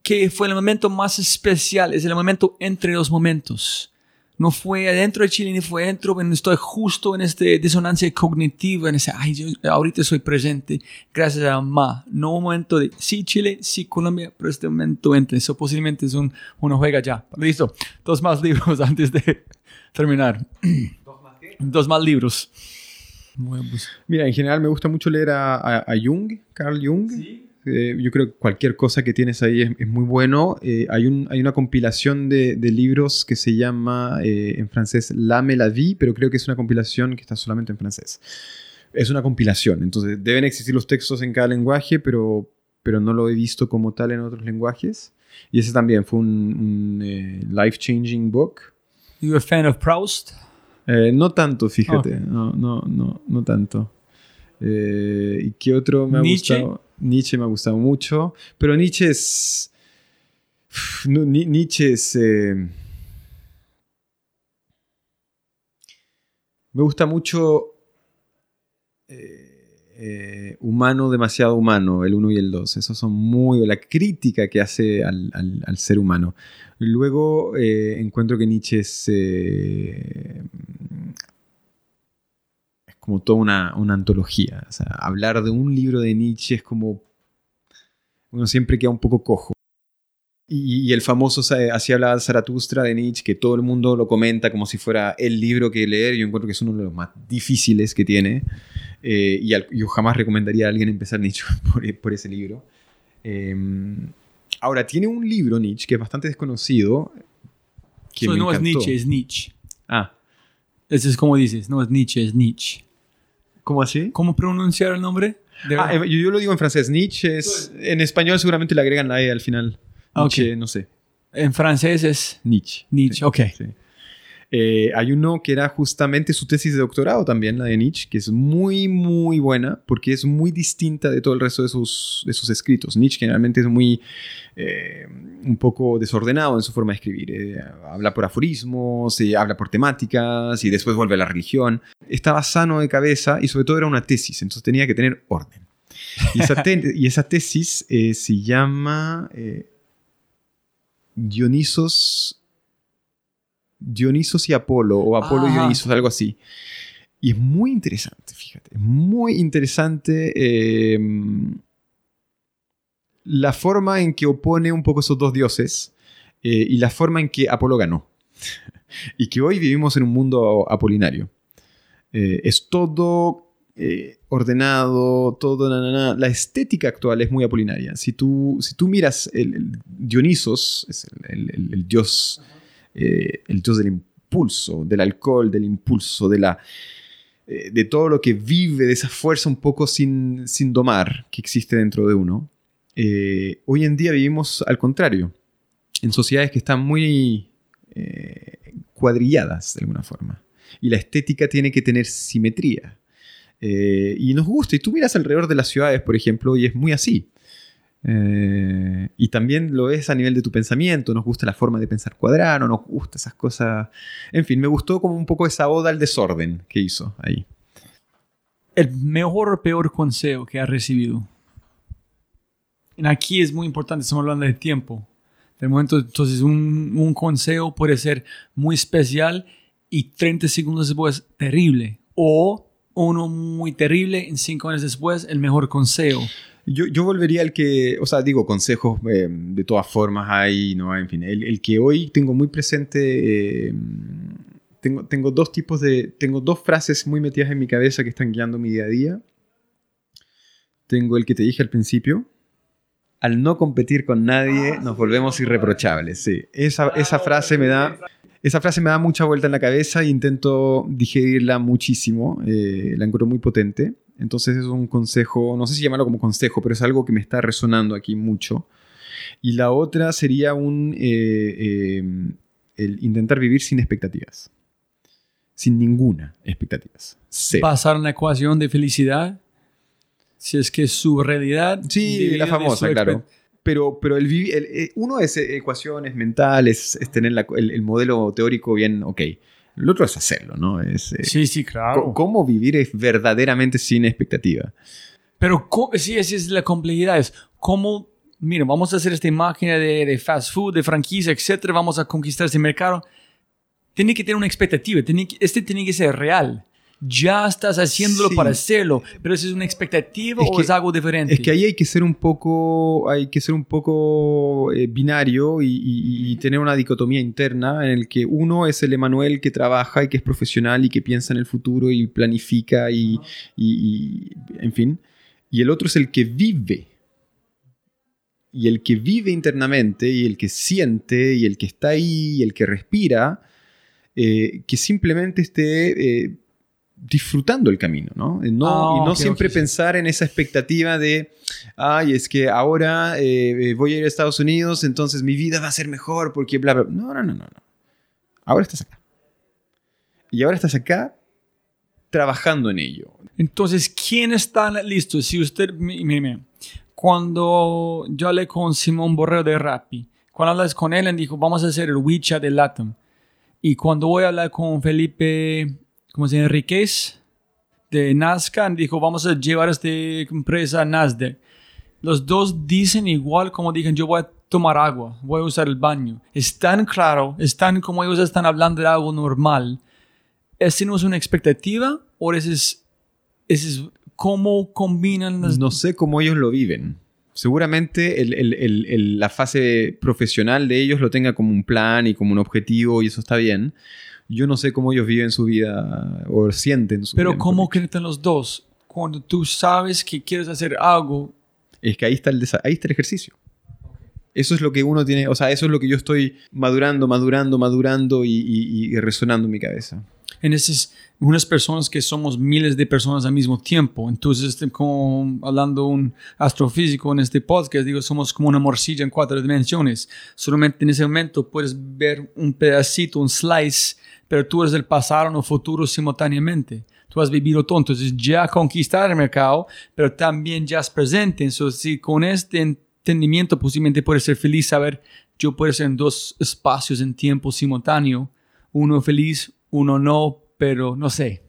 que fue el momento más especial, es el momento entre dos momentos. No fue adentro de Chile ni fue adentro, pero estoy justo en esta disonancia cognitiva, en ese, ay, yo ahorita soy presente, gracias a Ma. No un momento de, sí Chile, sí Colombia, pero este momento entre. Eso posiblemente es un, una juega ya. Listo. Dos más libros antes de terminar. ¿Dos más libros. Bueno, pues, Mira, en general me gusta mucho leer a, a- a Jung, Carl Jung. Eh, yo creo que cualquier cosa que tienes ahí es, es muy bueno. Eh, hay, un, hay una compilación de, de libros que se llama eh, en francés la vie, pero creo que es una compilación que está solamente en francés. Es una compilación, entonces deben existir los textos en cada lenguaje, pero, pero no lo he visto como tal en otros lenguajes. Y ese también fue un, un, eh, life-changing book. You a fan of Proust? Eh, no tanto, fíjate. Ok. No, no, no, no tanto. Eh, ¿Y qué otro me ha Nietzsche. gustado? Nietzsche me ha gustado mucho. Pero Nietzsche es. Nietzsche es. eh, Me gusta mucho. eh, eh, humano, demasiado humano, el 1 y el 2. Esos son muy. La crítica que hace al, al- al ser humano. Luego encuentro que Nietzsche es. Eh, como toda una, una antología. O sea, hablar de un libro de Nietzsche es como. Uno siempre queda un poco cojo. Y, y el famoso sa- Así hablaba Zaratustra de Nietzsche, que todo el mundo lo comenta como si fuera el libro que leer. Yo encuentro que es uno de los más difíciles que tiene. Eh, y al- yo jamás recomendaría a alguien empezar Nietzsche por, por ese libro. Eh, ahora, tiene un libro Nietzsche que es bastante desconocido. Que So, me no es. Nietzsche, es Nietzsche. Ah, Ese es como dices, no es Nietzsche, es Nietzsche. ¿Cómo así? ¿Cómo pronunciar el nombre? Ah, yo, yo lo digo en francés. Nietzsche es. En español seguramente le agregan la E al final. Ah. Nietzsche, no sé. en francés es Nietzsche. Nietzsche, Sí, ok. sí. Eh, hay uno que era justamente su tesis de doctorado también, la de Nietzsche, que es muy, muy buena porque es muy distinta de todo el resto de sus, de sus escritos. Nietzsche generalmente es muy, eh, un poco desordenado en su forma de escribir. Eh, habla por aforismos, habla por temáticas y después vuelve a la religión. Estaba sano de cabeza y sobre todo era una tesis, entonces tenía que tener orden. Y esa, te- y esa tesis se llama Dionisos Dionisos y Apolo, o Apolo y. Dionisos, algo así. Y es muy interesante, fíjate. Es muy interesante eh, la forma en que opone un poco esos dos dioses eh, y la forma en que Apolo ganó. y que hoy vivimos en un mundo apolinario. Eh, es todo eh, ordenado, todo... na, na, na. La estética actual es muy apolinaria. Si tú, si tú miras el, el Dionisos, es el, el- el- el dios eh, el dios del impulso, del alcohol, del impulso, de la eh, de todo lo que vive, de esa fuerza un poco sin, sin domar que existe dentro de uno. Eh, hoy en día vivimos al contrario, en sociedades que están muy eh, cuadrilladas de alguna forma. Y la estética tiene que tener simetría. Eh, y nos gusta, y tú miras alrededor de las ciudades, por ejemplo, y es muy así. Eh, y también lo es a nivel de tu pensamiento, nos gusta la forma de pensar cuadrada, no nos gusta esas cosas. En fin, me gustó como un poco esa oda al desorden que hizo ahí. El mejor o peor consejo que has recibido. Aquí es muy importante, estamos hablando de tiempo. Del momento, entonces, un, un consejo puede ser muy especial y 30 segundos después terrible. O uno muy terrible y 5 años después el mejor consejo. Yo, volvería al que, o sea, digo, consejos eh, de todas formas hay, no hay, en fin. El, que hoy tengo muy presente, eh, tengo, dos tipos de, tengo dos frases muy metidas en mi cabeza que están guiando mi día a día. Tengo el que te dije al principio. Al no competir con nadie, nos volvemos irreprochables. Sí, esa, esa frase me da, esa frase me da mucha vuelta en la cabeza e intento digerirla muchísimo. eh, la encuentro muy potente. Entonces es un consejo, no sé si llamarlo como consejo, pero es algo que me está resonando aquí mucho. Y la otra sería un eh, eh, el intentar vivir sin expectativas. Sin ninguna expectativas. Cero. Pasar una ecuación de felicidad. Si es que su realidad. Sí, la famosa, claro. Pero, pero el, el- eh, uno es ecuaciones mentales, es tener la- el, el modelo teórico bien, ok. El otro es hacerlo, ¿no? Es, eh, Sí, sí, claro. ¿Cómo vivir es verdaderamente sin expectativa? Pero sí, esa es la complejidad. Es cómo, mira, vamos a hacer esta máquina de, de fast food, de franquicia, etcétera. Vamos a conquistar este mercado. Tiene que tener una expectativa. Tiene que- este tiene que ser real. Ya estás haciéndolo Sí. para hacerlo, pero ¿eso es una expectativa Es o que- es algo diferente? Es que ahí hay que ser un poco, hay que ser un poco eh, binario y, y- y tener una dicotomía interna en el que uno es el Emanuel que trabaja y que es profesional y que piensa en el futuro y planifica y, y- en fin, y el otro es el que vive. Y el que vive internamente y el que siente y el que está ahí y el que respira, eh, que simplemente esté eh, disfrutando el camino, ¿no? Eh, no Ah, y no siempre sí. pensar en esa expectativa de, ay, es que ahora eh, eh, voy a ir a Estados Unidos, entonces mi vida va a ser mejor porque bla, bla. No, no, no, no. no. Ahora estás acá. Y ahora estás acá trabajando en ello. Entonces, ¿quién está listo? Si usted, mi- mire, mire, cuando yo hablé con Simón Borrero de Rappi, cuando hablas con él, él dijo, vamos a hacer el WeChat de Latam. Y cuando voy a hablar con Felipe, ¿cómo se? Enriquez, de Nazca, dijo, vamos a llevar esta empresa a Nasdaq. Los dos dicen igual como dicen, yo voy a tomar agua, voy a usar el baño. Es tan claro, es tan como ellos están hablando de algo normal. ¿Ese no es una expectativa o ese es, ese es cómo combinan las No sé cómo ellos lo viven. Seguramente la fase profesional de ellos lo tenga como un plan y como un objetivo y eso está bien. Yo no sé cómo ellos viven su vida o sienten su Pero vida. ¿cómo conectan los dos? Cuando tú sabes que quieres hacer algo, Es que ahí está, el ahí está el ejercicio. Eso es lo que uno tiene, o sea, eso es lo que yo estoy madurando, madurando, madurando y, y- y resonando en mi cabeza. en esas unas personas que somos miles de personas al mismo tiempo. Entonces, este, como hablando un astrofísico en este podcast, digo, somos como una morcilla en cuatro dimensiones. Solamente en ese momento puedes ver un pedacito, un slice, pero tú eres el pasado o futuro simultáneamente. Tú has vivido todo, entonces ya conquistar el mercado, pero también ya es presente. Entonces, si con este entendimiento posiblemente puedes ser feliz, saber yo puedo ser en dos espacios en tiempo simultáneo, uno feliz, uno no, pero no sé.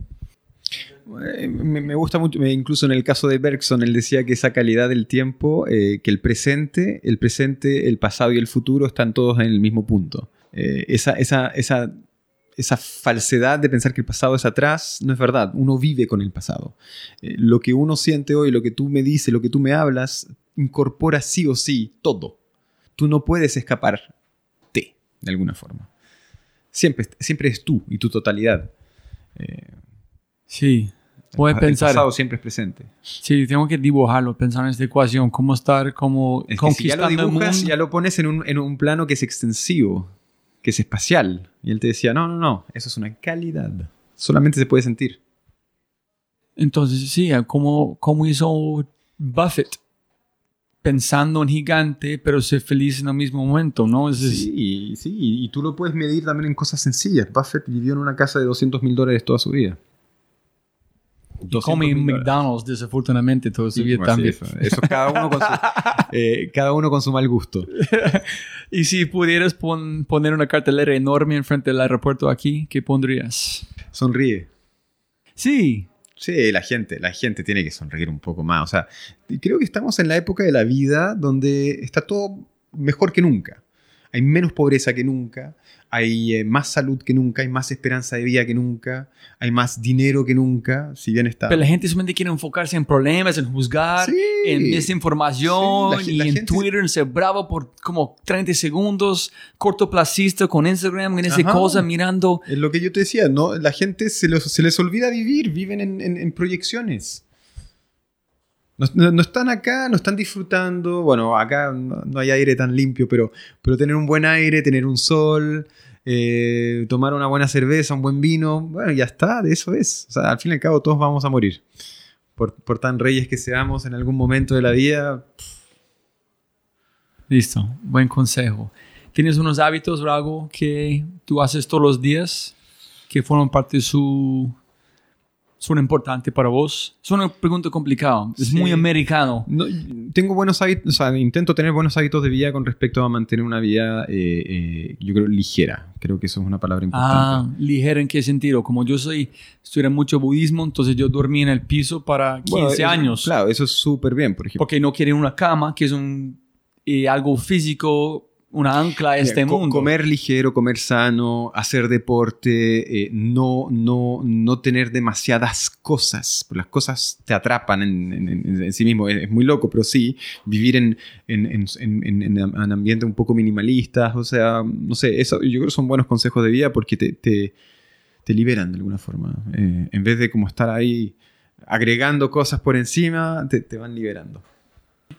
Eh, Me, gusta mucho, incluso en el caso de Bergson, él decía que esa calidad del tiempo, eh, que el presente, el presente, el pasado y el futuro están todos en el mismo punto. Eh, esa, esa, esa, esa falsedad de pensar que el pasado es atrás no es verdad. Uno vive con el pasado. Eh, lo que uno siente hoy, lo que tú me dices, lo que tú me hablas, incorpora sí o sí todo. Tú no puedes escapar de, alguna forma. Siempre, siempre es tú y tu totalidad. Eh, Sí, a el pensar. pasado siempre es presente. Sí, tengo que dibujarlo, pensar en esta ecuación, cómo estar como Es que si ya lo el dibujas, mundo. ya lo pones en un, en un plano que es extensivo, que es espacial. Y él te decía, no, no, no, eso es una calidad. Solamente se puede sentir. Entonces, sí, como, como hizo Buffett, pensando en gigante, pero ser feliz en el mismo momento, ¿no? Es- Sí, sí, y y tú lo puedes medir también en cosas sencillas. Buffett vivió en una casa de 200 mil dólares toda su vida. Come 200.000 dólares. McDonald's, desafortunadamente, todo su vida también. eso, eso cada, uno con su, eh, cada uno con su mal gusto. Y si pudieras pon- poner una cartelera enorme enfrente del aeropuerto aquí, ¿qué pondrías? Sonríe. Sí, Sí, la gente, la gente tiene que sonreír un poco más. O sea, creo que estamos en la época de la vida donde está todo mejor que nunca. Hay menos pobreza que nunca, hay eh, más salud que nunca, hay más esperanza de vida que nunca, hay más dinero que nunca, si bien está... pero la gente solamente quiere enfocarse en problemas, en juzgar, Sí. en desinformación Sí, la ge- y la en Twitter, en ser bravo por como 30 segundos, cortoplacista con Instagram, en esa Ajá. cosa, mirando. Es lo que yo te decía, ¿no? La gente se, los- se les olvida vivir, viven en, en- en proyecciones. No, no- están acá, no están disfrutando. Bueno, acá no, no hay aire tan limpio, pero, pero tener un buen aire, tener un sol, eh, tomar una buena cerveza, un buen vino, bueno, ya está, de eso es. O sea, al fin y al cabo todos vamos a morir. Por, por tan reyes que seamos en algún momento de la vida, Listo, buen consejo. ¿Tienes unos hábitos o algo que tú haces todos los días que forman parte de su... son importantes para vos? Es una pregunta complicada, es Sí. muy americano. No, tengo buenos hábitos, o sea, intento tener buenos hábitos de vida con respecto a mantener una vida, eh, eh, yo creo, ligera. Creo que eso es una palabra importante. Ah, ligero en qué sentido? Como yo soy, estudié mucho budismo, entonces yo dormí en el piso para 15 Bueno, eso- años. Claro, eso es súper bien, por ejemplo. Porque no quieren una cama, que es un, eh, algo físico, una ancla a este co- mundo. Comer ligero, comer sano, hacer deporte, eh, no, no, no tener demasiadas cosas, porque las cosas te atrapan en, en- en- en sí mismo. Es, es muy loco, pero sí, vivir en, en, en, en, en- en ambientes un poco minimalistas, o sea, no sé, eso yo creo que son buenos consejos de vida porque te, te, te liberan de alguna forma. Eh, en vez de como estar ahí agregando cosas por encima, te, te van liberando.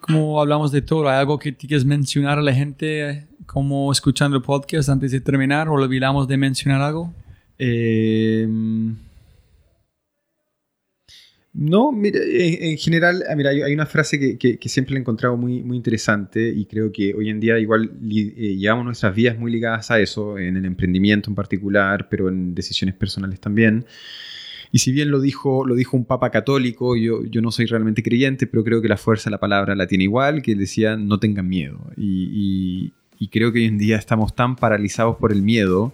Como hablamos de todo, ¿hay algo que quieres mencionar a la gente como escuchando el podcast antes de terminar o olvidamos de mencionar algo? Eh, No, mira, en, en general, ah, mira, hay, una frase que, que- que siempre la he encontrado muy, muy interesante y creo que hoy en día igual eh, llevamos nuestras vidas muy ligadas a eso, en el emprendimiento en particular, pero en decisiones personales también. Y si bien lo dijo, lo dijo un papa católico, yo, yo no soy realmente creyente, pero creo que la fuerza de la palabra la tiene igual, que decía no tengan miedo. Y, y- y creo que hoy en día estamos tan paralizados por el miedo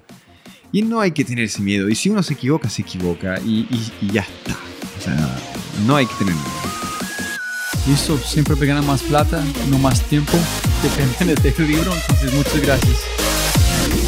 y no hay que tener ese miedo. Y si uno se equivoca, se equivoca y, y- ya está. O sea, no hay que tener miedo. Listo, siempre gana más plata, no más tiempo. Depende de este libro, entonces muchas gracias.